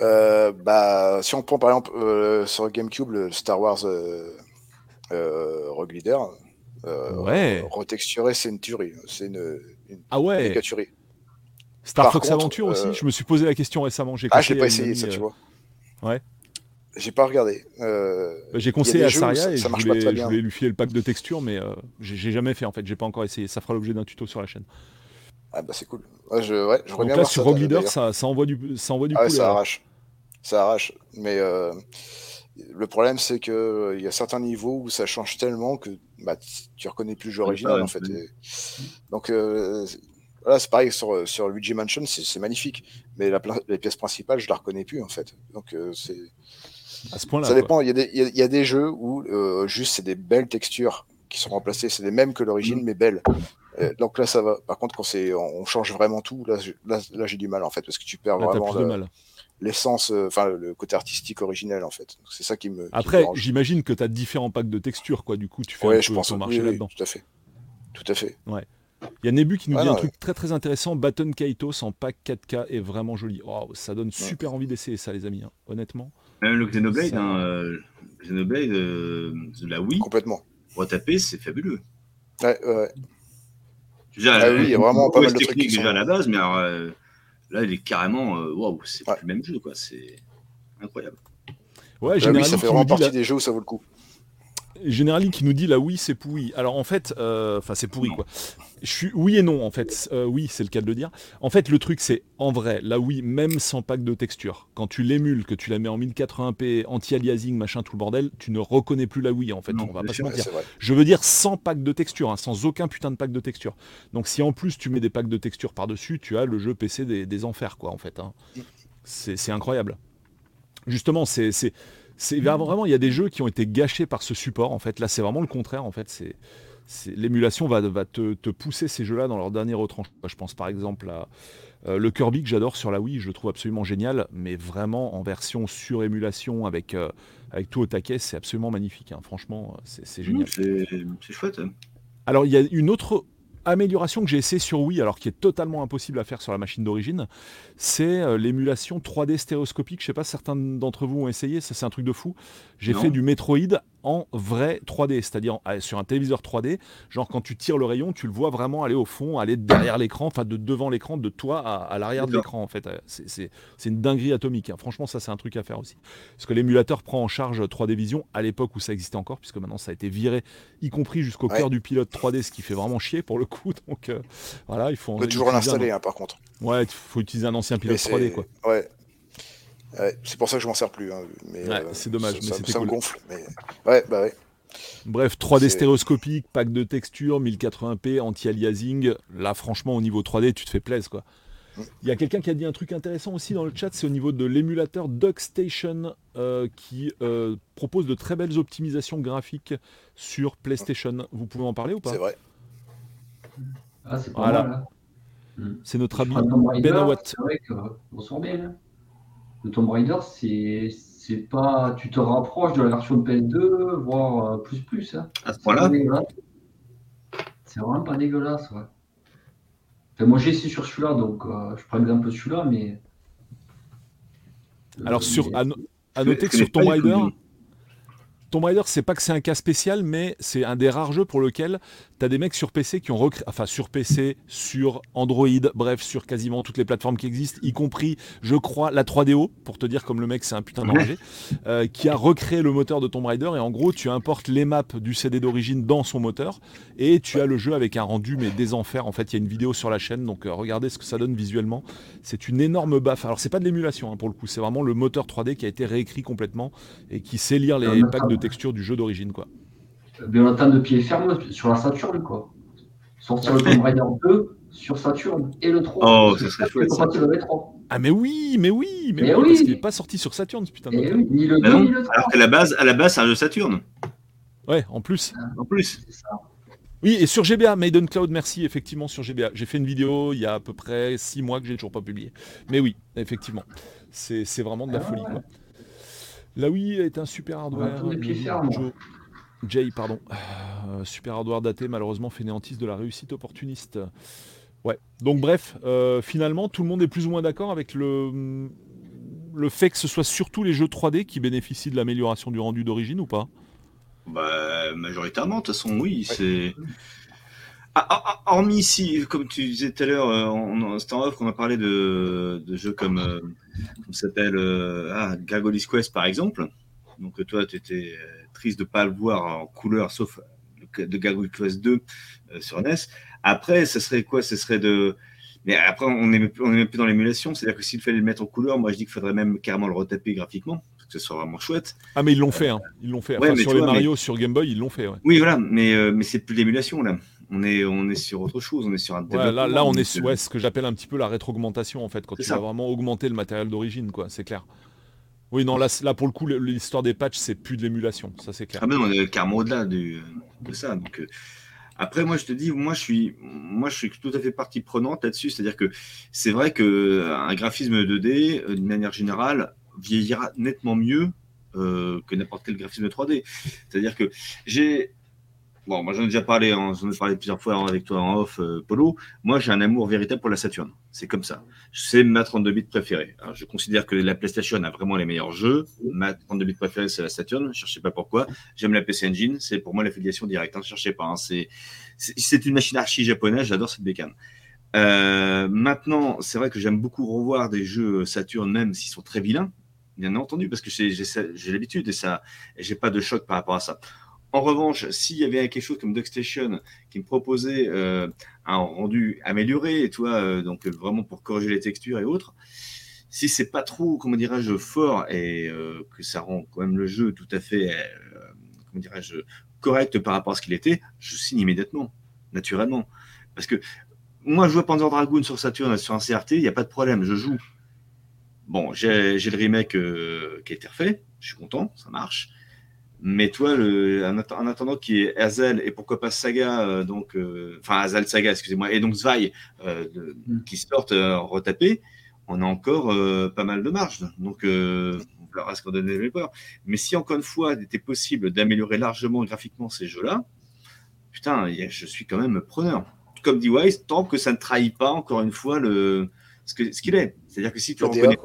Euh, bah, si on prend par exemple euh, sur GameCube le Star Wars euh, Rogue Leader, ouais. retexturé, c'est une tuerie. C'est une, ah ouais. Star Fox Adventure aussi, je me suis posé la question récemment. Ah, je l'ai pas essayé, ça, tu vois. Ouais. J'ai pas regardé. Euh, bah, j'ai conseillé à Saria et je, voulais, lui filer le pack de texture, mais euh, j'ai jamais fait en fait. J'ai pas encore essayé. Ça fera l'objet d'un tuto sur la chaîne. Ah bah c'est cool. Ouais, je, ouais, je Donc là, sur Rogue Leader, ça, ça, envoie du, ça envoie du ah, Ça arrache. Ça arrache. Mais euh, le problème, c'est que il y a certains niveaux où ça change tellement que bah, tu reconnais plus le jeu original en fait. Donc voilà, c'est pareil sur, sur Luigi Mansion, c'est magnifique. Mais la, la, pièce principale, je la reconnais plus en fait. Donc c'est ça dépend. Il y, a des jeux où euh, juste c'est des belles textures qui sont remplacées, c'est les mêmes que l'origine, mm. mais belles. Euh, donc là, ça va. Par contre, quand c'est, on change vraiment tout, là, là, j'ai du mal en fait, parce que tu perds vraiment l'essence, euh, enfin le côté artistique originel en fait. C'est ça qui me. Après, j'imagine que tu as différents packs de textures, quoi. Du coup, tu fais un je pense, ton marché là-dedans. tout à fait. Tout à fait. Ouais. Il y a Nebu qui nous dit un truc très très intéressant. Baton Kaitos en pack 4K est vraiment joli. Oh, ça donne super envie d'essayer ça, les amis. Hein, honnêtement. Même le Xenoblade, hein, euh, Xenoblade euh, la Wii. Complètement. Retaper, c'est fabuleux. Ouais, ouais. ah oui, il y a vraiment pas mal de trucs qui sont... à la base, mais alors, euh, là, il est carrément. Waouh, c'est plus le même jeu, quoi. C'est incroyable. Ouais, bah oui, ça fait vraiment partie des jeux où ça vaut le coup. Généralement, qui nous dit là oui c'est pourri. Alors en fait, euh, enfin c'est pourri quoi. Je suis oui et non en fait. Euh, oui c'est le cas de le dire. En fait le truc c'est en vrai là oui même sans pack de texture. Quand tu l'émules, que tu la mets en 1080p, anti-aliasing machin tout le bordel, tu ne reconnais plus la oui en fait. on va pas se mentir. Je veux dire sans pack de texture, hein, sans aucun putain de pack de texture. Donc si en plus tu mets des packs de texture par dessus, tu as le jeu PC des, enfers quoi en fait. Hein. Mm. C'est incroyable. Justement c'est c'est vraiment, il y a des jeux qui ont été gâchés par ce support. En fait, là, c'est vraiment le contraire. En fait, c'est l'émulation va, va te, pousser ces jeux-là dans leur dernier retranchement. Je pense par exemple à euh, le Kirby que j'adore sur la Wii, je le trouve absolument génial, mais vraiment en version sur émulation avec, euh, avec tout au taquet, c'est absolument magnifique. Hein. Franchement, c'est génial. C'est chouette. Hein. Alors, il y a une autre amélioration que j'ai essayé sur Wii, alors qui est totalement impossible à faire sur la machine d'origine, c'est euh, l'émulation 3D stéréoscopique. Je sais pas, certains d'entre vous ont essayé, ça c'est un truc de fou. J'ai fait du Metroid en vrai 3D, c'est-à-dire sur un téléviseur 3D. Genre quand tu tires le rayon, tu le vois vraiment aller au fond, aller derrière l'écran, enfin de devant l'écran, de toi à, l'arrière de l'écran en fait. Euh, c'est une dinguerie atomique. Hein. Franchement, ça c'est un truc à faire aussi. Parce que l'émulateur prend en charge 3D Vision à l'époque où ça existait encore, puisque maintenant ça a été viré, y compris jusqu'au cœur du pilote 3D, ce qui fait vraiment chier pour le coup. Donc euh, voilà, il faut. On peut toujours l'installer hein, par contre. Ouais, il faut utiliser un ancien pilote 3D quoi. Ouais, c'est pour ça que je m'en sers plus. Hein, euh, c'est dommage, ça, mais ça, me gonfle. Ouais, bah ouais. Bref, 3D stéréoscopique, pack de texture, 1080p, anti-aliasing. Là, franchement, au niveau 3D, tu te fais plaisir, quoi. Mm. Il y a quelqu'un qui a dit un truc intéressant aussi dans le chat, c'est au niveau de l'émulateur DuckStation euh, qui euh, propose de très belles optimisations graphiques sur PlayStation. Vous pouvez en parler ou pas? C'est vrai. Ah, c'est pas mal, mm. C'est notre ami Ben C'est vrai le Tomb Raider, c'est c'est pas. Tu te rapproches de la version de PS2, voire euh, plus plus. Hein. Voilà. C'est vraiment pas dégueulasse, ouais. moi j'ai essayé sur celui-là, donc euh, je prends exemple celui-là, mais. Alors sur à, noter que sur Tomb Raider. Tomb Raider, c'est pas que c'est un cas spécial, mais c'est un des rares jeux pour lequel tu as des mecs sur PC qui ont recréé, enfin sur PC, sur Android, bref, sur quasiment toutes les plateformes qui existent, y compris, je crois, la 3DO, pour te dire comme le mec c'est un putain d'enragé, euh, qui a recréé le moteur de Tomb Raider. Et en gros, tu importes les maps du CD d'origine dans son moteur et tu as le jeu avec un rendu, mais des enfers. En fait, il y a une vidéo sur la chaîne, donc euh, regardez ce que ça donne visuellement. C'est une énorme baffe. Alors, c'est pas de l'émulation hein, pour le coup, c'est vraiment le moteur 3D qui a été réécrit complètement et qui sait lire les packs de texture du jeu d'origine, quoi. Mais on de pied ferme sur la Saturn, quoi. Sortir le Tomb Raider 2 sur Saturn et le 3. Oh, ça serait chouette. Ah mais oui, mais oui, mais, oui, parce qu'il n'est pas sorti sur Saturn ce putain de oui, ni le 2 ni le 3. Alors qu'à la base, à la base, c'est un jeu Saturn. Ouais, en plus. En plus. Ça. Oui, et sur GBA, Maiden Cloud, merci, effectivement, sur GBA. J'ai fait une vidéo il y a à peu près 6 mois que j'ai toujours pas publié. Mais oui, effectivement, c'est vraiment de la folie. Quoi. La Wii est un super hardware. Jay, pardon. Euh, super hardware daté, malheureusement fainéantiste de la réussite opportuniste. Ouais. Donc bref, euh, finalement, tout le monde est plus ou moins d'accord avec le, le fait que ce soit surtout les jeux 3D qui bénéficient de l'amélioration du rendu d'origine ou pas? Bah majoritairement, de toute façon, oui. C'est ah, ah, ah, hormis ici, comme tu disais tout à l'heure, euh, en stand-off, qu'on a parlé de, jeux comme, euh, s'appelle ah, Gargoyle's Quest par exemple. Donc toi, tu étais triste de ne pas le voir en couleur, sauf de Gargoyle Quest 2 euh, sur NES. Après, ce serait quoi? Ce serait de. Mais après, on n'est même plus dans l'émulation. C'est-à-dire que s'il fallait le mettre en couleur, moi je dis qu'il faudrait même carrément le retaper graphiquement, pour que ce soit vraiment chouette. Ah, mais ils l'ont fait. Hein. Ils l'ont fait. sur les Mario, sur Game Boy, ils l'ont fait. Oui, voilà. Mais, euh, mais c'est plus l'émulation là. On est, on est sur autre chose. On est sur un là, là, on est sur ce que j'appelle un petit peu la rétroaugmentation en fait, quand tu vas vraiment augmenter le matériel d'origine, quoi. C'est clair. Oui, non, là, là pour le coup, l'histoire des patchs, c'est plus de l'émulation, ça c'est clair. Ah, mais on est carrément au-delà de, ça. Donc, euh, après, moi, je te dis, moi, je suis, moi, je suis tout à fait partie prenante là-dessus. C'est-à-dire que c'est vrai qu'un euh, graphisme 2D, euh, d'une manière générale, vieillira nettement mieux que n'importe quel graphisme 3D. C'est-à-dire que j'ai Bon, moi j'en ai déjà parlé, j'en ai parlé plusieurs fois avec toi en off, euh, Polo. Moi j'ai un amour véritable pour la Saturn. C'est comme ça. C'est ma 32 bits préférée. je considère que la PlayStation a vraiment les meilleurs jeux. Ma 32 bits préférée c'est la Saturn. Je ne cherchez pas pourquoi. J'aime la PC Engine. C'est pour moi l'affiliation directe. Ne hein, cherchez pas. Hein. C'est une machine archi japonaise. J'adore cette bécane. Euh, maintenant, c'est vrai que j'aime beaucoup revoir des jeux Saturn, même s'ils sont très vilains, bien entendu, parce que j'ai l'habitude et ça, j'ai pas de choc par rapport à ça. En revanche, s'il y avait quelque chose comme DuckStation qui me proposait euh, un rendu amélioré, toi, euh, donc vraiment pour corriger les textures et autres, si c'est pas trop, comment dirais-je, fort et euh, que ça rend quand même le jeu tout à fait, comment dirais-je, correct par rapport à ce qu'il était, je signe immédiatement, naturellement. Parce que moi, je joue à Panzer Dragoon sur Saturn, sur un CRT, il n'y a pas de problème, je joue. Bon, j'ai le remake qui a été refait, je suis content, ça marche. Mais toi, le, en, attendant qu'il y ait Hazel et pourquoi pas Saga, euh, donc, euh, enfin Hazel Saga, excusez-moi, et donc Zwei euh, mm. qui sortent retapés, on a encore pas mal de marge. Donc, on verra ce qu'on donne les développeurs. Mais si encore une fois, il était possible d'améliorer largement graphiquement ces jeux-là, putain, je suis quand même preneur. Comme dit Wise, tant que ça ne trahit pas encore une fois le, ce qu'il ce est. C'est-à-dire que si tu reconnais,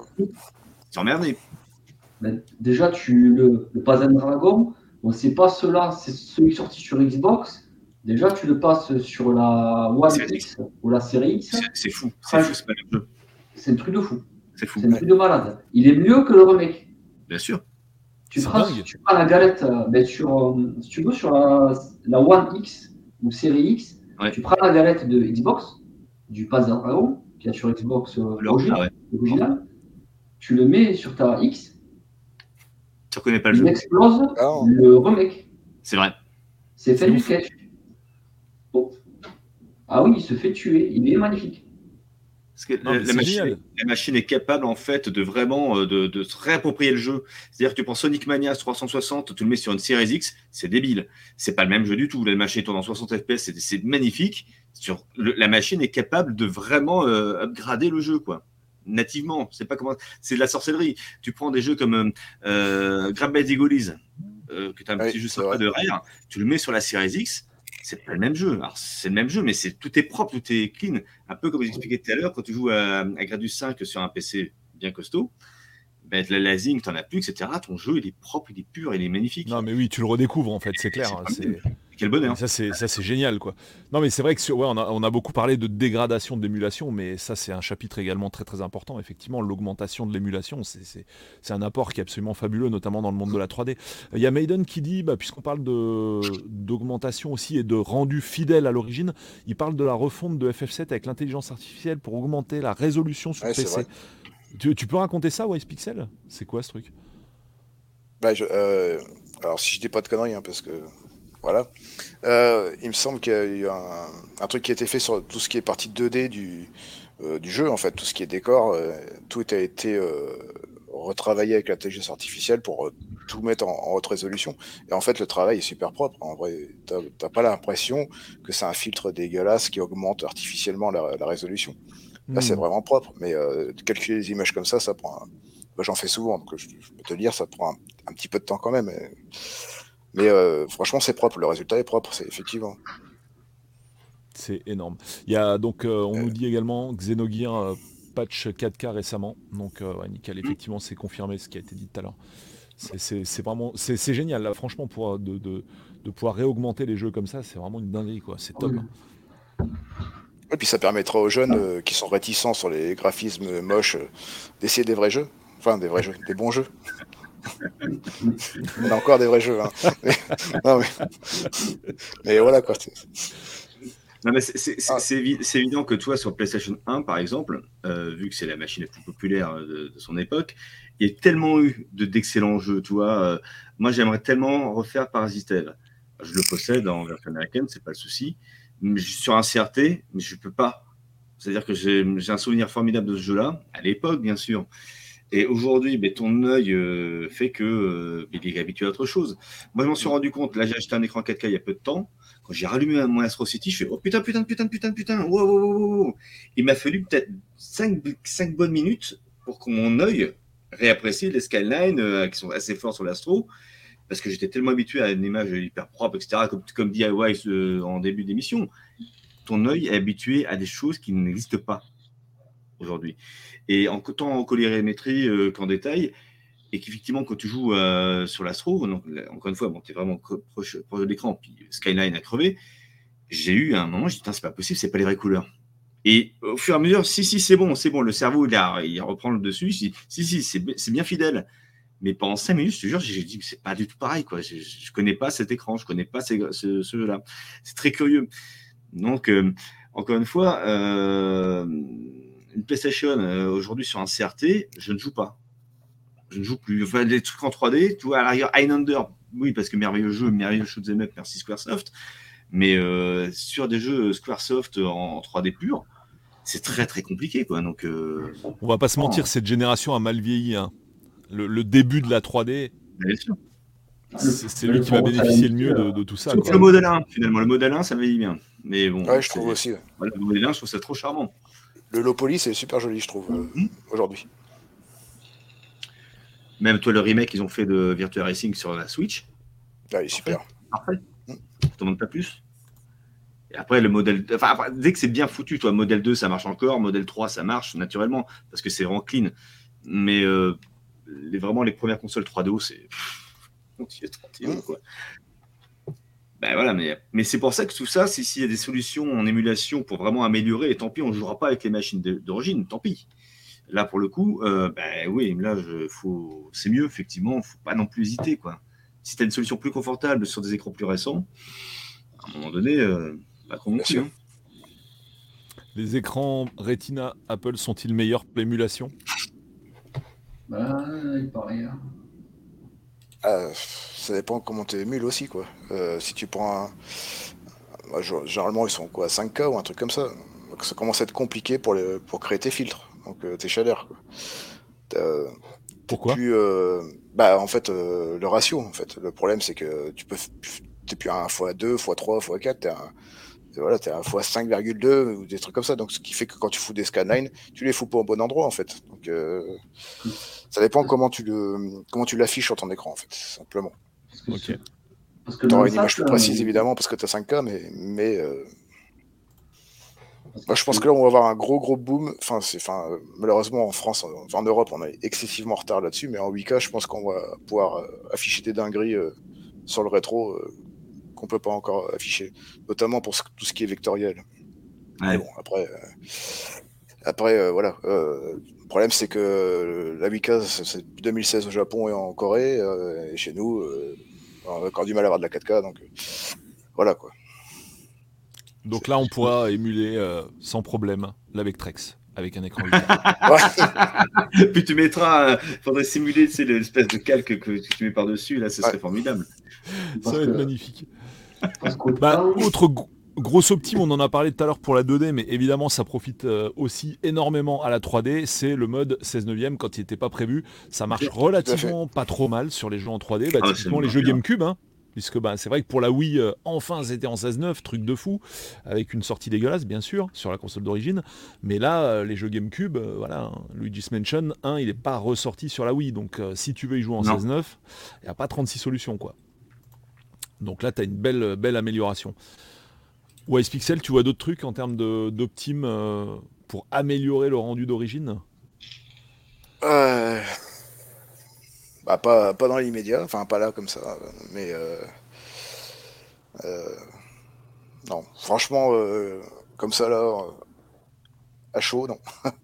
c'est emmerdé déjà, tu, le, le Pazen Dragon, bon, c'est pas cela, c'est celui sorti sur Xbox. Déjà, tu le passes sur la One X ou la série X. C'est fou, c'est fou, c'est pas le jeu. C'est un truc de fou. C'est fou. C'est un truc de malade. Il est mieux que le remake. Bien sûr. Tu prends, tu prends, la galette, ben, sur, euh, si tu veux, sur la, la, One X ou série X, tu prends la galette de Xbox, du Pazen Dragon, qui est sur Xbox euh, original, tu le mets sur ta X, tu reconnais pas le jeu. Il explose ah. le remake. C'est vrai. C'est fait du sketch. Oh. Ah oui, il se fait tuer. Il est magnifique. Parce que la, machine, est capable en fait de vraiment euh, de, se réapproprier le jeu. C'est-à-dire que tu prends Sonic Mania 360, tu le mets sur une Series X, c'est débile. C'est pas le même jeu du tout. La machine tourne en 60 FPS, c'est magnifique. Sur la machine est capable de vraiment euh, upgrader le jeu, quoi nativement. C'est pas comment, c'est de la sorcellerie. Tu prends des jeux comme euh, Grab by the euh, que tu as un petit jeu sympa de rire, tu le mets sur la Series X, c'est pas le même jeu. Alors c'est le même jeu, mais c'est tout est propre, tout est clean. Un peu comme vous tout à l'heure, quand tu joues à, à Gradus 5 sur un PC bien costaud, la lasing, tu n'en as plus, etc. Ton jeu, il est propre, il est pur, il est magnifique. Non, mais oui, tu le redécouvres en fait, c'est clair. C'est quel bonheur. Ça, c'est, ça, c'est génial, quoi. Non, mais c'est vrai que sur, ouais, on, a, on, a, beaucoup parlé de dégradation de l'émulation, mais ça, c'est un chapitre également très, très important. Effectivement, l'augmentation de l'émulation, c'est, un apport qui est absolument fabuleux, notamment dans le monde de la 3D. Il y a Maiden qui dit, bah, puisqu'on parle de, d'augmentation aussi et de rendu fidèle à l'origine, il parle de la refonte de FF7 avec l'intelligence artificielle pour augmenter la résolution sur PC. Tu, peux raconter ça, Wise Pixel? C'est quoi ce truc? Bah, euh, Alors, si je dis pas de conneries, hein, parce que voilà. Euh, il me semble qu'il y a eu un, truc qui a été fait sur tout ce qui est partie 2D du, euh, du jeu, en fait, tout ce qui est décor, tout a été retravaillé avec l'intelligence artificielle pour tout mettre en, haute résolution. Et en fait, le travail est super propre. En vrai, t'as pas l'impression que c'est un filtre dégueulasse qui augmente artificiellement la, résolution. Là, c'est hmm. vraiment propre. Mais calculer des images comme ça, ça prend. J'en fais souvent, donc je, peux te dire, ça prend un, un, petit peu de temps quand même. Mais euh, franchement, c'est propre. Le résultat est propre, c'est effectivement. C'est énorme. Il y a donc, euh, on nous dit également Xenogear euh, patch 4K récemment. Donc, ouais, nickel. Effectivement, c'est confirmé ce qui a été dit tout à l'heure. C'est vraiment, c'est génial là. Franchement, pour de, de, de, pouvoir réaugmenter les jeux comme ça, c'est vraiment une dinguerie quoi. C'est top. Et puis ça permettra aux jeunes qui sont réticents sur les graphismes moches d'essayer des vrais jeux. Enfin, des vrais jeux, des bons jeux. On a encore des vrais jeux. Hein. Mais, voilà quoi. Ah. c'est évident que toi, sur PlayStation 1, par exemple, euh, vu que c'est la machine la plus populaire de, son époque, il y a tellement eu d'excellents jeux. Toi, euh, moi, j'aimerais tellement refaire Parasite Je le possède en version américaine, c'est pas le souci. Mais sur un CRT, mais je peux pas. C'est-à-dire que j'ai un souvenir formidable de ce jeu-là, à l'époque, bien sûr. Et aujourd'hui, ben, ton œil euh, fait que euh, il est habitué à autre chose. Moi, je m'en suis rendu compte. Là, j'ai acheté un écran 4K il y a peu de temps. Quand j'ai rallumé mon Astro City, je fais Oh putain, putain, putain, putain, putain. Wow, wow, wow, Il m'a fallu peut-être 5, bonnes minutes pour que mon œil réapprécie les skylines euh, qui sont assez forts sur l'Astro. Parce que j'étais tellement habitué à une image hyper propre, etc., comme, comme DIY euh, en début d'émission. Ton œil est habitué à des choses qui n'existent pas aujourd'hui. Et en, tant en colorimétrie euh, qu'en détail, et qu'effectivement, quand tu joues euh, sur l'Astro, encore une fois, bon, tu es vraiment proche, de l'écran, puis Skyline a crevé, j'ai eu un moment, je dit, c'est pas possible, c'est pas les vraies couleurs. Et au fur et à mesure, si, si, c'est bon, c'est bon, le cerveau, il, il reprend le dessus, si, si, si c'est bien fidèle. Mais pendant cinq minutes, je te jure, j'ai dit que c'est pas du tout pareil. Quoi. Je ne connais pas cet écran, je ne connais pas ce, jeu-là. C'est très curieux. Donc, euh, encore une fois, euh, une PlayStation euh, aujourd'hui sur un CRT, je ne joue pas. Je ne joue plus. Enfin, les trucs en 3D, tu vois, à l'arrière, Highlander, oui, parce que merveilleux jeu, merveilleux shoot'em up, merci Squaresoft. Mais sur des jeux Squaresoft en 3D pur, c'est très très compliqué quoi. Donc, on va pas se mentir, cette génération a mal vieilli. Hein le, début de la 3D. C'est lui qui va bénéficier le mieux de, tout ça. Sauf le modèle 1, finalement. Le modèle 1, ça vieillit bien. Mais bon. Ouais, je trouve aussi. le modèle 1, je trouve ça trop charmant. Le Lopoli, c'est super joli, je trouve, euh, mhm. aujourd'hui. Même toi, le remake qu'ils ont fait de Virtua Racing sur la Switch. Ah, il est super. Parfait. Mm. Je te demande pas plus. Et après, le modèle. Enfin, dès que c'est bien foutu, toi, modèle 2, ça marche encore. Modèle 3, ça marche naturellement. Parce que c'est vraiment clean. Mais. Euh, les, vraiment les premières consoles 3DO, c'est. quoi. Ben voilà, mais, mais c'est pour ça que tout ça, s'il y a des solutions en émulation pour vraiment améliorer, et tant pis, on ne jouera pas avec les machines d'origine, tant pis. Là, pour le coup, euh, ben oui, là, faut, c'est mieux, effectivement, il ne faut pas non plus hésiter. Quoi. Si tu as une solution plus confortable sur des écrans plus récents, à un moment donné, euh, pas trop hein. Les écrans Retina Apple sont-ils meilleurs pour l'émulation? Bah, il paraît. Hein. Euh, ça dépend comment tu émules aussi, quoi. Euh, si tu prends un. Bah, généralement, ils sont quoi 5K ou un truc comme ça. Donc, ça commence à être compliqué pour, les... pour créer tes filtres, donc euh, tes shaders. Pourquoi? Bah, en fait, le ratio, en fait. Le problème, c'est que tu peux. T'es plus un x2, x3, x4, t'es un voilà, t'es à fois 5,2 ou des trucs comme ça. Donc, ce qui fait que quand tu fous des scanlines, tu les fous pas au bon endroit, en fait. Donc, euh, ça dépend comment tu le, comment tu l'affiches sur ton écran, en fait, simplement. Ok. Parce que tu auras une image plus précise, évidemment, parce que tu as 5K, mais, mais euh, je pense que là, on va avoir un gros, gros boom. Enfin, c'est, enfin, malheureusement, en France, en Europe, on est excessivement en retard là-dessus, mais en 8K, je pense qu'on va pouvoir euh, afficher des dingueries sur le rétro qu'on peut pas encore afficher, notamment pour tout ce qui est vectoriel. bon, après, euh, après euh, voilà. Euh, le problème, c'est que la Wika, c'est 2016 au Japon et en Corée, et chez nous, on a encore du mal à avoir de la 4K, donc voilà quoi. Donc là, on pourra émuler sans problème la Vectrex avec un écran Puis tu mettras, il faudrait simuler l'espèce de calque que tu mets par-dessus, là, ce serait formidable. Ça va être magnifique. Bah, autre grosse optime, on en a parlé tout à l'heure pour la 2D, mais évidemment ça profite euh, aussi énormément à la 3D, c'est le mode 16 neuvième quand il n'était pas prévu. Ça marche relativement pas trop mal sur les jeux en 3D, bah, ah, typiquement les jeux GameCube. Hein, puisque bah, c'est vrai que pour la Wii, euh, enfin c'était en 16.9, truc de fou, avec une sortie dégueulasse bien sûr, sur la console d'origine, mais là, euh, les jeux GameCube, voilà, hein, Luigi's Mansion 1, il n'est pas ressorti sur la Wii, donc si tu veux y jouer en 16.9, il n'y a pas 36 solutions quoi. Donc là, tu as une belle, belle amélioration. Wise Pixel, tu vois d'autres trucs en termes d'optime euh, pour améliorer le rendu d'origine? Euh... bah, pas, pas dans l'immédiat, enfin pas là comme ça, mais euh... non, franchement, comme ça là, à chaud, non.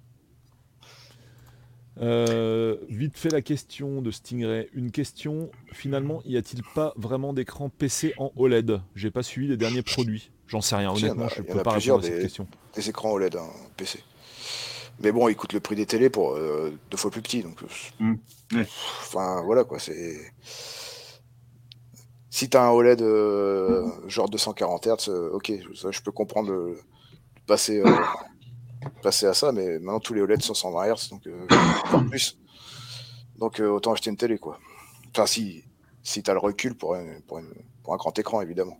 Euh, vite fait la question de Stingray. Une question, finalement, y a-t-il pas vraiment d'écran PC en OLED J'ai pas suivi les derniers produits. J'en sais rien, honnêtement, je peux pas répondre à cette question. Des écrans OLED en hein, PC. Mais bon, il coûte le prix des télés pour euh, deux fois plus petit. Donc, euh, mmh. Enfin, voilà quoi, c'est. Si tu as un OLED genre 240 Hz, ok, je peux comprendre de passer passer à ça, mais maintenant tous les OLED sont 120 Hz, donc euh, plus. Donc euh, autant acheter une télé, quoi. Enfin, si, si tu as le recul pour, pour, un grand écran, évidemment.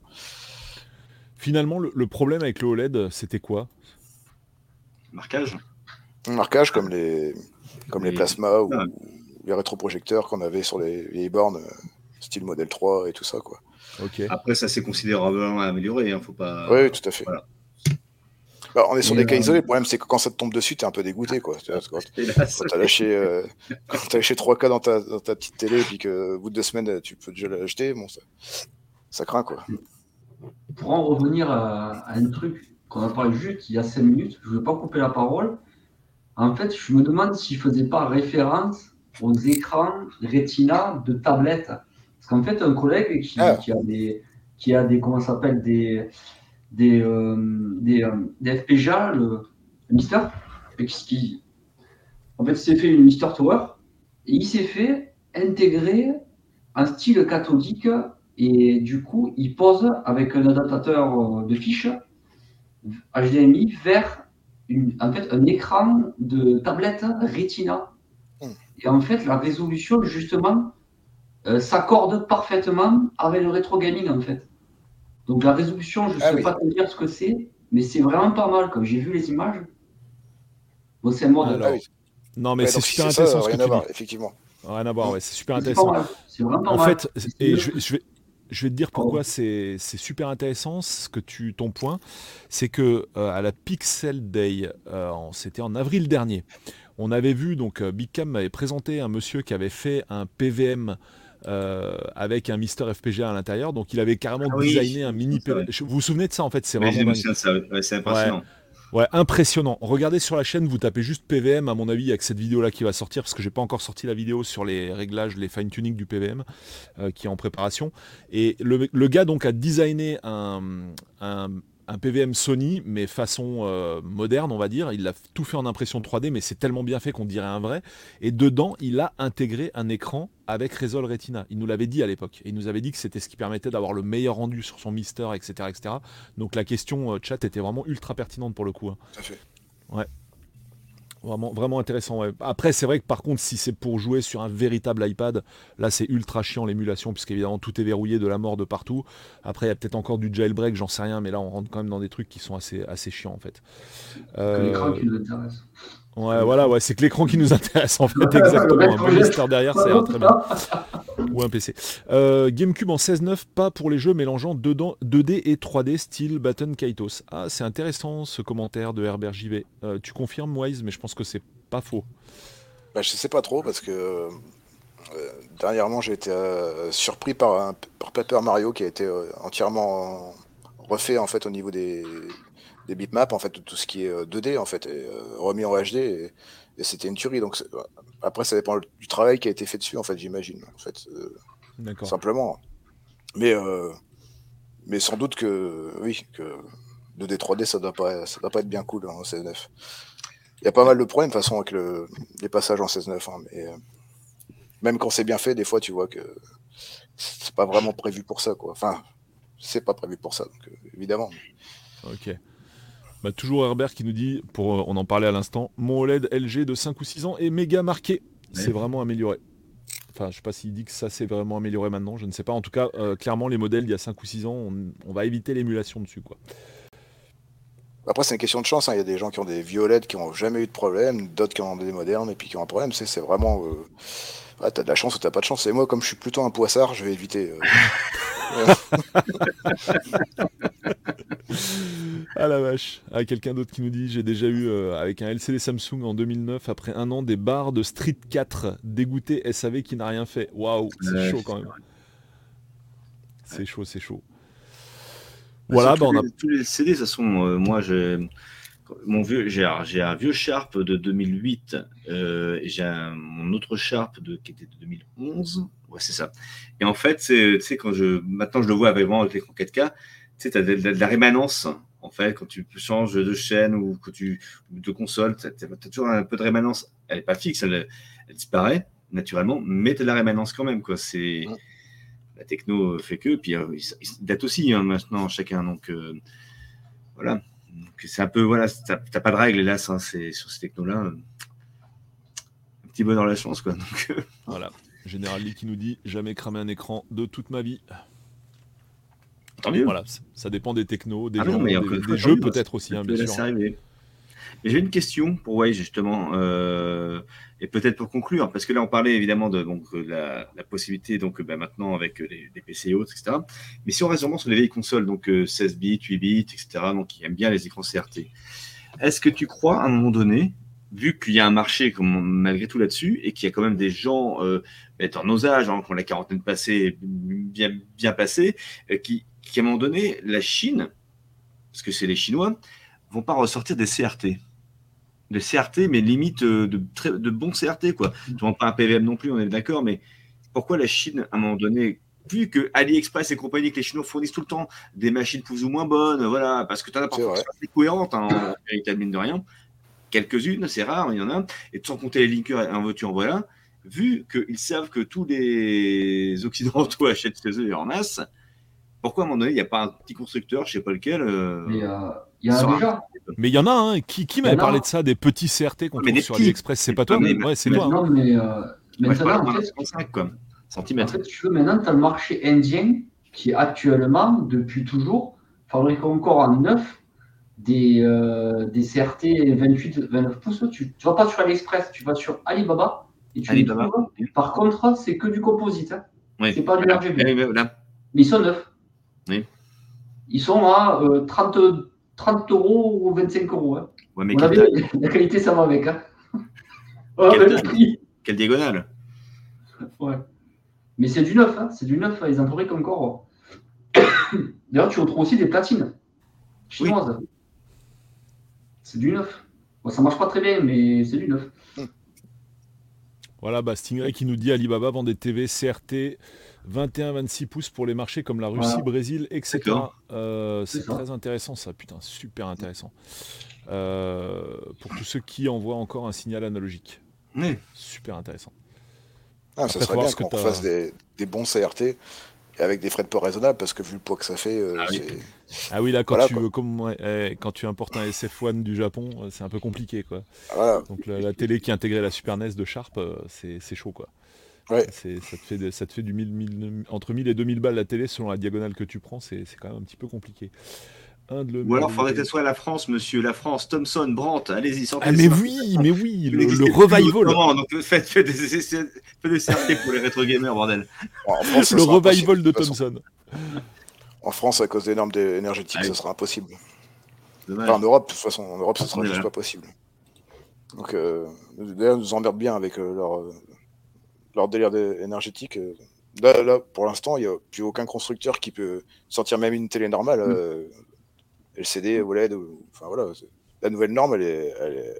Finalement, le, problème avec le OLED, c'était quoi? Marquage. Marquage comme les, comme les, plasmas ou les rétroprojecteurs qu'on avait sur les vieilles bornes. style modèle 3 et tout ça, quoi. Après, ça s'est considérablement amélioré, hein, faut pas. Oui, tout à fait. Bah, on est sur des cas isolés. Le problème, c'est que quand ça te tombe dessus, t'es un peu dégoûté. Quoi. Quand, t'as lâché, euh, lâché 3K dans ta, dans ta, petite télé et puis qu'au bout de deux semaines, tu peux déjà l'acheter, bon, ça, ça craint. Quoi. Pour en revenir à, un truc qu'on a parlé juste il y a 5 minutes, je ne veux pas couper la parole. En fait, je me demande s'il ne faisait pas référence aux écrans Retina de tablette. Parce qu'en fait, un collègue qui, ah. qui, a des, qui a des, comment s'appelle, des, des, euh, des, euh, des, FPGA, le, Mister, qui, en fait, s'est fait une Mister Tower et il s'est fait intégrer un style cathodique et du coup, il pose avec un adaptateur de fiches HDMI vers une, en fait, un écran de tablette Retina. Hmm. Et en fait, la résolution, justement, euh, s'accorde parfaitement avec le rétro gaming, en fait. Donc la résolution, je ne ah sais pas te dire ce que c'est, mais c'est vraiment pas mal. Comme j'ai vu les images, bon, c'est moi de Non, mais c'est super intéressant. rien à voir, effectivement. Rien à voir, ouais, c'est super intéressant. C'est vraiment pas en fait, et je, vais, je vais te dire pourquoi c'est super intéressant. Ce que tu, ton point, c'est que euh, à la Pixel Day, euh, c'était en avril dernier, on avait vu donc euh, Big Cam m'avait présenté un monsieur qui avait fait un PVM euh, avec un Mister FPGA à l'intérieur. Donc il avait carrément ah designé un mini. Vous vous souvenez de ça en fait C'est vraiment. c'est impressionnant. Ouais. impressionnant. Regardez sur la chaîne, vous tapez juste PVM, à mon avis, avec cette vidéo-là qui va sortir, parce que j'ai pas encore sorti la vidéo sur les réglages, les fine-tuning du PVM, euh, qui est en préparation. Et le, le, gars, donc, a designé un, un, un PVM Sony, mais façon euh, moderne, on va dire. Il a tout fait en impression 3D, mais c'est tellement bien fait qu'on dirait un vrai. Et dedans, il a intégré un écran avec Resol Retina. Il nous l'avait dit à l'époque. Et il nous avait dit que c'était ce qui permettait d'avoir le meilleur rendu sur son Mister, etc. etc. Donc la question euh, chat était vraiment ultra pertinente pour le coup. Hein. fait. Ouais. Vraiment, vraiment intéressant. Après, c'est vrai que par contre, si c'est pour jouer sur un véritable iPad, là c'est ultra chiant l'émulation, puisqu'évidemment tout est verrouillé de la mort de partout. Après, il y a peut-être encore du jailbreak, j'en sais rien, mais là on rentre quand même dans des trucs qui sont assez, assez chiants en fait. l'écran qui nous intéresse. Ouais, voilà, ouais, c'est que l'écran qui nous intéresse en fait, exactement. un bon derrière, c'est très bien. Ou un PC. Euh, GameCube en 16.9, pas pour les jeux mélangeant 2D et 3D, style Baton Kaitos. Ah, c'est intéressant ce commentaire de Herbert JV. Euh, tu confirmes, Wise, mais je pense que c'est pas faux. Bah, je sais pas trop parce que euh, dernièrement j'ai été surpris par, un, par Paper Mario qui a été entièrement refait en fait au niveau des, des bitmaps, en fait, tout ce qui est 2D, en fait, est remis en HD, et, c'était une tuerie. Donc, après, ça dépend du travail qui a été fait dessus, en fait, j'imagine. En fait, simplement. Mais, mais sans doute que, oui, que 2D, 3D, ça doit pas, ça doit pas être bien cool en 16.9. Il y a pas mal de problèmes, de toute façon, avec le, les passages en 16.9, hein, mais même quand c'est bien fait, des fois, tu vois que c'est pas vraiment prévu pour ça, quoi. Enfin, c'est pas prévu pour ça, donc évidemment. Ok. Bah, toujours Herbert qui nous dit, pour, euh, on en parlait à l'instant, mon OLED LG de 5 ou 6 ans est méga marqué. C'est vraiment amélioré. Enfin, je sais pas s'il dit que ça s'est vraiment amélioré maintenant, je ne sais pas. En tout cas, euh, clairement, les modèles il y a 5 ou 6 ans, on, va éviter l'émulation dessus. quoi. Après, c'est une question de chance. Hein. Il y a des gens qui ont des OLED qui n'ont jamais eu de problème, d'autres qui ont des modernes et puis qui ont un problème. C'est vraiment. Euh... t'as de la chance ou t'as pas de chance. Et moi, comme je suis plutôt un poissard, je vais éviter. Euh. Ah la vache. Ah, quelqu'un d'autre qui nous dit j'ai déjà eu euh, avec un LCD Samsung en 2009 après un an des barres de Street 4 dégoûté SAV qui n'a rien fait. Waouh, c'est chaud quand même. C'est chaud, c'est chaud. Voilà, bah, on a... tous les CD, ça sont euh, moi j'ai mon vieux j'ai un vieux Sharp de 2008 euh, et j'ai mon autre Sharp de qui était de 2011. Ouais, c'est ça. Et en fait, c'est quand je maintenant je le vois avec vraiment avec l'écran 4K, tu sais, tu as de, la rémanence en fait, quand tu changes de chaîne ou que tu de console, tu as, toujours un peu de rémanence. Elle n'est pas fixe, elle, disparaît naturellement, mais tu as de la rémanence quand même. Quoi. C'est, La techno fait que, puis euh, il date aussi hein, maintenant chacun. Donc euh, voilà. c'est un peu, voilà, tu n'as pas de règles, hélas, hein, c'est, sur ces technos-là. Un petit bonheur la chance. Quoi. Donc, euh, voilà. Général Lee qui nous dit jamais cramer un écran de toute ma vie. Tant mieux. Voilà, ça dépend des technos, des, ah jeux, des, jeux peut-être aussi, hein, bien sûr. J'ai une question pour Way, justement, euh, et peut-être pour conclure, parce que là, on parlait évidemment de donc, la, possibilité, donc bah, maintenant avec les, PC et autres, etc. Mais si on reste vraiment sur les vieilles consoles, donc 16 bits, 8 bits, etc., donc qui aiment bien les écrans CRT, est-ce que tu crois à un moment donné, vu qu'il y a un marché malgré tout là-dessus, et qu'il y a quand même des gens euh, en nos âges, hein, qui ont la quarantaine passée, bien, bien passée, euh, qui, qui, à un moment donné, la Chine, parce que c'est les Chinois, vont pas ressortir des CRT. Des CRT, mais limite euh, de, très, de bons CRT, quoi. Tu vends pas un PVM non plus, on est d'accord, mais pourquoi la Chine, à un moment donné, vu que AliExpress et compagnie, que les Chinois fournissent tout le temps des machines plus ou moins bonnes, voilà, parce que tu en as parfois qui sont cohérentes, hein, en mine de rien, quelques-unes, c'est rare, il y en a, et sans compter les linkers, en voiture, voilà, vu qu'ils savent que tous les Occidentaux achètent chez eux en masse, pourquoi à un moment donné, il n'y a pas un petit constructeur, je ne sais pas lequel euh, Mais euh, il y a déjà. Mais il y en a un, qui, qui m'avait parlé de ça, des petits CRT qu'on trouve sur AliExpress C'est pas toi, mais, ouais, c'est toi. Non, hein. mais euh, maintenant, en fait, centimètres. En fait, tu veux, maintenant, tu as le marché indien qui actuellement, depuis toujours, fabrique encore en neuf des, euh, des CRT 28-29 pouces. Tu ne vas pas sur AliExpress, tu vas sur Alibaba. Et tu Alibaba. Par contre, c'est que du composite. Hein. Oui. C'est pas du RGB. Mais ils sont neufs. Oui. Ils sont à 30, euh, 30 euros ou 25 euros. Hein. Ouais, mais la qualité, ça va avec. Hein. Oh, quelle, diagonale Ouais. Mais c'est du neuf, hein. c'est du neuf, ils en fabriquent encore. D'ailleurs, tu retrouves aussi des platines chinoises. C'est du neuf. Bon, ça marche pas très bien, mais c'est du neuf. Voilà, bah Stingray qui nous dit Alibaba vend des TV CRT 21-26 pouces pour les marchés comme la Russie, Brésil, etc. Euh, c'est très intéressant ça, putain, super intéressant. Euh, pour tous ceux qui envoient encore un signal analogique. Super intéressant. Ah, ça serait bien qu'on fasse des, bons CRT avec des frais de port raisonnables parce que vu le poids que ça fait. Euh, ah, oui. ah, oui. là, quand, tu, comme, eh, quand tu importes un SF1 du Japon, euh, c'est un peu compliqué. Quoi. Donc la, télé qui intégrait la Super NES de Sharp, euh, c'est chaud. quoi. Ouais. Ça, te fait, ça te fait du 1000, entre 1000 et 2000 balles la télé selon la diagonale que tu prends, c'est quand même un petit peu compliqué. Ou alors, il faudrait que ce soit la France, monsieur, la France, Thomson, Brandt, allez-y, sortez ah, Mais oui, mais oui, le, revival. donc faites, faites, des, faites des CRT pour les rétro gamers, bordel. le revival de Thomson. En France, à cause des normes énergétiques, ce sera impossible. en Europe, de toute façon, en Europe, ce sera juste pas possible. Donc, euh, d'ailleurs, nous emmerdent bien avec euh, leur, euh, leur délire énergétique. Là, là, pour l'instant, il n'y a plus aucun constructeur qui peut sortir même une télé normale. Mm. LCD, OLED, enfin voilà, la nouvelle norme, elle est,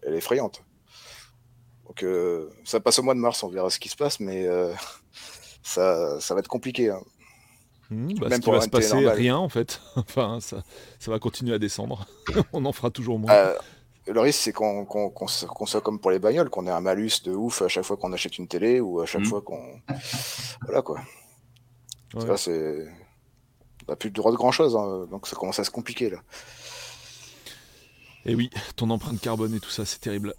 elle est, effrayante. Donc euh, ça passe au mois de mars, on verra ce qui se passe, mais euh, ça, ça, va être compliqué. Hein. Mmh, bah, Même ce qui va se passer, rien en fait. enfin, ça, ça, va continuer à descendre. on en fera toujours moins. Euh, le risque, c'est qu'on soit comme pour les bagnoles, qu'on ait un malus de ouf à chaque fois qu'on achète une télé ou à chaque mmh. fois qu'on. voilà quoi. Ça, c'est n'a plus le droit de grand chose, hein, donc ça commence à se compliquer là. Et eh oui, ton empreinte carbone et tout ça, c'est terrible.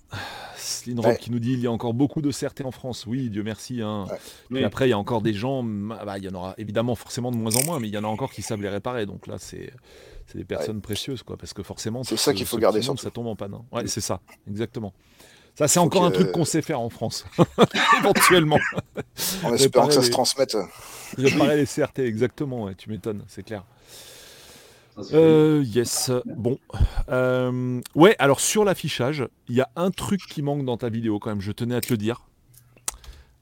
Slinrock qui nous dit il y a encore beaucoup de CRT en France. Oui, Dieu merci. Hein. Mais après, il y a encore des gens, bah, il y en aura évidemment forcément de moins en moins, mais il y en a encore qui savent les réparer. Donc là, c'est des personnes précieuses, quoi, parce que forcément, c'est ça qu'il faut garder. Ça tombe en panne. Hein. Ouais, c'est ça, exactement. Ça, c'est encore un truc qu'on sait faire en France, éventuellement. En espérant que ça se transmette. Réparer les CRT, exactement, tu m'étonnes, c'est clair. Euh, yes, bon. Euh, ouais, alors sur l'affichage, il y a un truc qui manque dans ta vidéo quand même, je tenais à te le dire.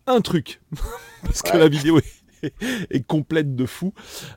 Un truc. Parce que la vidéo est complète de fou.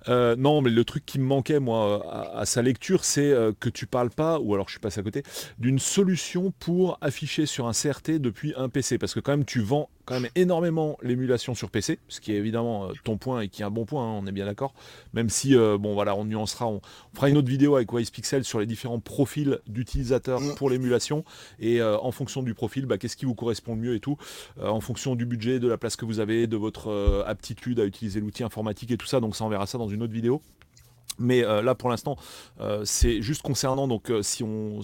Euh, non, mais le truc qui me manquait, moi, à, sa lecture, c'est que tu parles pas, ou alors je suis passé à côté, d'une solution pour afficher sur un CRT depuis un PC. Parce que quand même, tu vends quand même énormément l'émulation sur PC, ce qui est évidemment euh, ton point et qui est un bon point, hein, on est bien d'accord. Même si, bon voilà, on nuancera, on, fera une autre vidéo avec Wise Pixel sur les différents profils d'utilisateurs mm. pour l'émulation. Et en fonction du profil, bah, qu'est-ce qui vous correspond le mieux et tout. en fonction du budget, de la place que vous avez, de votre aptitude à utiliser l'outil informatique et tout ça, donc ça on verra ça dans une autre vidéo. Mais euh, là, pour l'instant, euh, c'est juste concernant, donc euh, si, on,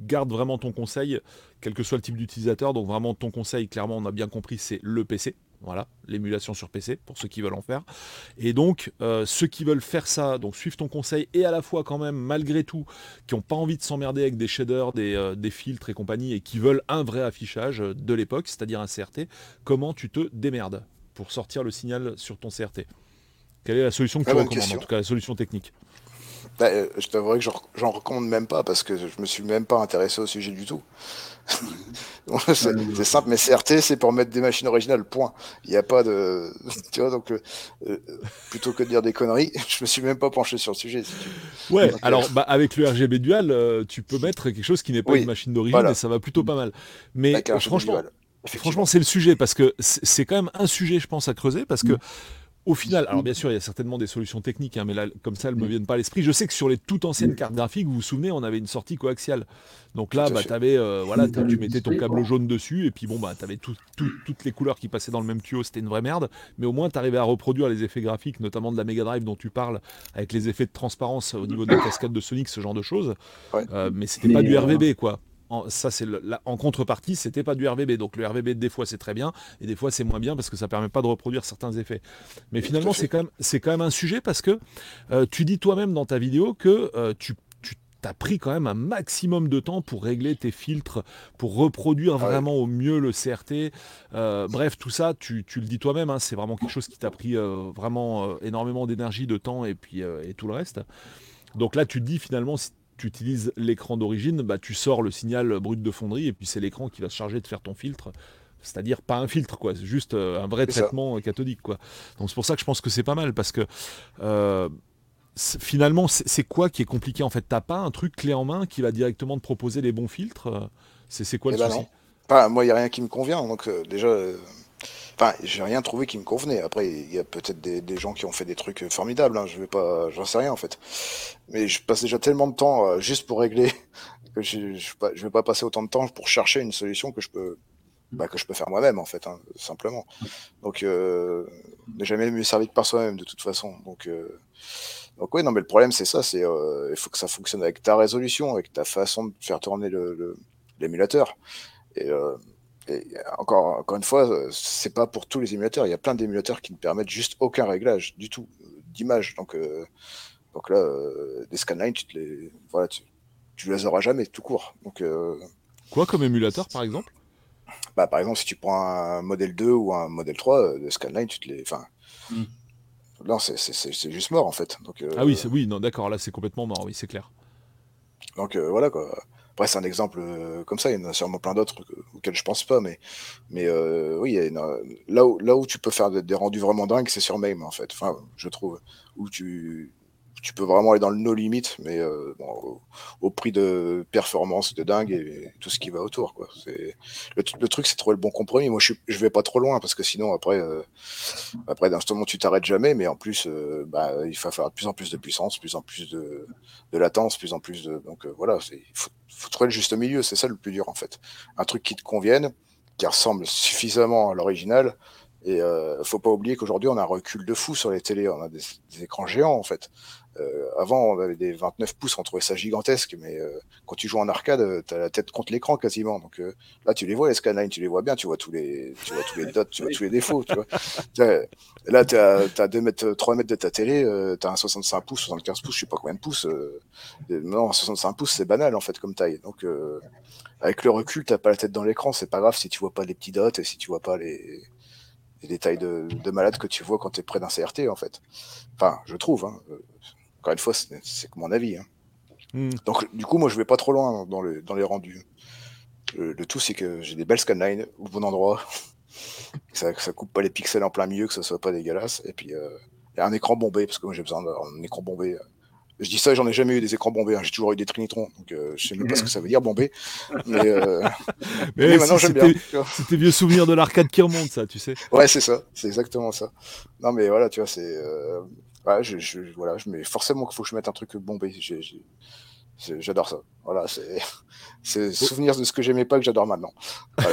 garde vraiment ton conseil, quel que soit le type d'utilisateur, donc vraiment ton conseil, clairement, on a bien compris, c'est le PC. Voilà, l'émulation sur PC pour ceux qui veulent en faire. Et donc, ceux qui veulent faire ça, donc suivre ton conseil et à la fois quand même, malgré tout, qui n'ont pas envie de s'emmerder avec des shaders, des, des, filtres et compagnie, et qui veulent un vrai affichage de l'époque, c'est-à-dire un CRT, comment tu te démerdes pour sortir le signal sur ton CRT Quelle est la solution que tu recommandes, en tout cas la solution technique bah, euh, je t'avouerai que j'en recommande même pas parce que je me suis même pas intéressé au sujet du tout. c'est simple, mais CRT, c'est pour mettre des machines originales, point. Il n'y a pas de. Tu vois, donc, euh, euh, plutôt que de dire des conneries, je me suis même pas penché sur le sujet. ouais, alors, bah, avec le RGB dual, tu peux mettre quelque chose qui n'est pas une machine d'origine et ça va plutôt pas mal. Mais franchement, franchement c'est le sujet parce que c'est quand même un sujet, je pense, à creuser parce que. Mm. Au final, alors bien sûr, il y a certainement des solutions techniques, hein, mais là, comme ça, elles ne me viennent pas à l'esprit. Je sais que sur les toutes anciennes cartes graphiques, vous vous souvenez, on avait une sortie coaxiale. Donc là, bah, avais, euh, voilà, tu mettais ton câble jaune dessus, et puis bon, bah, tu avais toutes les couleurs qui passaient dans le même tuyau, c'était une vraie merde. Mais au moins, tu arrivais à reproduire les effets graphiques, notamment de la Mega Drive dont tu parles, avec les effets de transparence au niveau de la cascade de Sonic, ce genre de choses. Euh, mais c'était pas du euh, RVB, quoi en, ça c'est en contrepartie, c'était pas du RVB. Donc le RVB des fois c'est très bien et des fois c'est moins bien parce que ça permet pas de reproduire certains effets. Mais finalement c'est quand même c'est quand même un sujet parce que euh, tu dis toi-même dans ta vidéo que euh, tu as pris quand même un maximum de temps pour régler tes filtres, pour reproduire ah vraiment au mieux le CRT. Euh, bref, tout ça, tu, le dis toi-même, hein, c'est vraiment quelque chose qui t'a pris vraiment énormément d'énergie, de temps et puis et tout le reste. Donc là, tu te dis finalement, tu utilises l'écran d'origine, bah, tu sors le signal brut de fonderie et puis c'est l'écran qui va se charger de faire ton filtre. C'est-à-dire pas un filtre, quoi, c'est juste euh, un vrai traitement cathodique. Quoi. Donc c'est pour ça que je pense que c'est pas mal parce que euh, finalement, c'est quoi qui est compliqué en fait? T'as pas un truc clé en main qui va directement te proposer les bons filtres? C'est quoi le eh ben souci? Moi, il n'y a rien qui me convient. Donc déjà, Enfin, j'ai rien trouvé qui me convenait. Après, il y a peut-être des, gens qui ont fait des trucs formidables. Hein. Je vais pas, j'en sais rien en fait. Mais je passe déjà tellement de temps euh, juste pour régler que je, je, vais pas passer autant de temps pour chercher une solution que je peux, bah, que je peux faire moi-même en fait, hein, simplement. Donc, euh, jamais mieux servi que par soi-même de toute façon. Donc, euh, donc oui, non, mais le problème c'est ça, c'est euh, il faut que ça fonctionne avec ta résolution, avec ta façon de faire tourner l'émulateur. Le, et euh, encore, encore une fois, euh, c'est pas pour tous les émulateurs. Il y a plein d'émulateurs qui ne permettent juste aucun réglage du tout euh, d'image. Donc, euh, donc là, des scanlines, tu, les, voilà, tu, tu, les auras jamais tout court. Donc, Quoi comme émulateur par exemple? Bah, Par exemple, si tu prends un modèle 2 ou un modèle 3 de scanline, tu te les. Enfin, hmm. Non, c'est juste mort en fait. Donc, ah oui, oui, non, d'accord, là c'est complètement mort, oui, c'est clair. Donc voilà quoi. Après, c'est un exemple euh, comme ça, il y en a sûrement plein d'autres auxquels je pense pas, mais, euh, oui, là, où, là où tu peux faire des, rendus vraiment dingues, c'est sur MAME, en fait, enfin, je trouve, où tu, tu peux vraiment aller dans le no limit, mais euh, au, prix de performance de dingue et, tout ce qui va autour. Quoi. Le, truc, c'est trouver le bon compromis. Moi, je, je vais pas trop loin parce que sinon, après, euh, après d'un moment, tu t'arrêtes jamais, mais en plus, euh, bah, il va falloir de plus en plus de puissance, plus en plus de, de latence, plus en plus de. Donc voilà, il faut, trouver le juste milieu. C'est ça le plus dur en fait. Un truc qui te convienne, qui ressemble suffisamment à l'original et euh, faut pas oublier qu'aujourd'hui, on a un recul de fou sur les télés. On a des, écrans géants, en fait. Euh, avant, on avait des 29 pouces, on trouvait ça gigantesque, mais euh, quand tu joues en arcade, euh, tu as la tête contre l'écran quasiment. Donc là, tu les vois, les scanlines, tu les vois bien, tu vois tous les, tu vois tous les dots, tu vois tous les défauts. Tu vois. Là, tu as, 2 mètres, 3 mètres de ta télé, tu as un 65 pouces, 75 pouces, je sais pas combien de pouces. non, 65 pouces, c'est banal, en fait, comme taille. Donc, avec le recul, t'as pas la tête dans l'écran, c'est pas grave si tu vois pas les petits dots et si tu vois pas les des détails de, de malade que tu vois quand tu es près d'un CRT, en fait. Enfin, je trouve. Hein. Encore une fois, c'est que mon avis. Hein. Hmm. Donc, du coup, moi, je vais pas trop loin dans, le, dans les rendus. Le, tout, c'est que j'ai des belles scanlines au bon endroit. ça, ça coupe pas les pixels en plein milieu, que ça soit pas dégueulasse. Et puis, euh, y a un écran bombé, parce que moi, j'ai besoin d'un écran bombé. Je dis ça, j'en ai jamais eu des écrans bombés. Hein. J'ai toujours eu des trinitrons, donc euh, je sais même pas ce que ça veut dire bombé. Mais, euh... mais, maintenant j'aime bien. C'était vieux souvenir de l'arcade qui remonte, ça, tu sais. Ouais, c'est ça, c'est exactement ça. Non, mais voilà, tu vois, c'est. Euh... Ouais, je, je, voilà, je mets forcément qu'il faut que je mette un truc bombé. J'adore ça. Voilà, c'est c'est souvenir de ce que j'aimais pas que j'adore maintenant.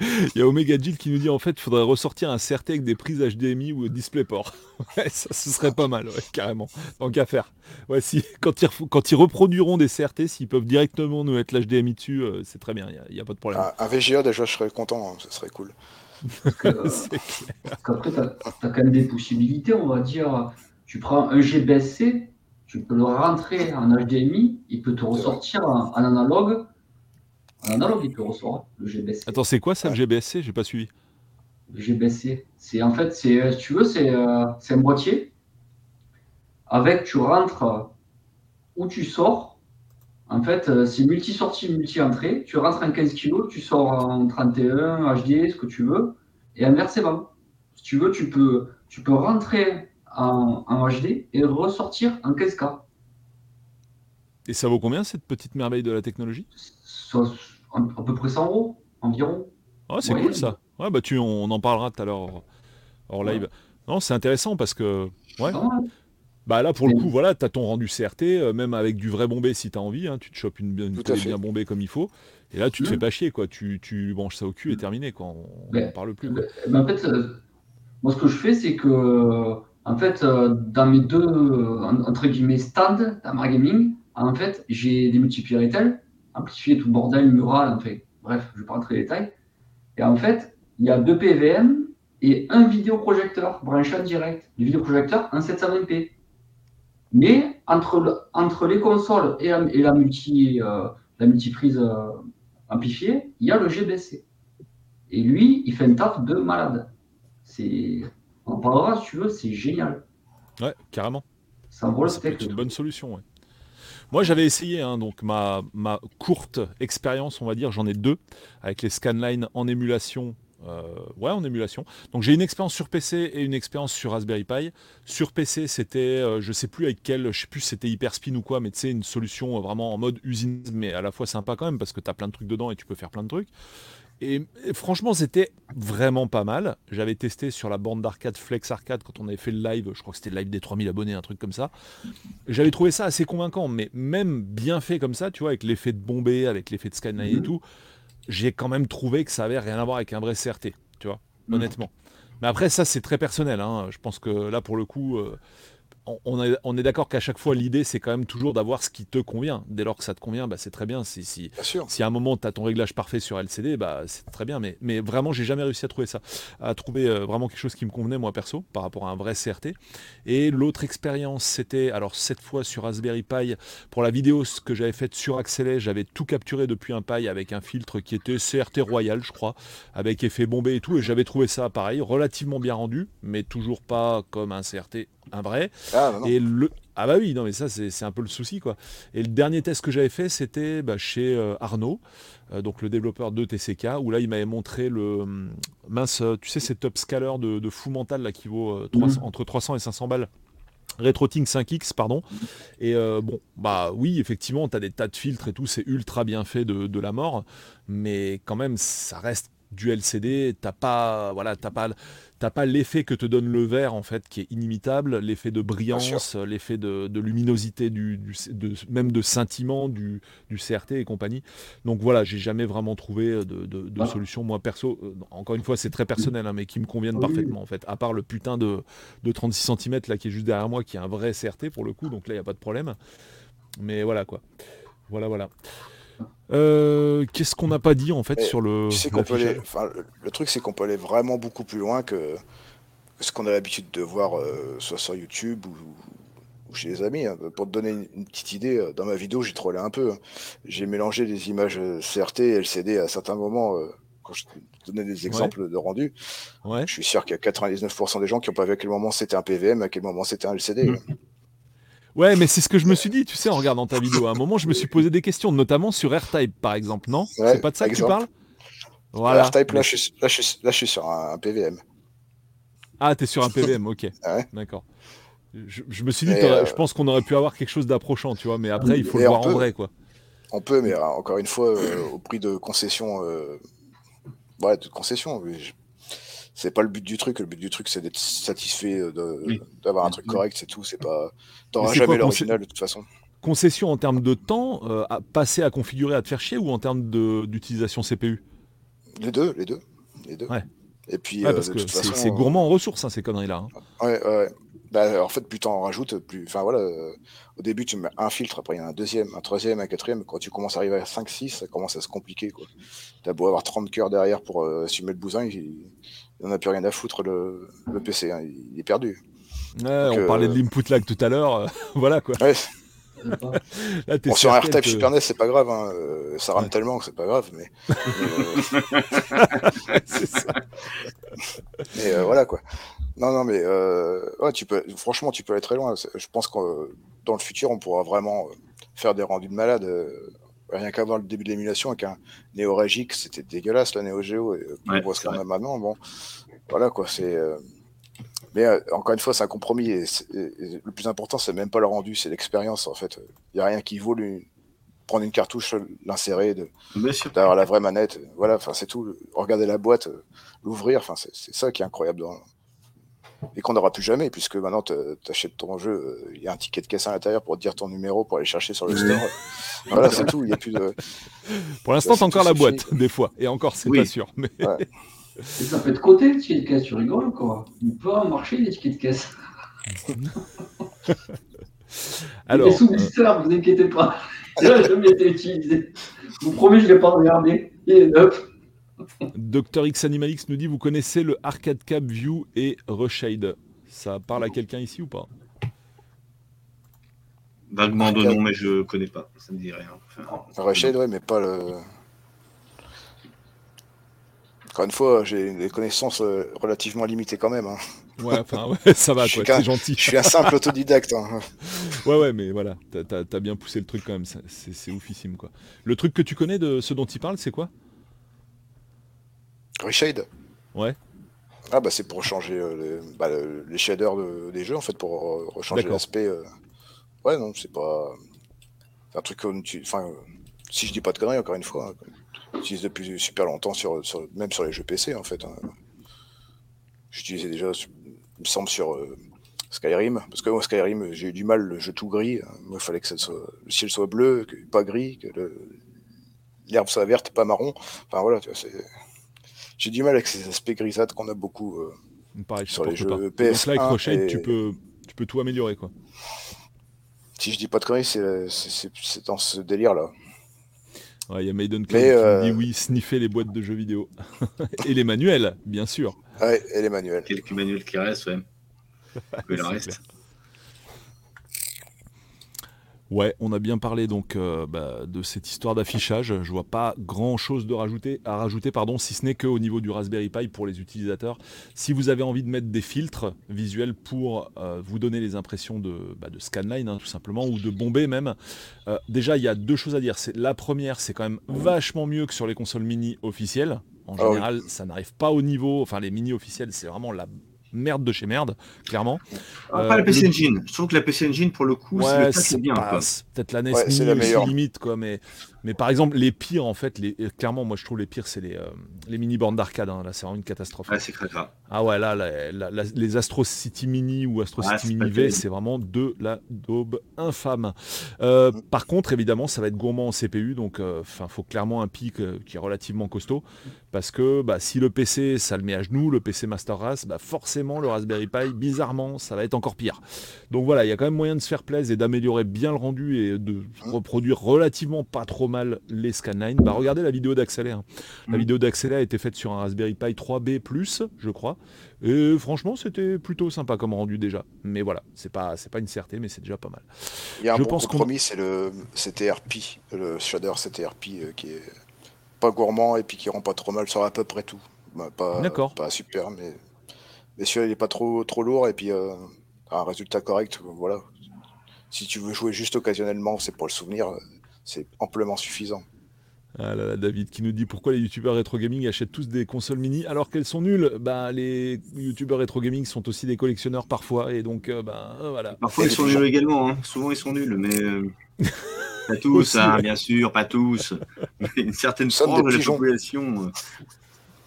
Il y a Omega Jill qui nous dit en fait, il faudrait ressortir un CRT avec des prises HDMI ou DisplayPort. ouais, ça, ce serait pas mal, carrément. Tant qu'à faire. Ouais, si, quand, ils, quand ils reproduiront des CRT, s'ils peuvent directement nous mettre l'HDMI dessus, euh, c'est très bien, il n'y a, pas de problème. Un, VGA, déjà, je serais content, hein, ce serait cool. Parce qu'après, tu as, quand même des possibilités, on va dire. Tu prends un GBSC, tu peux le rentrer en HDMI, il peut te ressortir en, analogue. En analogue, il peut ressortir le GBSC. Attends, c'est quoi ça, le GBSC J'ai pas suivi. Le GBSC, c'est en fait, c'est, si tu veux, c'est, euh, c'est un boîtier avec, tu rentres où tu sors. En fait, euh, c'est multi-sortie, multi-entrée. Tu rentres en 15 kg, tu sors en 31, HD, ce que tu veux. Et inversement. Si tu veux, tu peux, tu peux rentrer en, HD et ressortir en 15K. Et ça vaut combien cette petite merveille de la technologie? À peu près 100 euros environ. Oh, c'est cool ça. Ouais, bah tu, on, en parlera tout à l'heure hors, live. Non, c'est intéressant parce que. Ouais. Bah là, pour le coup, voilà, tu as ton rendu CRT, euh, même avec du vrai bombé si tu as envie. Hein, tu te chopes une, une télé bien bombée comme il faut. Et là, tu te fais pas chier, quoi. Tu, tu branches ça au cul et terminé, quoi. On n'en parle plus. en fait, euh, moi, ce que je fais, c'est que en fait, euh, dans mes deux, entre guillemets, stands ma Gaming, en fait, j'ai des multipliers Retail, amplifié tout bordel, mural, en fait. Bref, je ne vais pas rentrer les détails. Et en fait, il y a deux PVM et un vidéoprojecteur branché en direct. Du vidéoprojecteur en 720p. Mais entre, entre les consoles et, la, multi, euh, la multiprise euh, amplifiée, il y a le GBC. Et lui, il fait un taf de malade. C'est on parlera si tu veux, c'est génial. Ouais, carrément. Ça vaut C'est une bonne solution, ouais. Moi, j'avais essayé, hein, donc ma, ma courte expérience, on va dire, j'en ai deux, avec les scanlines en émulation. Euh, ouais, en émulation. Donc j'ai une expérience sur PC et une expérience sur Raspberry Pi. Sur PC, c'était, euh, je sais plus avec quel, je sais plus si c'était Hyperspin ou quoi, mais tu sais, une solution vraiment en mode usine, mais à la fois sympa quand même parce que tu as plein de trucs dedans et tu peux faire plein de trucs. Et, franchement, c'était vraiment pas mal. J'avais testé sur la bande d'arcade Flex Arcade quand on avait fait le live, je crois que c'était le live des 3000 abonnés, un truc comme ça. J'avais trouvé ça assez convaincant, mais même bien fait comme ça, tu vois, avec l'effet de bombé, avec l'effet de Skyline et mhm. tout, j'ai quand même trouvé que ça avait rien à voir avec un vrai CRT, tu vois, mhm. honnêtement. Mais après, ça, c'est très personnel. Hein. Je pense que là, pour le coup, euh, on, est, d'accord qu'à chaque fois, l'idée, c'est quand même toujours d'avoir ce qui te convient. Dès lors que ça te convient, bah, c'est très bien. Si, si, si, à un moment, tu as ton réglage parfait sur LCD, bah, c'est très bien. Mais, mais vraiment, j'ai jamais réussi à trouver ça. À trouver euh, vraiment quelque chose qui me convenait, moi, perso, par rapport à un vrai CRT. Et l'autre expérience, c'était, alors, cette fois sur Raspberry Pi, pour la vidéo ce que j'avais faite sur Accélé, j'avais tout capturé depuis un Pi avec un filtre qui était CRT Royal, je crois, avec effet bombé et tout. Et j'avais trouvé ça, pareil, relativement bien rendu, mais toujours pas comme un CRT un vrai. Ah, et le... ah bah oui, non mais ça c'est un peu le souci quoi. Et le dernier test que j'avais fait c'était bah, chez euh, Arnaud, euh, donc le développeur de TCK, où là il m'avait montré le hum, mince, tu sais cet upscaler de, de fou mental là qui vaut euh, mhm. entre 300 et 500 balles. RetroTink 5X, pardon. Et bon, bah oui, effectivement, tu as des tas de filtres et tout, c'est ultra bien fait de, de, la mort, mais quand même, ça reste du LCD, t'as pas, voilà, t'as pas, t'as pas l'effet que te donne le verre en fait, qui est inimitable, l'effet de brillance, l'effet de, luminosité, du, de, même de scintillement du, du, CRT et compagnie. Donc voilà, j'ai jamais vraiment trouvé de, de solution. Moi perso, euh, encore une fois, c'est très personnel, hein, mais qui me conviennent parfaitement en fait. À part le putain de, 36 cm là qui est juste derrière moi, qui est un vrai CRT pour le coup, donc là il y a pas de problème. Mais voilà quoi. Voilà, voilà. Euh, qu'est-ce qu'on n'a pas dit en fait sur le. le, truc, c'est qu'on peut aller vraiment beaucoup plus loin que, ce qu'on a l'habitude de voir, euh, soit sur YouTube ou, chez les amis. Hein. Pour te donner une, petite idée, euh, dans ma vidéo, j'ai trollé un peu. Hein. J'ai mélangé des images CRT et LCD à certains moments. quand je donnais des exemples de rendu, je suis sûr qu'il y a 99% des gens qui n'ont pas vu à quel moment c'était un PVM, à quel moment c'était un LCD. Mm. Ouais, mais c'est ce que je me suis dit, tu sais, en regardant ta vidéo. À un moment, je me suis posé des questions, notamment sur AirType, par exemple, non? C'est pas de ça que tu parles? Voilà. AirType, là, je suis, sur un PVM. Ah, t'es sur un PVM, ok. D'accord. Je, me suis dit, euh, je pense qu'on aurait pu avoir quelque chose d'approchant, tu vois, mais après, il faut le voir en vrai, quoi. On peut, mais euh, encore une fois, euh, au prix de concession. Ouais, de concession c'est pas le but du truc. Le but du truc, c'est d'être satisfait, euh, d'avoir un truc correct, c'est tout. C'est pas, t'auras jamais l'original de toute façon. Concession en termes de temps, euh, à passer à configurer, à te faire chier, ou en termes d'utilisation CPU Les deux, les deux, les deux. Ouais. Et puis, euh, parce que c'est gourmand en ressources, hein, ces conneries-là. Hein. Ouais, ouais. Bah, en fait, plus t'en rajoutes, plus. Enfin voilà, au début, tu mets un filtre, après il y a un deuxième, un troisième, un quatrième. Quand tu commences à arriver à 5-6, ça commence à se compliquer. Tu as beau avoir 30 cœurs derrière pour assumer le bousin, il n'en a plus rien à foutre, le, PC. Hein, il, est perdu. on parlait de l'input lag tout à l'heure. voilà quoi. Là, bon, sur un R-Type Super NES, c'est pas grave. Hein. Euh, ça rame tellement que c'est pas grave. Mais, mais, euh, euh, voilà quoi. Non, non, mais ouais, tu peux, franchement, tu peux aller très loin. Je pense que dans le futur, on pourra vraiment faire des rendus de malade. Rien qu'à voir le début de l'émulation avec un Neo c'était dégueulasse la Neo Geo. Et on voit ce qu'on a maintenant. Bon, voilà quoi. C'est mais euh, encore une fois, c'est un compromis. Et, le plus important, c'est même pas le rendu, c'est l'expérience en fait. Il n'y a rien qui vaut lui, prendre une cartouche, l'insérer, d'avoir la vraie manette. Voilà, enfin c'est tout. Regarder la boîte, euh, l'ouvrir, enfin c'est ça qui est incroyable. Et qu'on n'aura plus jamais, puisque maintenant tu achètes ton jeu, il y a un ticket de caisse à l'intérieur pour te dire ton numéro pour aller chercher sur le store. voilà, c'est tout. Il y a plus de. Pour l'instant, c'est encore la boîte, des fois. Et encore, c'est pas sûr. Mais... ça peut être côté le ticket de caisse, tu rigoles quoi? Il peut en marcher les tickets de caisse. Alors, les euh... vous inquiétez pas. N'a jamais été utilisé. Je vous promets, je ne l'ai pas regardé. Il est neuf. Dr X Animalix nous dit Vous connaissez le Arcade Cap View et Reshade Ça parle à quelqu'un ici ou pas? Vaguement de nom, mais je connais pas. Ça me dit rien. Enfin, Reshade, ouais, mais pas le. Encore une fois, j'ai des connaissances euh, relativement limitées quand même. Hein. Ouais, enfin, ouais, ça va, c'est gentil. Je suis un simple autodidacte. Hein. Ouais, ouais, mais voilà, t'as as, bien poussé le truc quand même, c'est oufissime, quoi. Le truc que tu connais de ce dont il parle, c'est quoi? Reshade Ouais. Ah bah c'est pour changer euh, bah, les shaders des jeux, en fait, pour euh, rechanger l'aspect. Ouais, non, c'est pas... C'est un truc comme tu... Enfin, si je dis pas de conneries, encore une fois, hein, j'utilise depuis super longtemps, sur, même sur les jeux PC en fait. Hein. J'utilisais déjà, il me semble, sur euh, Skyrim, parce que moi, Skyrim, j'ai eu du mal, le jeu tout gris. Hein. Moi, il fallait que soit, le ciel soit bleu, que, pas gris, que l'herbe soit verte, pas marron. Enfin voilà, j'ai du mal avec ces aspects grisâtres qu'on a beaucoup euh, sur les jeux PS. Donc là, avec tu, peux, tu peux tout améliorer quoi. Si je dis pas de conneries, c'est dans ce délire-là. Il y a Maiden Cloud qui euh, dit oui, sniffer les boîtes de jeux vidéo. et les manuels, bien sûr. Ouais, et les manuels. Quelques manuels qui restent, ouais. Mais le reste. Ouais, on a bien parlé donc euh, bah, de cette histoire d'affichage. Je vois pas grand chose de rajouter, à rajouter, pardon, si ce n'est qu'au niveau du Raspberry Pi pour les utilisateurs. Si vous avez envie de mettre des filtres visuels pour euh, vous donner les impressions de, bah, de scanline, hein, tout simplement, ou de bomber même, euh, déjà il y a deux choses à dire. La première, c'est quand même vachement mieux que sur les consoles mini officielles. En ah général, ça n'arrive pas au niveau. Enfin, les mini officielles, c'est vraiment la merde de chez merde, clairement. Ah, pas la PC Engine. Je trouve que la PC Engine, pour le coup, c'est bien. Peut-être la NES c'est la meilleure. limite, quoi. Mais, mais par exemple, les pires, en fait, les, clairement, moi, je trouve les pires, c'est les, euh, les mini-bornes d'arcade. Hein. Là, c'est vraiment une catastrophe. Ah, c'est très grave. Ah ouais, là, les Astro City Mini ou Astro City Mini V, c'est vraiment de la daube infâme. Euh, mm. par contre, évidemment, ça va être gourmand en CPU, donc il euh, faut clairement un pic qui est relativement costaud. Parce que bah, si le PC, ça le met à genoux, le PC Master Race, bah, forcément, le Raspberry Pi, bizarrement, ça va être encore pire. Donc voilà, il y a quand même moyen de se faire plaisir et d'améliorer bien le rendu et de reproduire relativement pas trop mal les scanlines. Bah, regardez la vidéo d'Axelé. Hein. La mm. vidéo d'Axelé a été faite sur un Raspberry Pi 3B, je crois. Et franchement, c'était plutôt sympa comme rendu déjà. Mais voilà, c'est pas, c'est pas une certitude, mais c'est déjà pas mal. Il y a un je bon pense compromis, c'est le CTRP, le shader CTRP euh, qui est pas gourmand et puis qui rend pas trop mal sur à peu près tout. Bah, pas, pas super, mais, mais celui-là il est pas trop, trop lourd et puis euh, un résultat correct. Voilà. Si tu veux jouer juste occasionnellement, c'est pour le souvenir, c'est amplement suffisant. Ah là là, David qui nous dit pourquoi les youtubeurs rétro gaming achètent tous des consoles mini alors qu'elles sont nulles? Bah, les youtubeurs rétro gaming sont aussi des collectionneurs parfois et donc euh, bah, voilà. Parfois ils sont nuls également, hein. souvent ils sont nuls, mais euh, Pas tous, hein, bien sûr, pas tous. Mais une certaine frange de la population.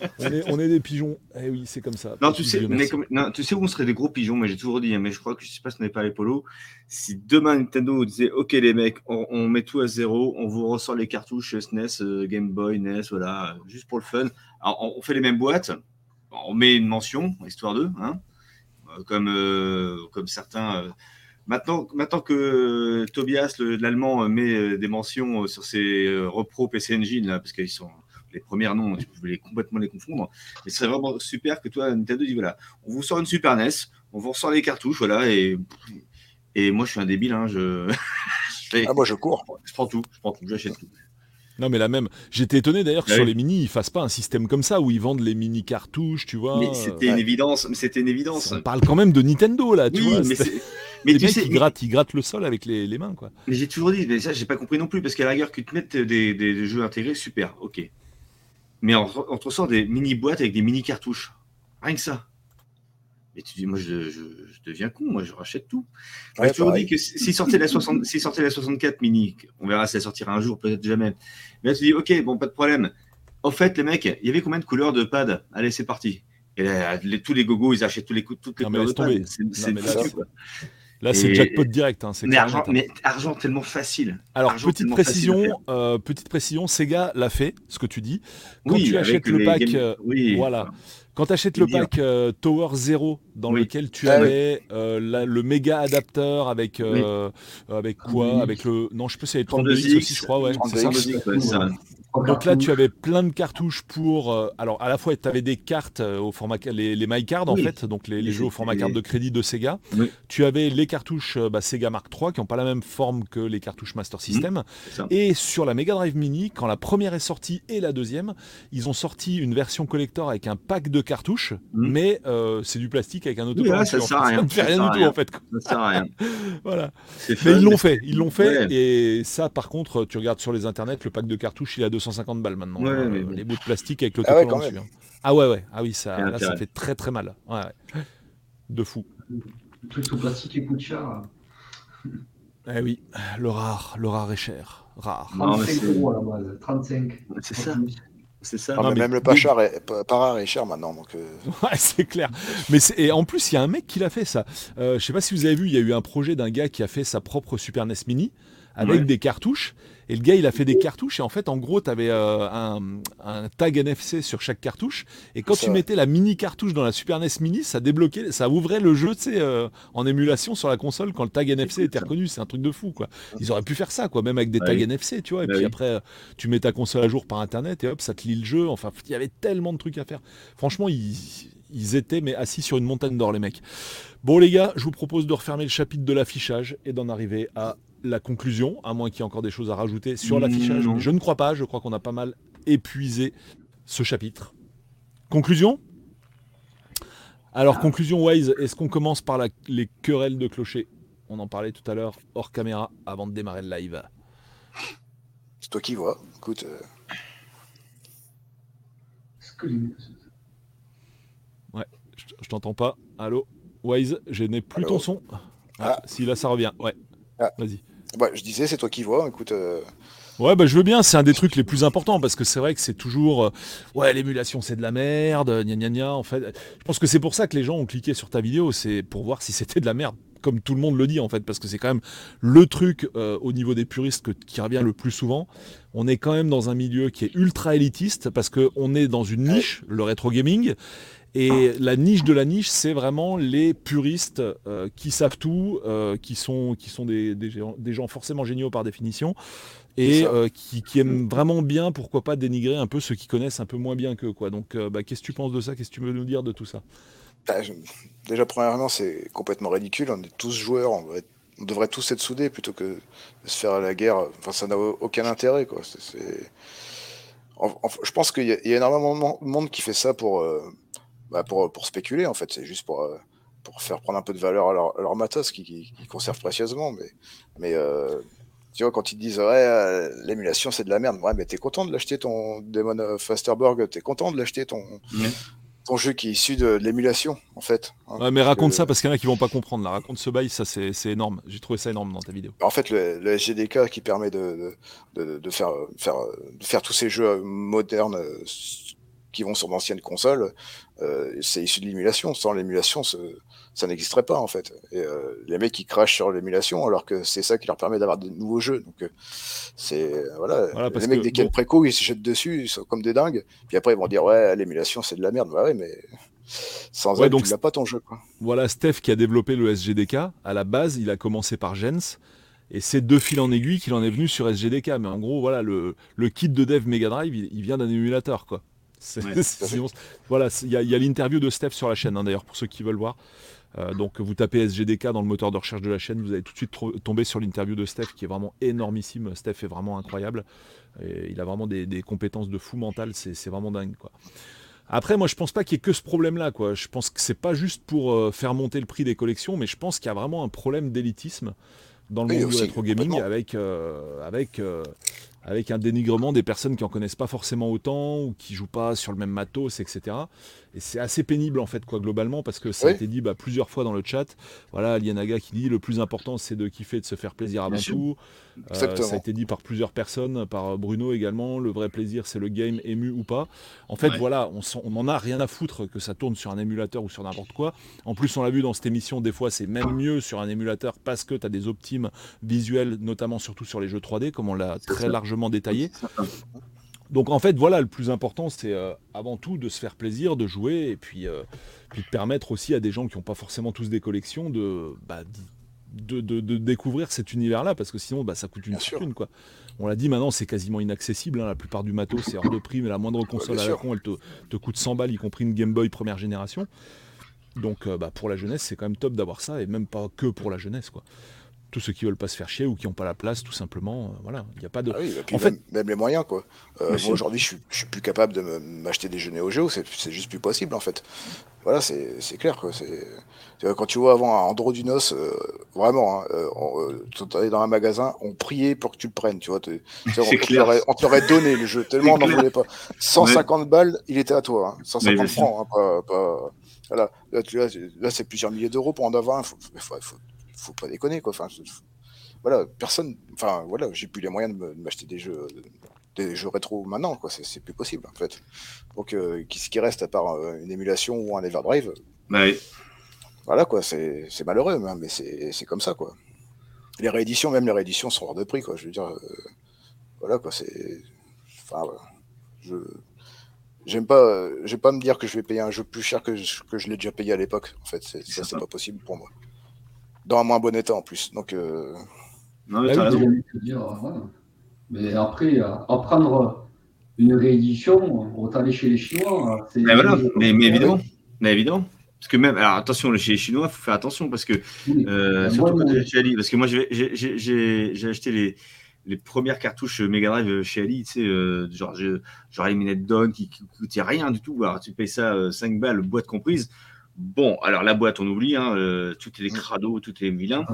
Euh. On est, on est, des pigeons. Eh oui, c'est comme ça. Non, tu sais, mais non, tu sais où on serait des gros pigeons, mais j'ai toujours dit, hein, mais je crois que je sais pas si on n'est pas les polos. Si demain Nintendo disait, OK les mecs, on, met tout à zéro, on vous ressort les cartouches SNES, euh, Game Boy, NES, voilà, juste pour le fun. Alors, on, fait les mêmes boîtes, on met une mention, histoire d'eux, hein, comme, comme certains. Maintenant, maintenant que Tobias, l'allemand, met des mentions sur ses repro PC Engine, là, parce qu'ils sont les premiers noms, tu peux complètement les confondre. Mais ce serait vraiment super que toi, Nintendo, dit voilà, on vous sort une Super NES, on vous ressort les cartouches, voilà, et, et moi, je suis un débile, hein, je. ah, moi, je cours. Je prends tout, je prends tout, j'achète tout. Non, mais la même. J'étais étonné d'ailleurs que ah sur les mini, ils fassent pas un système comme ça où ils vendent les mini cartouches, tu vois. Mais c'était une évidence. Mais c'était une évidence. On parle quand même de Nintendo là, tu vois. Mais, mais tu sais, ils grattent, ils grattent le sol avec les, les mains, quoi. Mais j'ai toujours dit, mais ça, j'ai pas compris non plus parce qu'à la rigueur, que tu mettes des, des, jeux intégrés, super, ok. Mais on, te ressort des mini boîtes avec des mini cartouches. Rien que ça. Et tu dis, moi, je, deviens con, moi, je rachète tout. Ouais, toujours dit que s'il sortait, la 60, sortait la 64 mini, on verra si elle sortira un jour, peut-être jamais. Mais là, tu dis, ok, bon, pas de problème. En fait, les mecs, il y avait combien de couleurs de pad? Allez, c'est parti. Et là, tous les gogos, ils achètent tous les, toutes les couleurs de pad. C'est Là, c'est jackpot direct. Hein, mais, argent, mais, argent, tellement facile. Alors, petite, précision, euh, petite précision, Sega l'a fait, ce que tu dis. Quand tu achètes le pack, euh, voilà. Quand tu achètes le pack euh, Tower Zero, dans lequel tu ah avais le méga adapteur avec, avec quoi? Avec le. Non, je sais pas si 32X aussi, je crois, ouais. C'est ça. Donc là, tu avais plein de cartouches pour. Euh, alors, à la fois, tu avais des cartes euh, au format. Les, les MyCard, en fait, donc les, jeux au format carte de crédit de Sega. Tu avais les cartouches euh, bah, Sega Mark III qui n'ont pas la même forme que les cartouches Master System. et sur la Mega Drive Mini, quand la première est sortie et la deuxième, ils ont sorti une version collector avec un pack de cartouches, mais c'est du plastique avec un autocollant. ça, sert à rien. Ça ne fait rien du tout, en fait. Ça sert à rien. voilà. Mais ils l'ont fait. Ils l'ont fait. Et ça, par contre, tu regardes sur les internets, le pack de cartouches, il a 250 balles maintenant. Euh, les bouts de plastique avec le ah ouais, dessus. Hein. Ah ouais, ouais. Ah oui, ça, ça fait très très mal. Ouais, De fou. Le truc sous plastique il coûte cher. Eh oui, le rare, le rare est cher. Rare. 35 euros à la base. 35. C'est ça. C'est ça. mais même le pas, cher est, pas rare est cher maintenant. Donc euh. Ouais, c'est clair. Mais et en plus, il y a un mec qui l'a fait ça. Euh, je sais pas si vous avez vu, il y a eu un projet d'un gars qui a fait sa propre Super NES Mini avec des cartouches. Et le gars, il a fait des cartouches. Et en fait, en gros, tu avais euh, un, tag NFC sur chaque cartouche. Et quand tu mettais la mini cartouche dans la Super NES Mini, ça débloquait, ça ouvrait le jeu euh, en émulation sur la console quand le tag NFC était reconnu. C'est un truc de fou. quoi. Ils auraient pu faire ça, quoi, même avec des tags NFC, tu vois. Et bah puis après, tu mets ta console à jour par Internet et hop, ça te lit le jeu. Enfin, il y avait tellement de trucs à faire. Franchement, ils étaient mais assis sur une montagne d'or les mecs. Bon les gars, je vous propose de refermer le chapitre de l'affichage et d'en arriver à la conclusion, à moins qu'il y ait encore des choses à rajouter sur l'affichage. Je ne crois pas, je crois qu'on a pas mal épuisé ce chapitre. Conclusion? Alors, conclusion Wise, est-ce qu'on commence par les querelles de clocher? On en parlait tout à l'heure hors caméra avant de démarrer le live. C'est toi qui vois. Écoute. Euh. Ouais, je, t'entends pas. Allô? Wise, je n'ai plus ton son. Ah, ah. Si là ça revient, ouais. Ah. Vas-y. Bah, je disais, c'est toi qui vois. Écoute. Euh. Ouais, bah, je veux bien, c'est un des trucs les plus importants parce que c'est vrai que c'est toujours. Euh, ouais, l'émulation c'est de la merde, gna gna gna. En fait, je pense que c'est pour ça que les gens ont cliqué sur ta vidéo, c'est pour voir si c'était de la merde, comme tout le monde le dit en fait, parce que c'est quand même le truc euh, au niveau des puristes qui revient le plus souvent. On est quand même dans un milieu qui est ultra élitiste parce qu'on est dans une niche, le rétro gaming, et la niche de la niche, c'est vraiment les puristes euh, qui savent tout, euh, qui sont, qui sont des, des, gens, forcément géniaux par définition, et euh, qui, aiment vraiment bien, pourquoi pas, dénigrer un peu ceux qui connaissent un peu moins bien qu'eux. Quoi. Donc, bah, qu'est-ce que tu penses de ça? Qu'est-ce que tu veux nous dire de tout ça? Bah, Déjà, premièrement, c'est complètement ridicule. On est tous joueurs, on, devrait tous être soudés plutôt que de se faire la guerre. Enfin, ça n'a aucun intérêt. Quoi. je pense qu'il y, a énormément de monde qui fait ça pour bah, pour, pour, spéculer, en fait. C'est juste pour, euh, pour faire prendre un peu de valeur à leur, leur matos qui, qui, conservent précieusement. Mais, mais euh, tu vois, quand ils disent ouais, euh, l'émulation c'est de la merde, ouais, mais t'es content de l'acheter ton Demon Fasterberg, t'es content de l'acheter ton. Ton jeu qui est issu de, l'émulation, en fait. Hein? ouais, mais raconte ça parce qu'il y en a qui vont pas comprendre. Là. Raconte ce bail, ça c'est énorme. J'ai trouvé ça énorme dans ta vidéo. En fait, le, le SGDK qui permet de, de, de, faire, faire, de faire tous ces jeux modernes qui vont sur d'anciennes consoles, euh, c'est issu de l'émulation. Sans l'émulation, ça n'existerait pas en fait. Et euh, les mecs qui crachent sur l'émulation alors que c'est ça qui leur permet d'avoir de nouveaux jeux. Donc euh, c'est voilà, les mecs a le préco, ils se jettent dessus, ils sont comme des dingues. Puis après ils vont dire ouais l'émulation c'est de la merde. Bah ouais mais Sans elle, donc, tu n'as pas ton jeu. Quoi. Voilà, Steph qui a développé le SGDK. À la base, il a commencé par Gens. Et c'est deux fils en aiguille qu'il en est venu sur SGDK. Mais en gros, voilà, le, le kit de dev Mega Drive, il, vient d'un émulateur. Quoi. voilà, il y a, l'interview de Steph sur la chaîne, hein, d'ailleurs, pour ceux qui veulent voir. Euh, donc vous tapez SGDK dans le moteur de recherche de la chaîne, vous allez tout de suite tomber sur l'interview de Steph qui est vraiment énormissime. Steph est vraiment incroyable. Et il a vraiment des, des compétences de fou mental, c'est vraiment dingue. Quoi. Après, moi, je pense pas qu'il y ait que ce problème-là. Je pense que c'est pas juste pour euh, faire monter le prix des collections, mais je pense qu'il y a vraiment un problème d'élitisme dans le monde du rétro gaming avec, euh, avec, euh, avec un dénigrement des personnes qui en connaissent pas forcément autant ou qui jouent pas sur le même matos, etc. Et c'est assez pénible en fait, quoi, globalement, parce que ça a été dit bah, plusieurs fois dans le chat. Voilà, Alianaga qui dit le plus important c'est de kiffer, de se faire plaisir avant tout. Euh, ça a été dit par plusieurs personnes, par Bruno également. Le vrai plaisir c'est le game ému ou pas. En fait, voilà, on, on en a rien à foutre que ça tourne sur un émulateur ou sur n'importe quoi. En plus, on l'a vu dans cette émission, des fois c'est même mieux sur un émulateur parce que tu as des optimes visuels, notamment surtout sur les jeux 3D, comme on l'a très largement détaillé. Donc en fait, voilà, le plus important, c'est euh, avant tout de se faire plaisir, de jouer, et puis, euh, puis, de permettre aussi à des gens qui n'ont pas forcément tous des collections de, bah, de, découvrir cet univers-là, parce que sinon, bah, ça coûte une fortune. Quoi. On l'a dit, maintenant, c'est quasiment inaccessible. Hein, la plupart du matos, c'est hors de prix, mais la moindre console à la con, elle te, te, coûte 100 balles, y compris une Game Boy première génération. Donc euh, bah, pour la jeunesse, c'est quand même top d'avoir ça, et même pas que pour la jeunesse. quoi tous ceux qui veulent pas se faire chier ou qui n'ont pas la place, tout simplement. Euh, voilà, il n'y a pas de. Ah en fait, même les moyens, quoi. Euh, moi aujourd'hui, je suis, suis plus capable de m'acheter des jeux Neo Geo, c'est juste plus possible, en fait. Voilà, c'est clair, quoi. Quand tu vois avant un Androdynos, euh, vraiment, hein, tu allais dans un magasin, on priait pour que tu le prennes, tu vois. on, t'aurait donné le jeu, tellement on n'en voulait pas. 150 balles, il était à toi. 150 hein. francs, hein, pas, Voilà. Là, là c'est plusieurs milliers d'euros pour en avoir un. Faut pas déconner quoi. Enfin, voilà, personne. Enfin, voilà, j'ai plus les moyens de m'acheter des jeux, des jeux rétro maintenant, quoi. C'est plus possible en fait. Donc, euh, qu'est-ce qui reste à part euh, une émulation ou un Everdrive bah Voilà quoi, c'est malheureux, hein, mais c'est comme ça quoi. Les rééditions, même les rééditions sont hors de prix quoi. Je veux dire, euh, voilà quoi, c'est. Enfin, je. J'aime pas, j'aime pas me dire que je vais payer un jeu plus cher que je, que je l'ai déjà payé à l'époque. En fait, ça, c'est pas possible pour moi dans un moins bon état en plus. Donc, euh... non, mais, ah mais après, apprendre une réédition, on aller chez les Chinois. Mais, voilà. mais, évidemment. Mais évidemment. Parce que même, alors attention, chez les Chinois, il faut faire attention parce que, euh, surtout quand chez Ali, parce que moi j'ai acheté les, les premières cartouches Mega Drive chez Ali, tu sais, euh, genre, genre les minettes Dawn qui, qui coûtaient rien du tout. Alors tu payes ça 5 euh, balles, boîte comprise. Bon, alors la boîte, on oublie, hein, euh, tout est des crados, tout est vilain.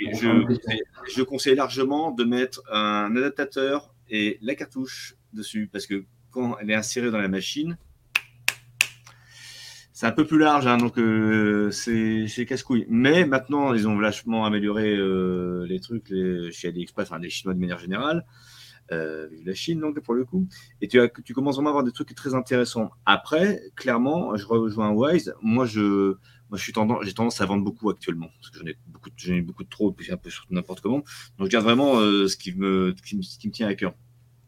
je, conseille largement de mettre un adaptateur et la cartouche dessus, parce que quand elle est insérée dans la machine, c'est un peu plus large, hein, donc euh, c'est casse-couille. Mais maintenant, ils ont vachement amélioré euh, les trucs chez AliExpress, enfin les Chinois de manière générale euh, la Chine, donc pour le coup. Et tu, as, tu commences vraiment à avoir des trucs très intéressants. Après, clairement, je rejoins Wise. Moi, je, moi, je suis tendance, j'ai tendance à vendre beaucoup actuellement parce que j'en ai beaucoup, j'en ai beaucoup de trop, et puis un peu sur n'importe comment. Donc, je garde vraiment euh, ce qui me, qui me, qui me tient à cœur.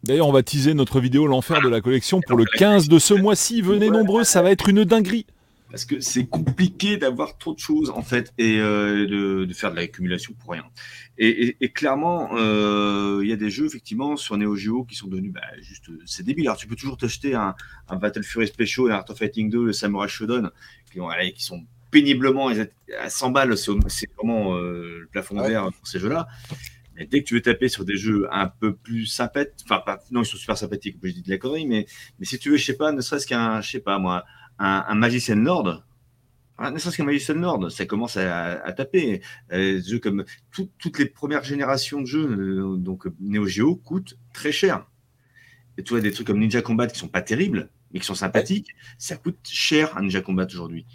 D'ailleurs, on va teaser notre vidéo L'enfer de la collection pour le 15 de ce mois-ci. Venez nombreux, ça va être une dinguerie parce que c'est compliqué d'avoir trop de choses en fait et euh, de, faire de l'accumulation pour rien. Et, clairement, euh, il y a des jeux effectivement sur Neo Geo qui sont devenus bah, juste c'est débile. Alors tu peux toujours t'acheter un, Battle Fury Special, un Art of Fighting 2, le Samurai Shodown qui, qui sont péniblement à 100 balles, c'est vraiment euh, le plafond vert pour ces jeux-là. Mais dès que tu veux taper sur des jeux un peu plus sympathiques, enfin pas, non ils sont super sympathiques, je dis de la connerie, mais mais si tu veux, je sais pas, ne serait-ce qu'un, je sais pas moi un, un magicien Lord, ah, serait-ce qu'un Magician Lord, ça commence à, taper. Euh, jeux comme toutes les premières générations de jeux, euh, donc Neo Geo, coûtent très cher. Et tu vois, des trucs comme Ninja Combat qui sont pas terribles, mais qui sont sympathiques, ça coûte cher un Ninja Combat aujourd'hui.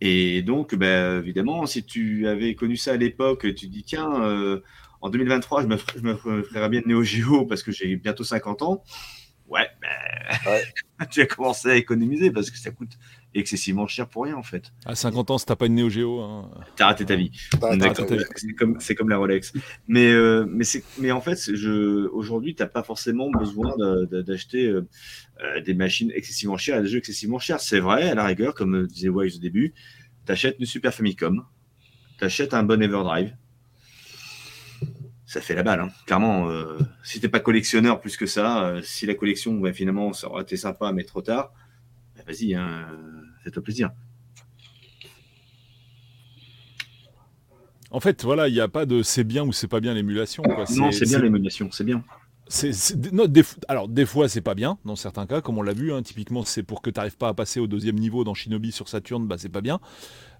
Et donc, bah, évidemment, si tu avais connu ça à l'époque, tu dis, tiens, euh, en 2023, je me, ferais, je me ferais bien de Neo Geo parce que j'ai bientôt 50 ans. Ouais, ben, tu as commencé à économiser parce que ça coûte excessivement cher pour rien en fait. À 50 ans, si t'as pas une Neo Geo, hein... t'as raté ta vie. C'est comme, comme, la Rolex. Mais, euh, mais, mais en fait, aujourd'hui, t'as pas forcément besoin d'acheter euh, euh, des machines excessivement chères et des jeux excessivement chers. C'est vrai, à la rigueur, comme disait Wise au début, t'achètes une Super Famicom, t'achètes un bon Everdrive. Ça fait la balle, hein. clairement. si t'es pas collectionneur plus que ça, si la collection, bah, finalement, ça aurait été sympa, mais trop tard, bah, vas-y, hein, fais-toi plaisir. En fait, voilà, il n'y a pas de c'est bien ou c'est pas bien l'émulation. Non, c'est bien l'émulation, c'est bien. des, alors, des fois, c'est pas bien, dans certains cas, comme on l'a vu. Hein, typiquement, c'est pour que tu n'arrives pas à passer au deuxième niveau dans Shinobi sur Saturn, bah, c'est pas bien.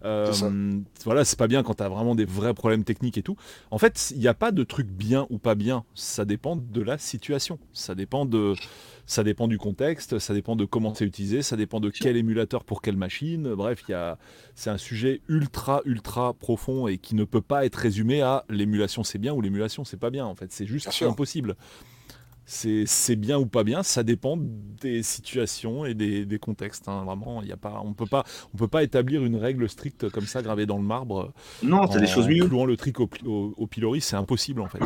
Euh, voilà, c'est pas bien quand tu as vraiment des vrais problèmes techniques et tout. En fait, il n'y a pas de truc bien ou pas bien. Ça dépend de la situation. Ça dépend de. Ça dépend du contexte, ça dépend de comment c'est utilisé, ça dépend de quel émulateur pour quelle machine. Bref, c'est un sujet ultra, ultra profond et qui ne peut pas être résumé à l'émulation c'est bien ou l'émulation c'est pas bien. En fait, c'est juste impossible. C'est bien ou pas bien, ça dépend des situations et des, contextes. Hein. Vraiment, y a pas, on peut pas, on peut pas établir une règle stricte comme ça gravée dans le marbre. Non, c'est des choses mieux. Clouant le trick au, au, pilori, c'est impossible en fait.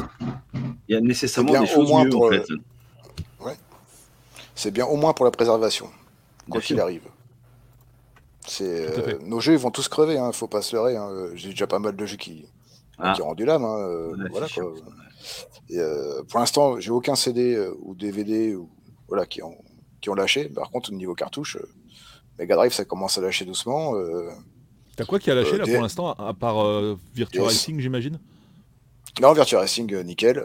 Il y a nécessairement des choses mieux en fait c'est bien au moins pour la préservation, quoi qu'il arrive. Euh, nos jeux ils vont tous crever, hein, faut pas se leurrer. Hein. J'ai déjà pas mal de jeux qui, ah. ont rendu l'âme. Hein, euh, voilà, euh, pour l'instant, j'ai aucun CD ou DVD ou, voilà, qui, ont, qui ont lâché. Par contre, au niveau cartouche, Mega Drive ça commence à lâcher doucement. T'as quoi qui a lâché là pour l'instant, à part Virtua Racing, j'imagine? Non, Virtua Racing, nickel.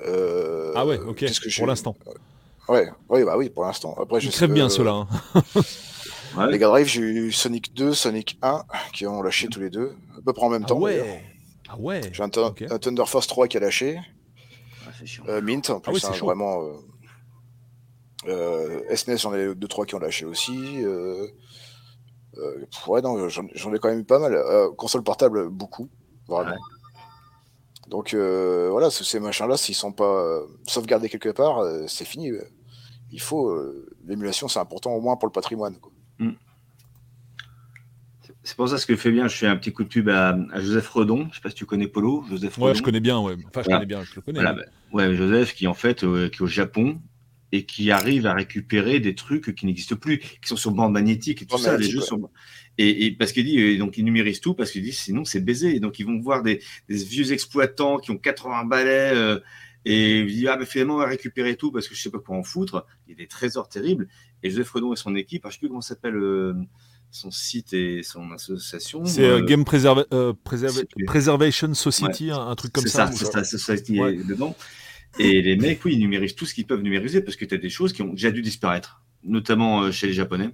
ah ouais, ok, pour l'instant. Ouais, oui, bah oui, pour l'instant. Après, je très bien cela. Hein. Mega Drive, j'ai eu Sonic 2, Sonic 1 qui ont lâché tous les deux, à peu près en même ah temps. Ouais. Ah ouais. J'ai un, Thunder Force 3 qui a lâché. Euh, Mint, en ah plus, hein, vraiment. Euh, euh, SNES, j'en ai 2-3 qui ont lâché aussi. Euh, euh, ouais, non, j'en ai quand même eu pas mal. Euh, console portable, beaucoup, vraiment. Donc voilà, ces machins-là, s'ils sont pas sauvegardés quelque part, c'est fini il faut euh, l'émulation, c'est important au moins pour le patrimoine. C'est pour ça ce que fait bien. Je fais un petit coup de pub à, Joseph Redon. Je ne sais pas si tu connais Polo. Joseph Ouais, je connais bien. Ouais. Enfin, je connais bien. Je le connais. Bah, ouais, Joseph qui en fait euh, qui est au Japon et qui arrive à récupérer des trucs qui n'existent plus, qui sont sur bande magnétique et tout ça. Les jeux sont... et, parce qu'il dit, donc il numérise tout parce qu'il dit sinon c'est baisé. Et donc ils vont voir des, vieux exploitants qui ont 80 balais. Euh, et il dit, ah, mais finalement, on va récupérer tout parce que je sais pas quoi en foutre. Il y a des trésors terribles. Et Joseph Redon et son équipe, je ne sais plus comment s'appelle euh, son site et son association. C'est euh, Game euh, Preservation Society, un, truc comme ça. C'est ça, c'est ça, qui est dedans. Et les mecs, oui, ils numérisent tout ce qu'ils peuvent numériser parce que tu as des choses qui ont déjà dû disparaître, notamment chez les Japonais.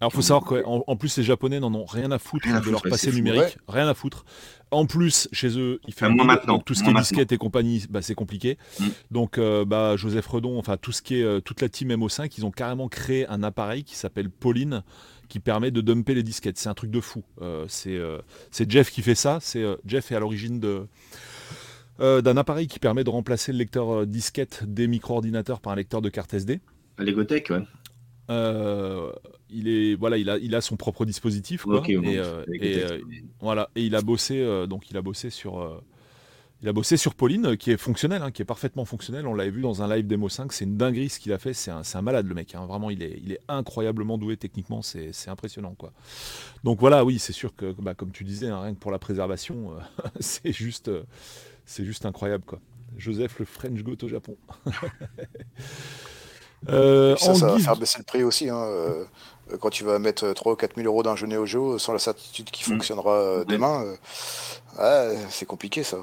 Alors, faut savoir qu'en en plus, les Japonais n'en ont rien à foutre de leur passé numérique. Rien à foutre. En plus, chez eux, il fait maintenant. tout ce qui est disquette et compagnie, bah, c'est compliqué. Mm. Donc, euh, bah, Joseph Redon, enfin, tout ce qui est, euh, toute la team MO5, ils ont carrément créé un appareil qui s'appelle Pauline, qui permet de dumper les disquettes. C'est un truc de fou. Euh, c'est Jeff qui fait ça. C'est Jeff est à l'origine de. d'un appareil qui permet de remplacer le lecteur disquette des micro-ordinateurs par un lecteur de carte SD. Legotech, ouais. Euh, il est voilà, il a, il a son propre dispositif quoi, et, euh, euh, voilà, et il a bossé donc il a bossé sur il a bossé sur Pauline qui est fonctionnel, hein, qui est parfaitement fonctionnel. On l'avait vu dans un live démo 5, c'est une dinguerie ce qu'il a fait. C'est un, un, malade le mec, hein. vraiment il est, il est incroyablement doué techniquement, c'est impressionnant quoi. Donc voilà, oui, c'est sûr que bah, comme tu disais, hein, rien que pour la préservation, c'est juste, c'est juste incroyable quoi. Joseph le French Goat au Japon. Euh, ça, ça va faire baisser le prix aussi. Hein, euh, quand tu vas mettre 3 ou 4 000 euros d'un jeu Neo Geo sans la certitude qu'il mm. fonctionnera euh, demain, c'est compliqué ça.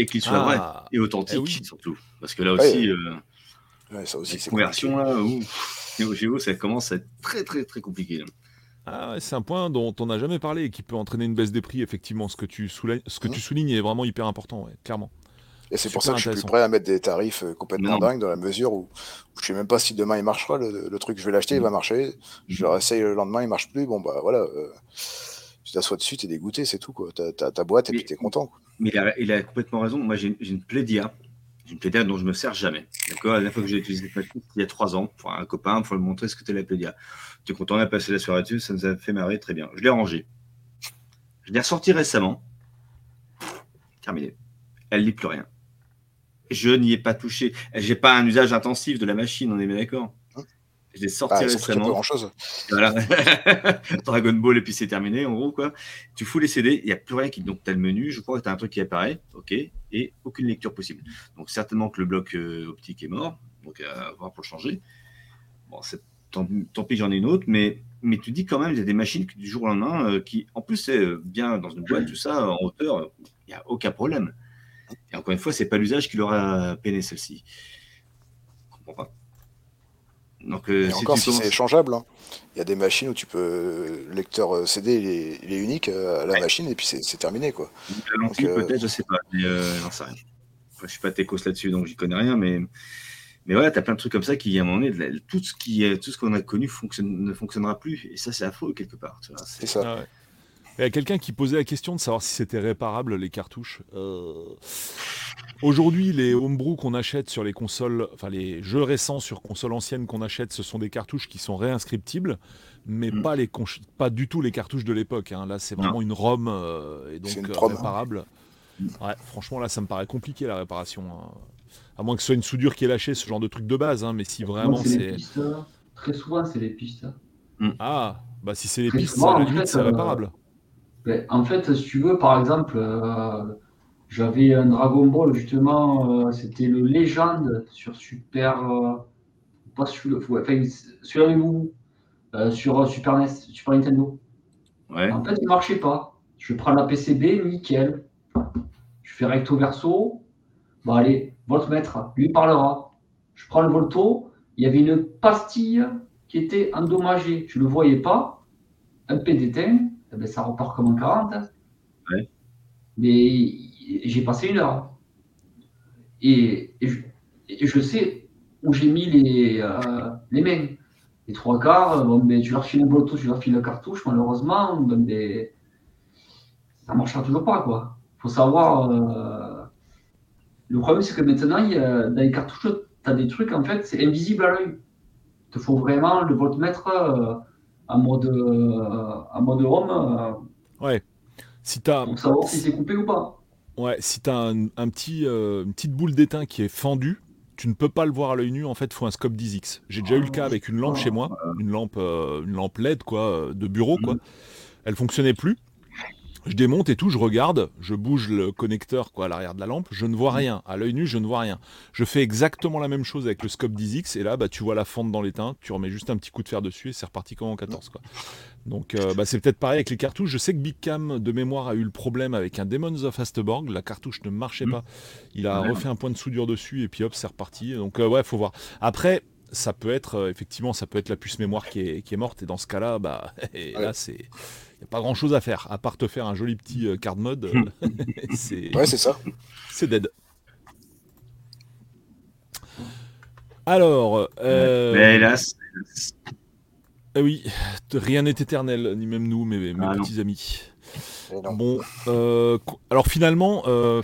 Et qu'il soit vrai ah. et authentique eh surtout. Parce que là aussi, ça aussi c'est conversion là, Neo Geo, ça commence à être très très très compliqué. Ah, c'est un point dont on n'a jamais parlé et qui peut entraîner une baisse des prix, effectivement. Ce que tu, soulignes, ce que tu mm. soulignes est vraiment hyper important, clairement. Et c'est pour ça que je suis plus prêt à mettre des tarifs euh, complètement dingues dans la mesure où, je je sais même pas si demain il marchera. Le, truc, je vais l'acheter, il va marcher. Je le réessaye le lendemain, il marche plus. Bon, bah voilà. Euh, tu t'assois dessus, t'es dégoûté, c'est tout. As, ta boîte et puis t'es content. Mais il a, complètement raison. Moi, j'ai une Playdia. une Pédia dont je me sers jamais. D'accord? La dernière fois que j'ai utilisé cette machine, il y a trois ans, pour un copain, pour lui montrer ce que c'était la Pédia. Tu es content, on a passé la soirée dessus, ça nous a fait marrer très bien. Je l'ai rangé. Je l'ai ressorti récemment. Terminé. Elle ne lit plus rien. Je n'y ai pas touché. J'ai pas un usage intensif de la machine, on est bien d'accord? Je l'ai sorti bah, récemment. Grand chose. Voilà. Dragon Ball et puis c'est terminé en gros quoi. Tu fous les CD, il n'y a plus rien qui donc tu as le menu, je crois que tu as un truc qui apparaît, OK, et aucune lecture possible. Donc certainement que le bloc euh, optique est mort, donc à voir pour le changer. Bon, tant, tant, pis j'en ai une autre, mais mais tu dis quand même il y a des machines du jour au lendemain euh, qui en plus c'est euh, bien dans une boîte tout ça en hauteur, il n'y a aucun problème. Et encore une fois, c'est pas l'usage qui leur a peiné celle-ci. Je comprends pas. Donc, euh, encore, si c'est échangeable, hein. il y a des machines où tu peux. Le lecteur euh, CD, il est, unique euh, à la machine et puis c'est terminé. Quoi. peut-être, je sais pas. Mais, rien. je suis pas techos là-dessus, donc j'y connais rien. Mais, mais voilà, tu as plein de trucs comme ça qui, à un moment donné, tout ce qui tout ce qu'on a connu fonctionne, ne fonctionnera plus. Et ça, c'est affreux quelque part. C'est ça. Ah il y a quelqu'un qui posait la question de savoir si c'était réparable les cartouches. Euh, aujourd'hui, les homebrew qu'on achète sur les consoles, enfin les jeux récents sur consoles anciennes qu'on achète, ce sont des cartouches qui sont réinscriptibles, mais mm. pas, les pas du tout les cartouches de l'époque. Hein. Là, c'est vraiment une ROM euh, et donc euh, réparable. Ouais, franchement, là, ça me paraît compliqué la réparation. Hein. À moins que ce soit une soudure qui est lâchée, ce genre de truc de base. Hein, mais si vraiment c'est. Très souvent, c'est les pistes. Ah, bah si c'est les pistes, à la limite, c'est réparable. Ben, en fait, si tu veux, par exemple, euh, j'avais un Dragon Ball, justement, euh, c'était le Légende sur Super. Euh, pas sur, enfin, sur sur Super NES, Super Nintendo. En fait, il ne marchait pas. Je prends la PCB, nickel. Je fais recto verso. Bon, allez, voltmètre, lui parlera. Je prends le volto. Il y avait une pastille qui était endommagée. Je ne le voyais pas. Un eh ben, ça repart comme en 40. Mais j'ai passé une heure. Et, je, sais où j'ai mis les, euh, les mains. Les trois quarts, bon, ben, tu leur files un Bluetooth, tu leur files la cartouche, malheureusement, ben, ben, ça ne marchera toujours pas. Il faut savoir. Euh, le problème, c'est que maintenant, il dans les cartouches, tu as des trucs, en fait, c'est invisible à l'œil. Il te faut vraiment le voltmètre. Euh, en mode, euh, mode home. Euh, ouais. Si as... Pour savoir si c'est coupé ou pas. Ouais, si tu as un, petit, euh, une petite boule d'étain qui est fendue, tu ne peux pas le voir à l'œil nu, en fait, il faut un scope 10X. J'ai déjà eu le cas avec une lampe chez moi, une lampe, une lampe LED quoi, de bureau. Quoi. Mm. Elle fonctionnait plus. Je démonte et tout, je regarde, je bouge le connecteur quoi, à l'arrière de la lampe, je ne vois rien. À l'œil nu, je ne vois rien. Je fais exactement la même chose avec le scope 10X et là, bah, tu vois la fente dans l'étain, tu remets juste un petit coup de fer dessus et c'est reparti comme en 14. Quoi. Donc euh, bah, c'est peut-être pareil avec les cartouches. Je sais que Big Cam de mémoire a eu le problème avec un Demons of Astborg. La cartouche ne marchait mm. pas. Il a refait un point de soudure dessus et puis hop, c'est reparti. Donc euh, ouais, faut voir. Après, ça peut être euh, effectivement, ça peut être la puce mémoire qui est, morte et dans ce cas-là, bah là c'est n'y a pas grand chose à faire, à part te faire un joli petit euh, card mode. Euh, c'est... Ouais, c'est ça. C'est dead. Alors. Euh... Mais hélas. Ah oui, rien n'est éternel, ni même nous, mes, mes ah petits amis. Bon, euh, alors finalement,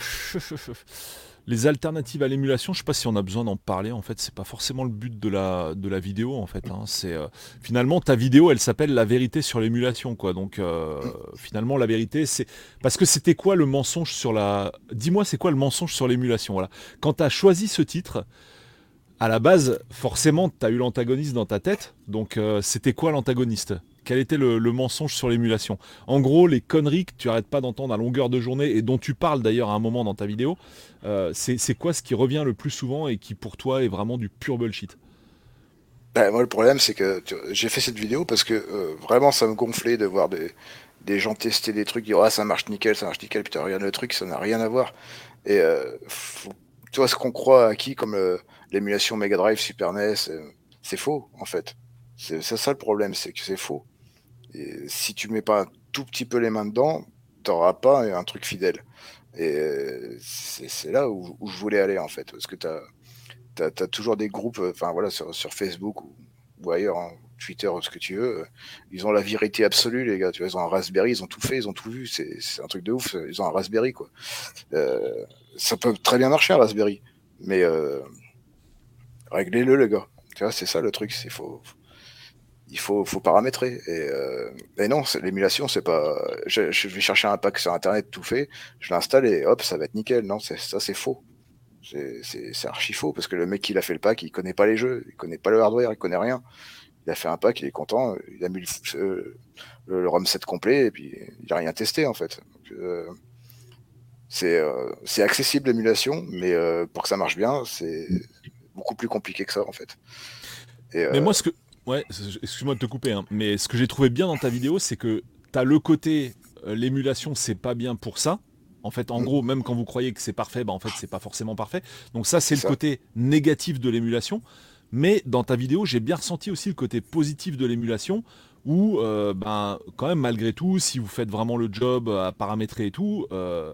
les alternatives à l'émulation, je ne sais pas si on a besoin d'en parler. En fait, c'est pas forcément le but de la, vidéo. En fait, hein. euh, finalement ta vidéo, elle s'appelle la vérité sur l'émulation, quoi. Donc euh, finalement, la vérité, c'est parce que c'était quoi le mensonge sur la. Dis-moi, c'est quoi le mensonge sur l'émulation Voilà. Quand tu as choisi ce titre, à la base, forcément, tu as eu l'antagoniste dans ta tête. Donc, euh, c'était quoi l'antagoniste? Quel était le, mensonge sur l'émulation? En gros, les conneries que tu arrêtes pas d'entendre à longueur de journée et dont tu parles d'ailleurs à un moment dans ta vidéo, euh, c'est quoi ce qui revient le plus souvent et qui pour toi est vraiment du pur bullshit? Ben, Moi, le problème, c'est que j'ai fait cette vidéo parce que euh, vraiment, ça me gonflait de voir des, gens tester des trucs, dire ah, ça marche nickel, ça marche nickel, puis tu regardes le truc, ça n'a rien à voir. Et vois ce qu'on croit à qui comme l'émulation Mega Drive, Super NES, euh, c'est faux en fait. C'est ça le problème, c'est que c'est faux. Et si tu mets pas un tout petit peu les mains dedans, tu n'auras pas un truc fidèle. Et euh, c'est là où, je voulais aller en fait, parce que tu as, toujours des groupes, euh, enfin voilà, sur, Facebook ou, ailleurs, hein, Twitter, ce que tu veux, ils ont la vérité absolue, les gars. Tu vois, ils ont un Raspberry, ils ont tout fait, ils ont tout vu. C'est un truc de ouf. Ils ont un Raspberry, quoi. ça peut très bien marcher, un Raspberry Mais euh, réglez-le, les gars. Tu vois, c'est ça le truc. Il faut, il faut, faut paramétrer. Et, euh, non, l'émulation, c'est pas. Je, vais chercher un pack sur internet tout fait, je l'installe et hop, ça va être nickel. Non, ça, c'est faux. C'est archi faux parce que le mec qui a fait le pack, il connaît pas les jeux, il connaît pas le hardware, il connaît rien. Il a fait un pack, il est content, il a mis le, le, ROM set complet et puis il a rien testé en fait. Euh, euh, c'est accessible l'émulation, mais euh, pour que ça marche bien, c'est beaucoup plus compliqué que ça en fait. mais moi, ce que. Ouais, excuse-moi de te couper, hein, mais ce que j'ai trouvé bien dans ta vidéo, c'est que tu as le côté l'émulation, c'est pas bien pour ça. En fait, en mm. gros, même quand vous croyez que c'est parfait, bah, en fait, c'est pas forcément parfait. Donc ça, c'est le côté négatif de l'émulation. Mais dans ta vidéo, j'ai bien ressenti aussi le côté positif de l'émulation, où, euh, ben, quand même, malgré tout, si vous faites vraiment le job à paramétrer et tout, euh,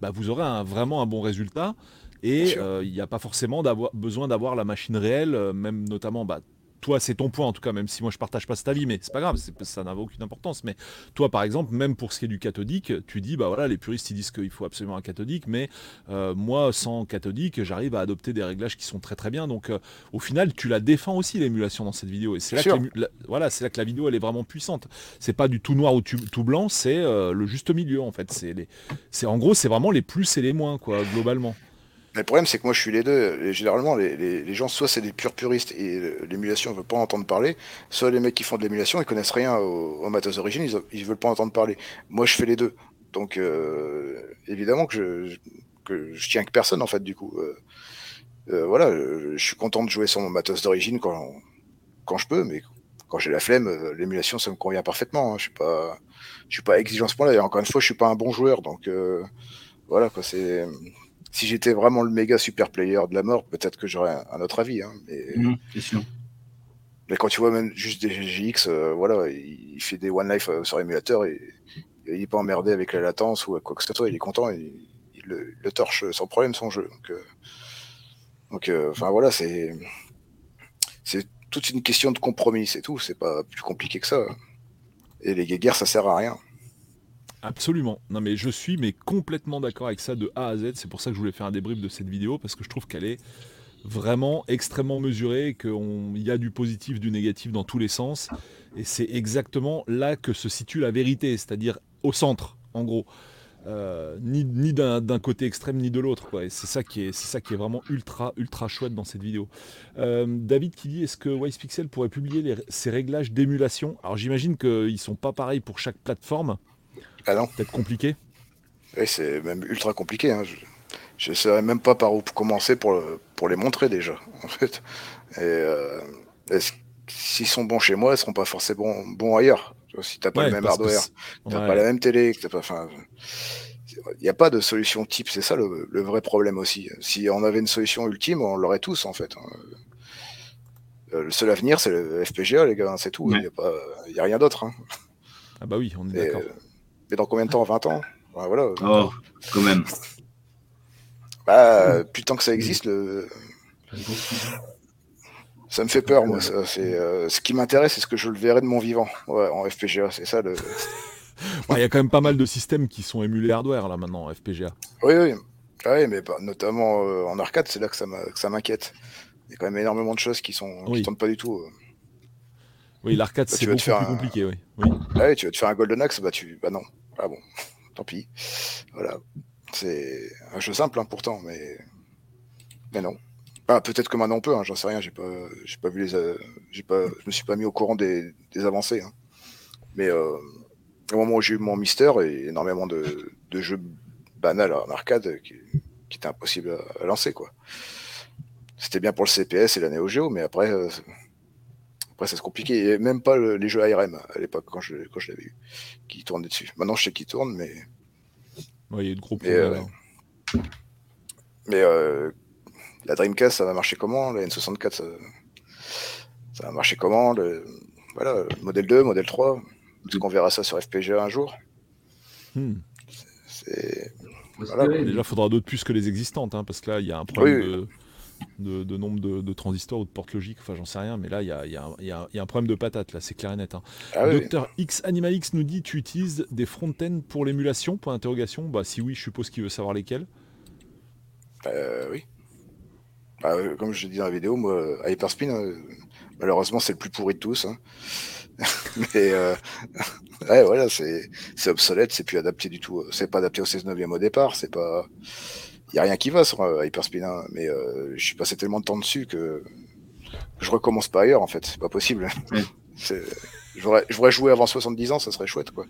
bah, vous aurez un, vraiment un bon résultat. Et euh, il n'y a pas forcément besoin d'avoir la machine réelle, même notamment bah, toi, c'est ton point en tout cas, même si moi je partage pas cet avis, mais c'est pas grave, ça n'a aucune importance. Mais toi, par exemple, même pour ce qui est du cathodique, tu dis, bah voilà, les puristes ils disent qu'il faut absolument un cathodique, mais euh, moi, sans cathodique, j'arrive à adopter des réglages qui sont très très bien. Donc, euh, au final, tu la défends aussi l'émulation dans cette vidéo, et c'est là, que la, voilà, c'est là que la vidéo elle est vraiment puissante. C'est pas du tout noir ou tout blanc, c'est euh, le juste milieu en fait. C'est en gros, c'est vraiment les plus et les moins quoi, globalement le problème, c'est que moi, je suis les deux. généralement, les, gens, soit c'est des purs puristes et l'émulation ne veut pas entendre parler, soit les mecs qui font de l'émulation, ils connaissent rien au, matos d'origine, ils, ne veulent pas entendre parler. Moi, je fais les deux. Donc, euh, évidemment que je, tiens que personne, en fait, du coup. Euh, euh, voilà, je suis content de jouer sur mon matos d'origine quand, je peux, mais quand j'ai la flemme, l'émulation, ça me convient parfaitement. Hein. Je suis suis pas exigeant à ce point-là. Et encore une fois, je suis pas un bon joueur, donc voilà, quoi, c'est si j'étais vraiment le méga super player de la mort, peut-être que j'aurais un, autre avis. Hein, mais... Mmh, sûr. Mais quand tu vois même juste des GX, euh, voilà, il, fait des One Life euh, sur émulateur et, il n'est pas emmerdé avec la latence ou quoi que ce soit, il est content, il, il, le, torche sans problème son jeu. Donc, euh, enfin voilà, c'est c'est toute une question de compromis, c'est tout, c'est pas plus compliqué que ça. Et les guerres, ça sert à rien. Absolument. Non mais je suis mais complètement d'accord avec ça de A à Z. C'est pour ça que je voulais faire un débrief de cette vidéo parce que je trouve qu'elle est vraiment extrêmement mesurée, qu'il y a du positif, du négatif dans tous les sens. Et c'est exactement là que se situe la vérité, c'est-à-dire au centre, en gros. Euh, ni, d'un côté extrême ni de l'autre. Et c'est ça, qui est, ça qui est vraiment ultra, ultra chouette dans cette vidéo. Euh, David qui dit est-ce que Wise Pixel pourrait publier ses réglages d'émulation? Alors j'imagine qu'ils ne sont pas pareils pour chaque plateforme. Ah. Peut-être compliqué Oui, c'est même ultra compliqué. Hein. Je ne saurais même pas par où commencer pour, pour les montrer déjà, en fait. Et, euh, s'ils sont bons chez moi, ils seront pas forcément bons ailleurs. Si t'as pas le même hardware, tu n'as pas la même télé, pas, enfin, il n'y a pas de solution type. C'est ça le, vrai problème aussi. Si on avait une solution ultime, on l'aurait tous en fait. Hein. Euh, le seul avenir, c'est le FPGA, les gars, c'est tout. Il n'y a, rien d'autre. Hein. Ah bah oui, on est d'accord. Euh, mais dans combien de temps? 20 ans? Voilà. Oh, quand même. Bah, plus tant que ça existe, le... ça me fait peur, moi. c'est, euh, ce qui m'intéresse, c'est ce que je le verrai de mon vivant en FPGA. C'est ça le. Il y a quand même pas mal de systèmes qui sont émulés hardware là maintenant en FPGA. Oui, oui. Ah oui, mais notamment euh, en arcade, c'est là que ça m'inquiète. Il y a quand même énormément de choses qui sont qui tournent pas du tout. Euh. Oui, l'arcade, c'est beaucoup plus compliqué, oui. Ah oui. tu vas te faire un Golden Axe, bah, tu... bah non. Ah bon, tant pis. Voilà. C'est un jeu simple, hein, pourtant, mais... Mais non. Ah, peut-être que maintenant on peut, hein, j'en sais rien, j'ai pas, j'ai pas vu les, euh, j'ai pas, je me suis pas mis au courant des, avancées. Hein. Mais euh, au moment où j'ai eu mon Mister, et énormément de, jeux banals en arcade qui, qui étaient impossibles à, lancer, quoi. C'était bien pour le CPS et la Neo Geo, mais après, euh, après, c'est compliqué. Et même pas les jeux ARM à l'époque, quand je, quand je l'avais eu, qui tournaient dessus. Maintenant, je sais qu'ils tournent, mais. Oui, il y a de gros problèmes. Mais, euh, la Dreamcast, ça va marcher comment? La N64, ça, ça va marcher comment? Le, Voilà, modèle 2, modèle 3. Est-ce qu'on verra ça sur FPGA un jour? Hmm. Déjà, il faudra d'autres puces que les existantes, hein, parce que là, il y a un problème de de, nombre de, transistors ou de portes logiques, enfin j'en sais rien, mais là il y a, un problème de patate, là c'est clair et net. Hein. Ah Docteur X Animalix nous dit tu utilises des front-end pour l'émulation? Point d'interrogation. Bah si oui, je suppose qu'il veut savoir lesquels. Euh, oui. Bah, comme je dis dans la vidéo, moi, Hyperspin, malheureusement, c'est le plus pourri de tous. Hein. Mais ouais, voilà, c'est obsolète, c'est plus adapté du tout. C'est pas adapté au 16 9 au départ, c'est pas. Il y a rien qui va sur Hyperspin, hein. mais je suis passé tellement de temps dessus que je recommence pas ailleurs en fait, c'est pas possible. Je voudrais, jouer avant 70 ans, ça serait chouette, quoi.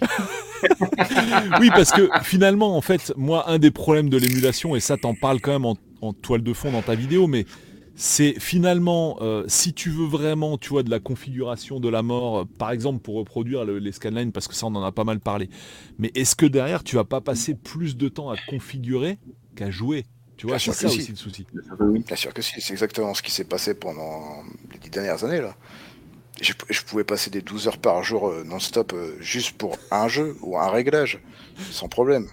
oui, parce que finalement, en fait, moi, un des problèmes de l'émulation, et ça, t'en parles quand même en, toile de fond dans ta vidéo, mais c'est finalement, euh, si tu veux vraiment, tu vois, de la configuration de la mort, euh, par exemple, pour reproduire les scanlines, parce que ça, on en a pas mal parlé, mais est-ce que derrière, tu vas pas passer plus de temps à configurer qu'à jouer tu vois, c'est ça aussi le souci. Bien sûr que si, c'est exactement ce qui s'est passé pendant les dix dernières années, là je, pouvais passer des 12 heures par jour euh, non-stop euh, juste pour un jeu ou un réglage, sans problème.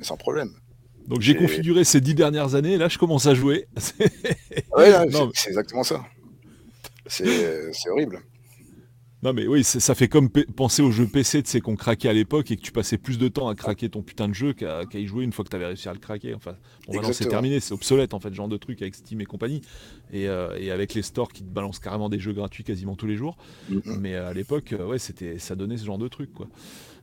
Sans problème. Donc j'ai configuré ces 10 dernières années, là je commence à jouer. ouais, c'est exactement ça. C'est horrible. Non mais oui, ça fait comme penser aux jeux PC de ces qu'on craquait à l'époque et que tu passais plus de temps à craquer ton putain de jeu qu'à y jouer une fois que tu avais réussi à le craquer. Enfin, bon, maintenant c'est terminé, c'est obsolète en fait, ce genre de truc avec Steam et compagnie. Euh, et, avec les stores qui te balancent carrément des jeux gratuits quasiment tous les jours. Mm-hmm. Mais euh, à l'époque, euh, ouais, c'était, ça donnait ce genre de truc quoi.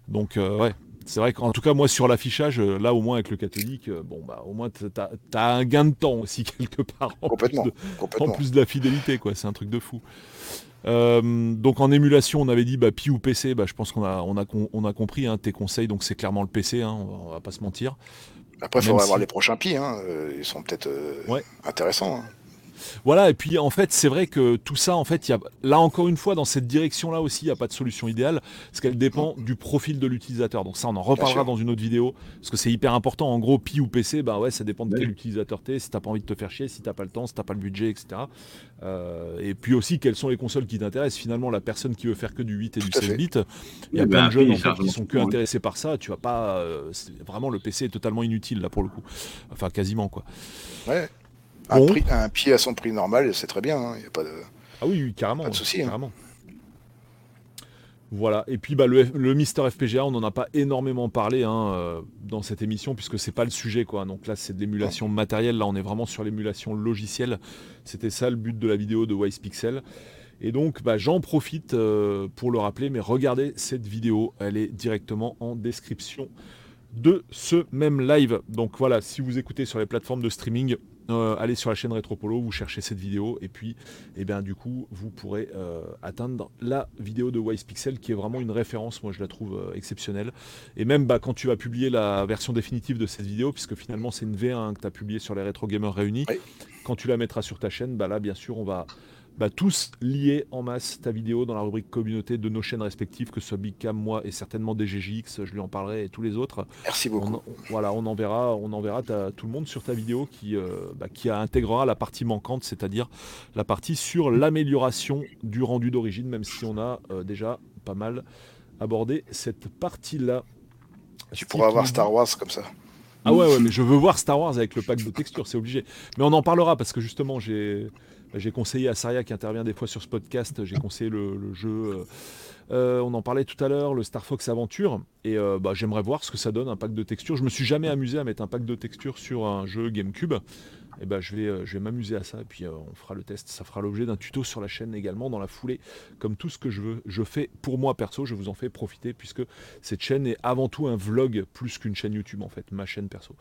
Donc ouais, c'est vrai qu'en tout cas, moi, sur l'affichage, là, au moins avec le catholique, bon, bah, au moins, t'as as un gain de temps aussi, quelque part. En complètement, plus de, complètement. En plus de la fidélité, quoi. C'est un truc de fou. Euh, donc en émulation, on avait dit bah, Pi ou PC, bah, je pense qu'on a, on a, on a compris hein, tes conseils, donc c'est clairement le PC, hein, on, va, pas se mentir. Après, il faudra voir les prochains Pi, hein, euh, ils sont peut-être euh, intéressants. Voilà, et puis en fait, c'est vrai que tout ça, en fait, y a, là encore une fois, dans cette direction-là aussi, il n'y a pas de solution idéale, parce qu'elle dépend du profil de l'utilisateur. Donc ça, on en reparlera dans une autre vidéo, parce que c'est hyper important. En gros, Pi ou PC, bah ouais, ça dépend de quel utilisateur t'es, si t'as pas envie de te faire chier, si t'as pas le temps, si t'as pas le budget, etc. Euh, et puis aussi, quelles sont les consoles qui t'intéressent? Finalement, la personne qui veut faire que du 8 et du 16 bits, il y a plein de jeunes en fait, qui sont que intéressés par ça. Tu vas pas, euh, vraiment, le PC est totalement inutile là pour le coup, enfin quasiment quoi. Ouais. Un, pied à son prix normal, c'est très bien. Il hein, a pas de. Ah oui, carrément. Pas de souci. Hein. Voilà, et puis bah, le, le Mister FPGA, on n'en a pas énormément parlé hein, euh, dans cette émission, puisque c'est pas le sujet. quoi. Donc là, c'est de l'émulation matérielle, là on est vraiment sur l'émulation logicielle. C'était ça le but de la vidéo de Wise Pixel. Et donc bah, j'en profite euh, pour le rappeler, mais regardez cette vidéo, elle est directement en description de ce même live. Donc voilà, si vous écoutez sur les plateformes de streaming, euh, allez sur la chaîne Retropolo, vous cherchez cette vidéo et puis eh bien, du coup vous pourrez euh, atteindre la vidéo de Wise Pixel qui est vraiment une référence, moi je la trouve euh, exceptionnelle. Et même bah, quand tu vas publier la version définitive de cette vidéo, puisque finalement c'est une V1 que tu as publiée sur les Retro Gamers réunis, quand tu la mettras sur ta chaîne, bah, là bien sûr on va bah, tous lier en masse ta vidéo dans la rubrique communauté de nos chaînes respectives, que ce soit Big Cam, moi et certainement DGJX, je lui en parlerai et tous les autres. Merci beaucoup. On, voilà, on enverra, on enverra tout le monde sur ta vidéo qui, euh, bah, qui intégrera la partie manquante, c'est-à-dire la partie sur l'amélioration du rendu d'origine, même si on a euh, déjà pas mal abordé cette partie-là. Tu pourras avoir Star Wars comme ça. Ah ouais, ouais, mais je veux voir Star Wars avec le pack de textures, c'est obligé. Mais on en parlera parce que justement, j'ai j'ai conseillé à Saria qui intervient des fois sur ce podcast, j'ai conseillé le, jeu. Euh, euh, on en parlait tout à l'heure, le Star Fox Aventure. Et euh, bah, j'aimerais voir ce que ça donne, un pack de textures. Je me suis jamais amusé à mettre un pack de textures sur un jeu GameCube. Et bah, je vais, je vais m'amuser à ça. Et puis on fera le test. Ça fera l'objet d'un tuto sur la chaîne également dans la foulée. Comme tout ce que je veux, je fais pour moi perso. Je vous en fais profiter puisque cette chaîne est avant tout un vlog plus qu'une chaîne YouTube en fait, ma chaîne perso.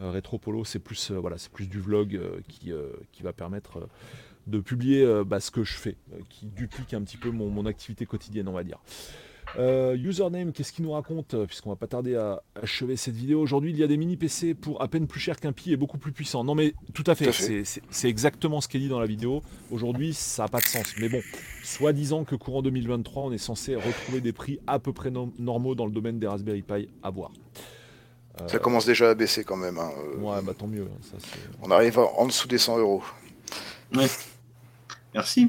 Retropolo, c'est plus, voilà, c'est plus du vlog qui, qui va permettre de publier euh, bah, ce que je fais, euh, qui duplique un petit peu mon, activité quotidienne, on va dire. Euh, username, qu'est-ce qu'il nous raconte Puisqu'on va pas tarder à achever cette vidéo. Aujourd'hui, il y a des mini PC pour à peine plus cher qu'un Pi et beaucoup plus puissant. Non, mais tout à fait, c'est exactement ce qui est dit dans la vidéo. Aujourd'hui, ça n'a pas de sens. Mais bon, soi-disant que courant 2023, on est censé retrouver des prix à peu près normaux dans le domaine des Raspberry Pi à voir. Ça commence déjà à baisser quand même. Hein. Ouais, bah tant mieux. Hein, on arrive en dessous des 100 euros. Ouais. Merci.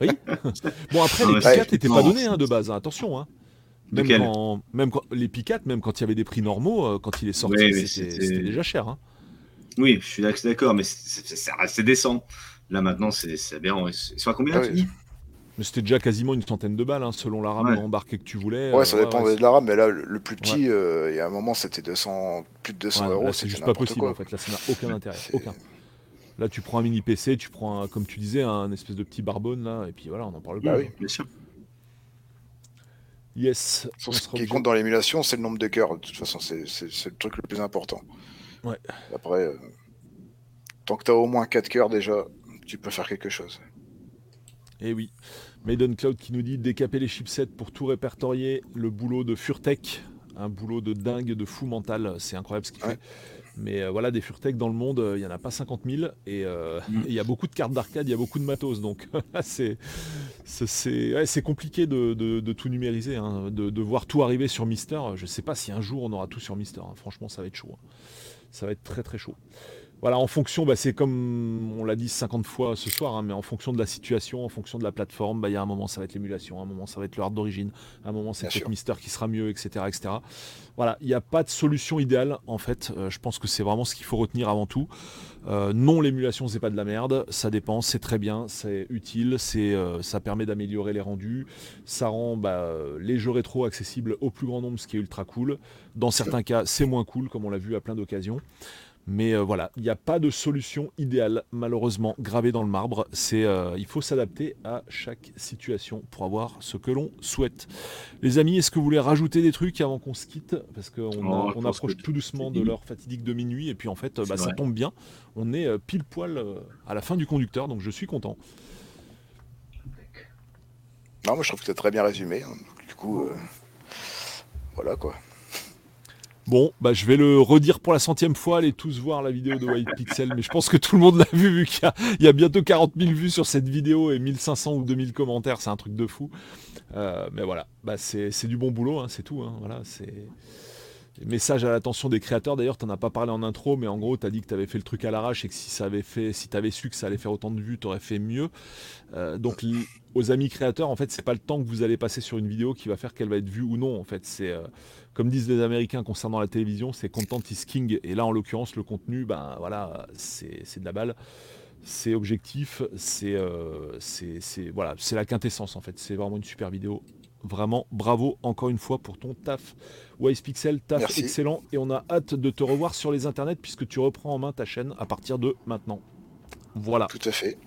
oui. Bon, après, les P4 n'étaient pas donnés hein, de base, hein, attention. Hein. Même, quand, même les P4, même quand il y avait des prix normaux, euh, quand il est sorti, c'était déjà cher. Hein. Oui, je suis d'accord, mais ça reste décent. Là maintenant, c'est aberrant. Soit combien ah Mais c'était déjà quasiment une centaine de balles, selon la RAM embarquée que tu voulais. Ouais, ça euh, dépendait de la RAM, mais là, le plus petit, euh, il y a un moment, c'était 200, plus de 200 euros. C'est juste pas possible, en fait. Là, ça n'a aucun intérêt. Aucun. Là, tu prends un mini PC, tu prends, comme tu disais, un espèce de petit barbone, là, et puis voilà, on en parle bah pas. oui, bien sûr. Yes. Ce qui compte dans l'émulation, c'est le nombre de cœurs. De toute façon, c'est le truc le plus important. Ouais. Après, euh, tant que tu as au moins 4 cœurs déjà, tu peux faire quelque chose. Et eh oui. Maiden Cloud qui nous dit décaper les chipsets pour tout répertorier, le boulot de Furtech, un boulot de dingue, de fou mental, c'est incroyable ce qu'il fait. Mais euh, voilà, des Furtech dans le monde, euh, il n'y en a pas 50 000 euh, mm. et il y a beaucoup de cartes d'arcade, il y a beaucoup de matos. Donc c'est c'est compliqué de, tout numériser, hein, de, voir tout arriver sur Mister. Je ne sais pas si un jour on aura tout sur Mister. Hein. Franchement, ça va être chaud. Hein. Ça va être très très chaud. Voilà, en fonction, bah, c'est comme on l'a dit 50 fois ce soir, hein, mais en fonction de la situation, en fonction de la plateforme, bah, il y a un moment ça va être l'émulation, un moment ça va être le hard d'origine, un moment c'est peut-être Mister qui sera mieux, etc. etc. Voilà, il n'y a pas de solution idéale en fait. Euh, je pense que c'est vraiment ce qu'il faut retenir avant tout. Euh, non, l'émulation c'est pas de la merde, ça dépend, c'est très bien, c'est utile, c'est, euh, ça permet d'améliorer les rendus, ça rend bah, les jeux rétro accessibles au plus grand nombre, ce qui est ultra cool. Dans certains cas, c'est moins cool, comme on l'a vu à plein d'occasions. Mais euh, voilà, il n'y a pas de solution idéale, malheureusement, gravée dans le marbre. C'est, euh, il faut s'adapter à chaque situation pour avoir ce que l'on souhaite. Les amis, est-ce que vous voulez rajouter des trucs avant qu'on se quitte? Parce qu'on on approche tout doucement de l'heure fatidique de minuit, et puis en fait, bah, ça tombe bien. On est euh, pile poil à la fin du conducteur, donc je suis content. Non, moi je trouve que c'est très bien résumé. Hein. Du coup, voilà quoi. Bon, bah, je vais le redire pour la centième fois, allez tous voir la vidéo de White Pixel, mais je pense que tout le monde l'a vu, vu qu'il y, a bientôt 40 000 vues sur cette vidéo et 1500 ou 2000 commentaires, c'est un truc de fou. Euh, mais voilà, bah, c'est du bon boulot, hein, c'est tout. Hein, voilà, c'est... Message à l'attention des créateurs, d'ailleurs, tu n'en as pas parlé en intro, mais en gros, tu as dit que tu avais fait le truc à l'arrache et que si ça tu avais su que ça allait faire autant de vues, tu aurais fait mieux. Euh, donc, aux amis créateurs, en fait, c'est pas le temps que vous allez passer sur une vidéo qui va faire qu'elle va être vue ou non. En fait, c'est euh, comme disent les Américains concernant la télévision, c'est content is king. Et là, en l'occurrence, le contenu, ben voilà, c'est de la balle. C'est objectif, c'est euh, voilà, c'est la quintessence en fait. C'est vraiment une super vidéo. Vraiment, bravo encore une fois pour ton taf. Wise Pixel, taf excellent. Et on a hâte de te revoir sur les internets puisque tu reprends en main ta chaîne à partir de maintenant. Voilà. Tout à fait.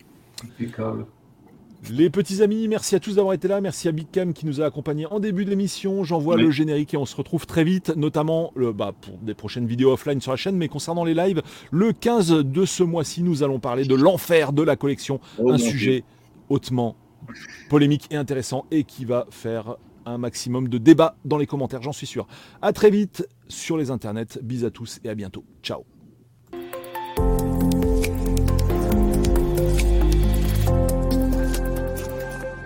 Les petits amis, merci à tous d'avoir été là. Merci à Big Cam qui nous a accompagnés en début d'émission. J'envoie le générique et on se retrouve très vite, notamment le, bah, pour des prochaines vidéos offline sur la chaîne. Mais concernant les lives, le 15 de ce mois-ci, nous allons parler de l'enfer de la collection. Oh, un sujet hautement polémique et intéressant et qui va faire un maximum de débat dans les commentaires, j'en suis sûr. A très vite sur les internets. Bis à tous et à bientôt. Ciao.